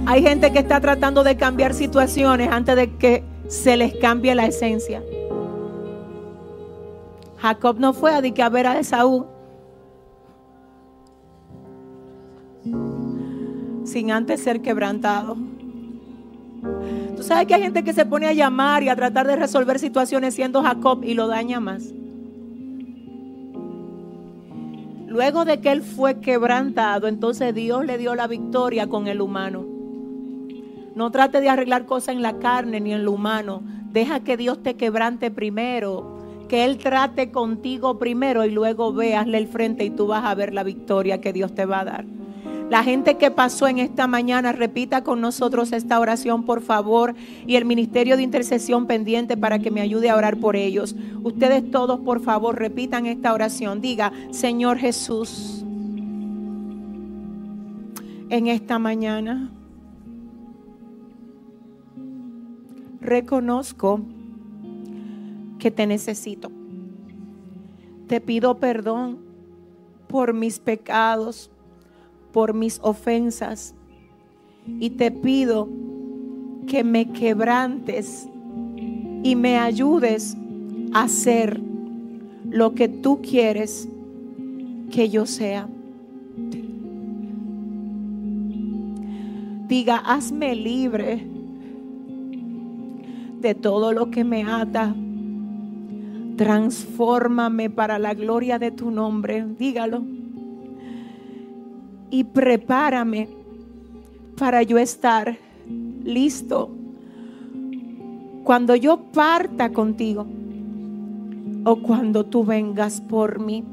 Hay gente que está tratando de cambiar situaciones antes de que se les cambie la esencia. Jacob no fue a, que a ver a Esaú sin antes ser quebrantado. Tú sabes que hay gente que se pone a llamar y a tratar de resolver situaciones siendo Jacob y lo daña más. Luego de que él fue quebrantado, entonces Dios le dio la victoria con el humano. No trate de arreglar cosas en la carne ni en lo humano. Deja que Dios te quebrante primero. Que Él trate contigo primero y luego veasle el frente y tú vas a ver la victoria que Dios te va a dar. La gente que pasó en esta mañana, repita con nosotros esta oración, por favor, y el ministerio de intercesión pendiente para que me ayude a orar por ellos. Ustedes todos, por favor, repitan esta oración. Diga, Señor Jesús, en esta mañana reconozco que te necesito. Te pido perdón por mis pecados por mis ofensas. Y te pido que me quebrantes y me ayudes a hacer lo que tú quieres que yo sea. Diga, hazme libre de todo lo que me ata. Transfórmame para la gloria de tu nombre. Dígalo y prepárame para yo estar listo cuando yo parta contigo o cuando tú vengas por mí.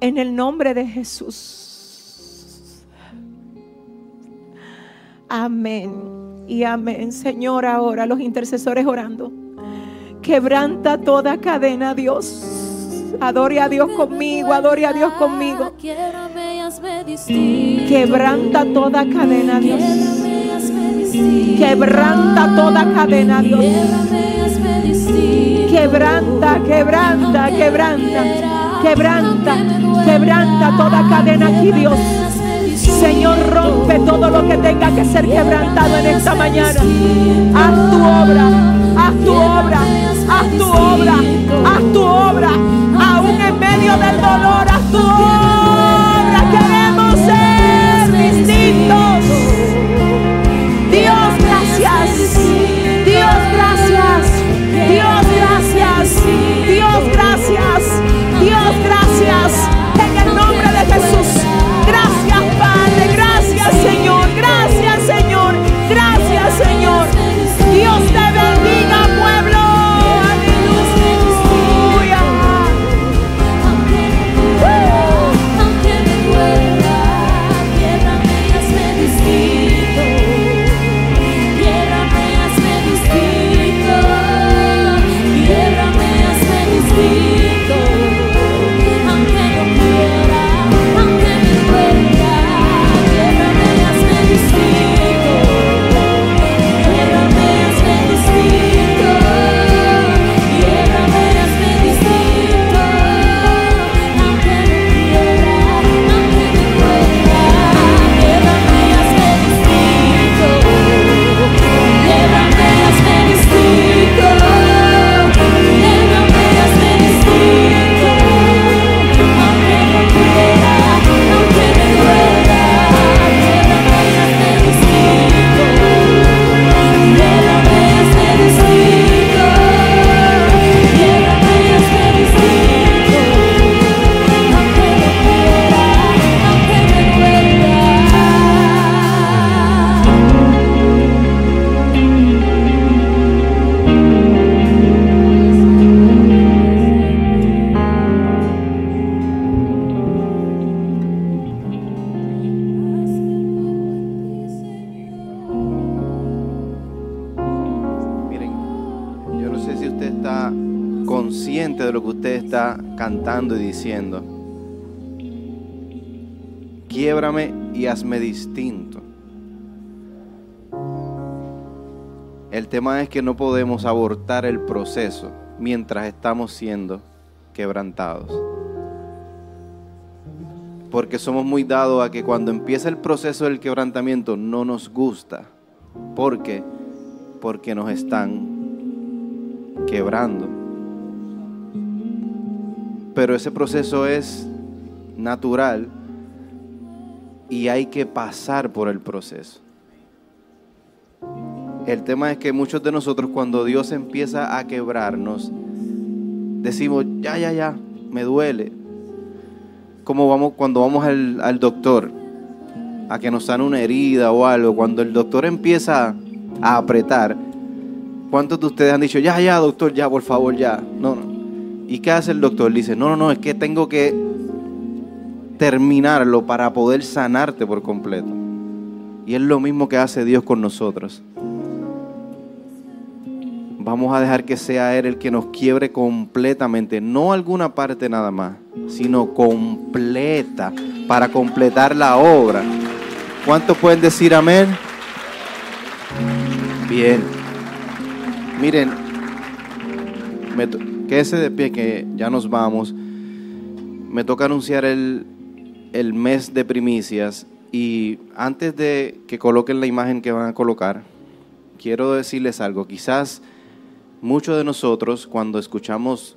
En el nombre de Jesús. Amén y amén. Señor, ahora los intercesores orando. Quebranta toda cadena, Dios. Adore a Dios conmigo, adore a Dios conmigo. Quebranta toda cadena, Dios. Quebranta toda cadena, Dios. Quebranta, quebranta, quebranta, quebranta, quebranta toda cadena aquí, Dios. Señor, rompe todo lo que tenga que ser quebrantado en esta mañana. Haz tu obra, haz tu obra, haz tu obra, haz tu obra. Aún en medio del dolor, haz tu obra. Queremos ser distintos. Dios, gracias. Dios, gracias. Dios, gracias. Dios, gracias. Dios, gracias. Y hazme distinto. El tema es que no podemos abortar el proceso mientras estamos siendo quebrantados. Porque somos muy dados a que cuando empieza el proceso del quebrantamiento no nos gusta. ¿Por qué? Porque nos están quebrando. Pero ese proceso es natural y hay que pasar por el proceso. El tema es que muchos de nosotros cuando Dios empieza a quebrarnos, decimos, ya, ya, ya, me duele. Como vamos cuando vamos al, al doctor a que nos sane una herida o algo, cuando el doctor empieza a apretar, ¿cuántos de ustedes han dicho, ya, ya, doctor, ya, por favor, ya? No, no. ¿Y qué hace el doctor? Dice, no, no, no, es que tengo que terminarlo para poder sanarte por completo. Y es lo mismo que hace Dios con nosotros. Vamos a dejar que sea Él el que nos quiebre completamente, no alguna parte nada más, sino completa, para completar la obra. ¿Cuántos pueden decir amén? Bien. Miren, quédese de pie que ya nos vamos. Me toca anunciar el, el mes de primicias y antes de que coloquen la imagen que van a colocar, quiero decirles algo. Quizás muchos de nosotros cuando escuchamos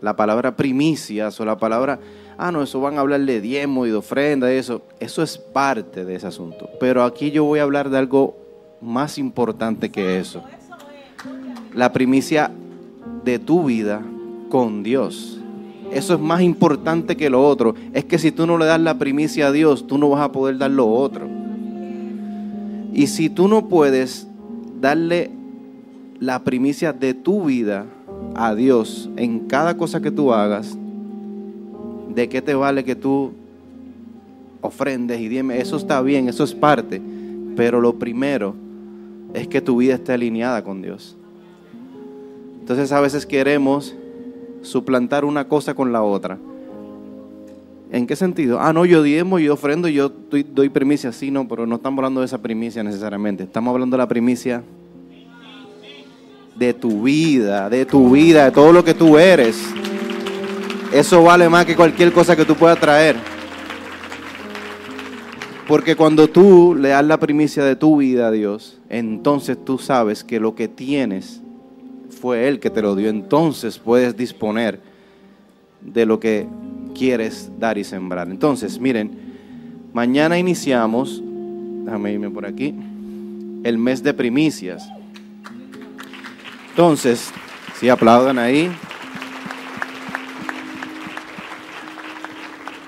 la palabra primicias o la palabra, ah, no, eso van a hablar de diezmo y de ofrenda eso, eso es parte de ese asunto. Pero aquí yo voy a hablar de algo más importante que eso. La primicia de tu vida con Dios. Eso es más importante que lo otro. Es que si tú no le das la primicia a Dios, tú no vas a poder dar lo otro. Y si tú no puedes darle la primicia de tu vida a Dios en cada cosa que tú hagas, ¿de qué te vale que tú ofrendes y dime, eso está bien, eso es parte, pero lo primero es que tu vida esté alineada con Dios. Entonces a veces queremos suplantar una cosa con la otra. ¿En qué sentido? Ah, no, yo diezmo, yo ofrendo, yo doy, primicia. Sí, no, pero no estamos hablando de esa primicia necesariamente. Estamos hablando de la primicia de tu vida, de tu vida, de todo lo que tú eres. Eso vale más que cualquier cosa que tú puedas traer. Porque cuando tú le das la primicia de tu vida a Dios, entonces tú sabes que lo que tienes fue Él que te lo dio. Entonces puedes disponer de lo que quieres dar y sembrar. Entonces, miren, mañana iniciamos, déjame irme por aquí, el mes de primicias. Entonces, si aplaudan ahí.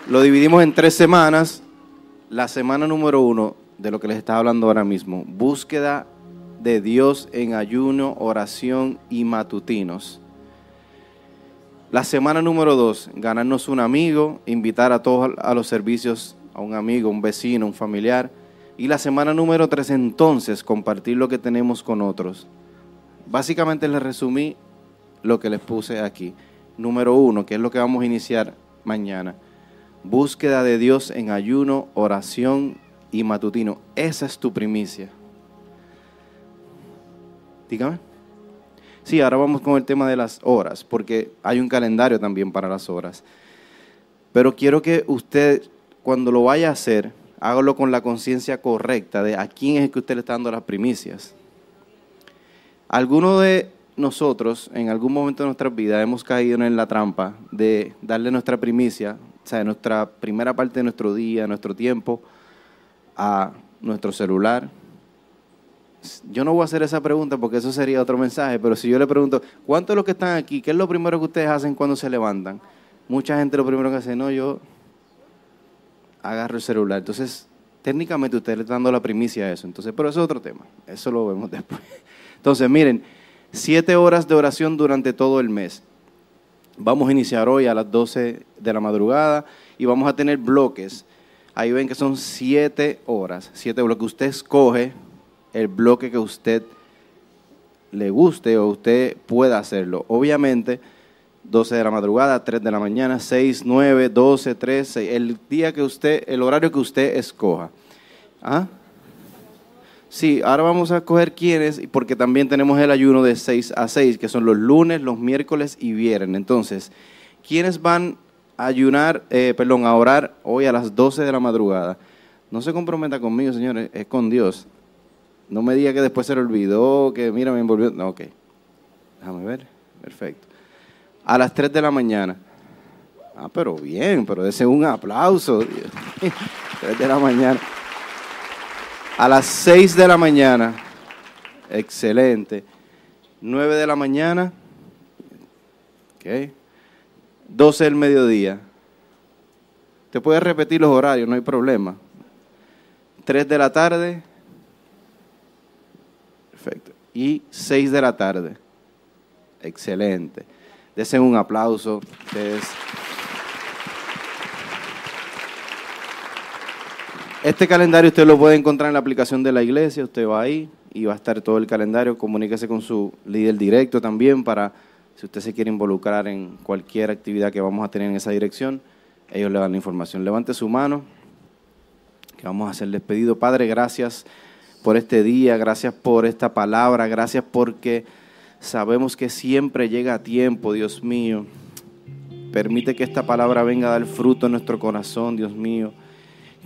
Lo dividimos en tres semanas. La semana número uno, de lo que les estaba hablando ahora mismo, búsqueda de Dios en ayuno, oración y matutinos. La semana número dos, ganarnos un amigo, invitar a todos a los servicios, a un amigo, un vecino, un familiar. Y la semana número tres, entonces, compartir lo que tenemos con otros. Básicamente les resumí lo que les puse aquí. Número uno, que es lo que vamos a iniciar mañana. Búsqueda de Dios en ayuno, oración y matutino. Esa es tu primicia. Dígame. Sí, ahora vamos con el tema de las horas, porque hay un calendario también para las horas. Pero quiero que usted, cuando lo vaya a hacer, hágalo con la conciencia correcta de a quién es que usted le está dando las primicias. Algunos de nosotros, en algún momento de nuestras vidas, hemos caído en la trampa de darle nuestra primicia, o sea, nuestra primera parte de nuestro día, nuestro tiempo, a nuestro celular. Yo no voy a hacer esa pregunta porque eso sería otro mensaje, pero si yo le pregunto, ¿cuántos de los que están aquí, qué es lo primero que ustedes hacen cuando se levantan? Mucha gente lo primero que hace, no, yo agarro el celular. Entonces, técnicamente usted le dando la primicia a eso. Entonces, pero eso es otro tema. Eso lo vemos [laughs] después. Entonces, miren, siete horas de oración durante todo el mes. Vamos a iniciar hoy a las 12 de la madrugada y vamos a tener bloques. Ahí ven que son siete horas, siete bloques. Usted escoge el bloque que usted le guste o usted pueda hacerlo. Obviamente, 12 de la madrugada, 3 de la mañana, 6, 9, 12, 13, el día que usted, el horario que usted escoja. ¿Ah? Sí, ahora vamos a escoger quiénes, porque también tenemos el ayuno de 6 a 6, que son los lunes, los miércoles y viernes. Entonces, ¿quiénes van a ayunar, eh, perdón, a orar hoy a las 12 de la madrugada? No se comprometa conmigo, señores, es con Dios. No me diga que después se le olvidó, que mira, me envolvió. No, ok. Déjame ver. Perfecto. A las 3 de la mañana. Ah, pero bien, pero ese es un aplauso. [laughs] 3 de la mañana. A las 6 de la mañana. Excelente. 9 de la mañana. Ok. 12 del mediodía. Te puedes repetir los horarios, no hay problema. 3 de la tarde. Perfecto. Y 6 de la tarde. Excelente. Desen un aplauso. Ustedes. Este calendario usted lo puede encontrar en la aplicación de la iglesia. Usted va ahí y va a estar todo el calendario. Comuníquese con su líder directo también para, si usted se quiere involucrar en cualquier actividad que vamos a tener en esa dirección, ellos le dan la información. Levante su mano, que vamos a hacer despedido. Padre, gracias por este día, gracias por esta palabra, gracias porque sabemos que siempre llega a tiempo, Dios mío. Permite que esta palabra venga a dar fruto en nuestro corazón, Dios mío.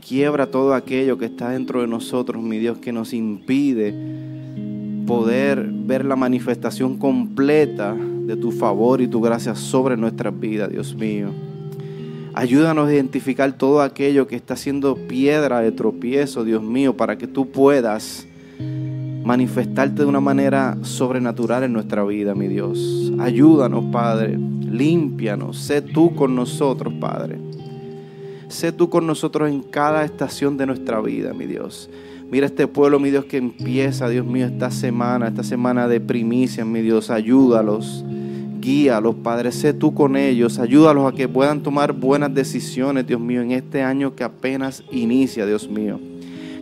Quiebra todo aquello que está dentro de nosotros, mi Dios, que nos impide poder ver la manifestación completa de tu favor y tu gracia sobre nuestras vidas, Dios mío. Ayúdanos a identificar todo aquello que está siendo piedra de tropiezo, Dios mío, para que tú puedas manifestarte de una manera sobrenatural en nuestra vida, mi Dios. Ayúdanos, Padre. Límpianos. Sé tú con nosotros, Padre. Sé tú con nosotros en cada estación de nuestra vida, mi Dios. Mira este pueblo, mi Dios, que empieza, Dios mío, esta semana, esta semana de primicias, mi Dios. Ayúdalos, guíalos, Padre. Sé tú con ellos. Ayúdalos a que puedan tomar buenas decisiones, Dios mío, en este año que apenas inicia, Dios mío.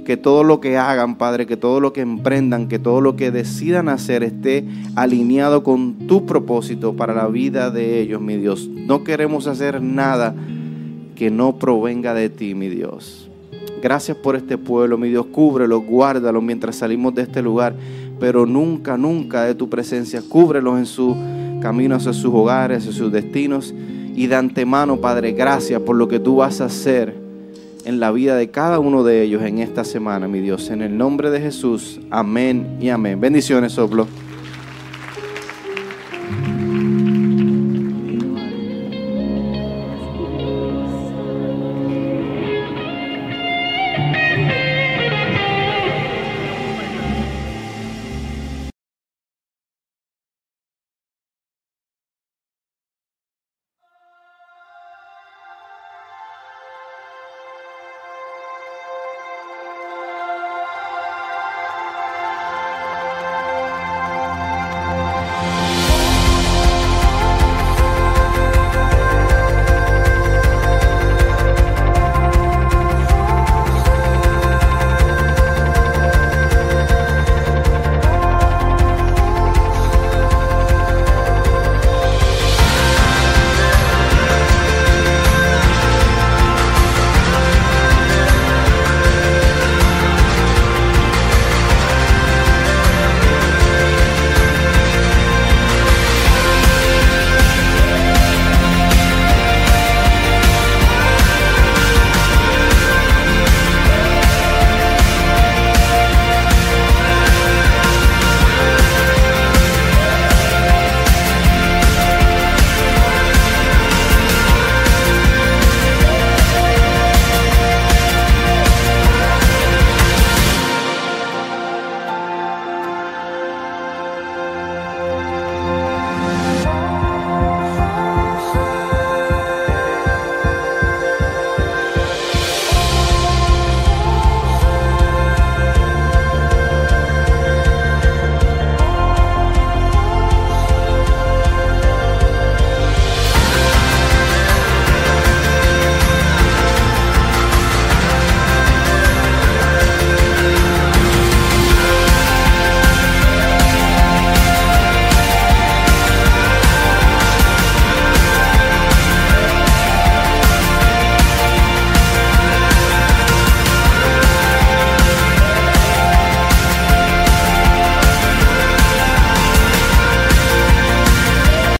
Que todo lo que hagan, Padre, que todo lo que emprendan, que todo lo que decidan hacer esté alineado con tu propósito para la vida de ellos, mi Dios. No queremos hacer nada que no provenga de ti, mi Dios. Gracias por este pueblo, mi Dios. Cúbrelo, guárdalo mientras salimos de este lugar, pero nunca, nunca de tu presencia. Cúbrelos en su camino hacia sus hogares, hacia sus destinos. Y de antemano, Padre, gracias por lo que tú vas a hacer en la vida de cada uno de ellos en esta semana, mi Dios. En el nombre de Jesús, amén y amén. Bendiciones, soplo.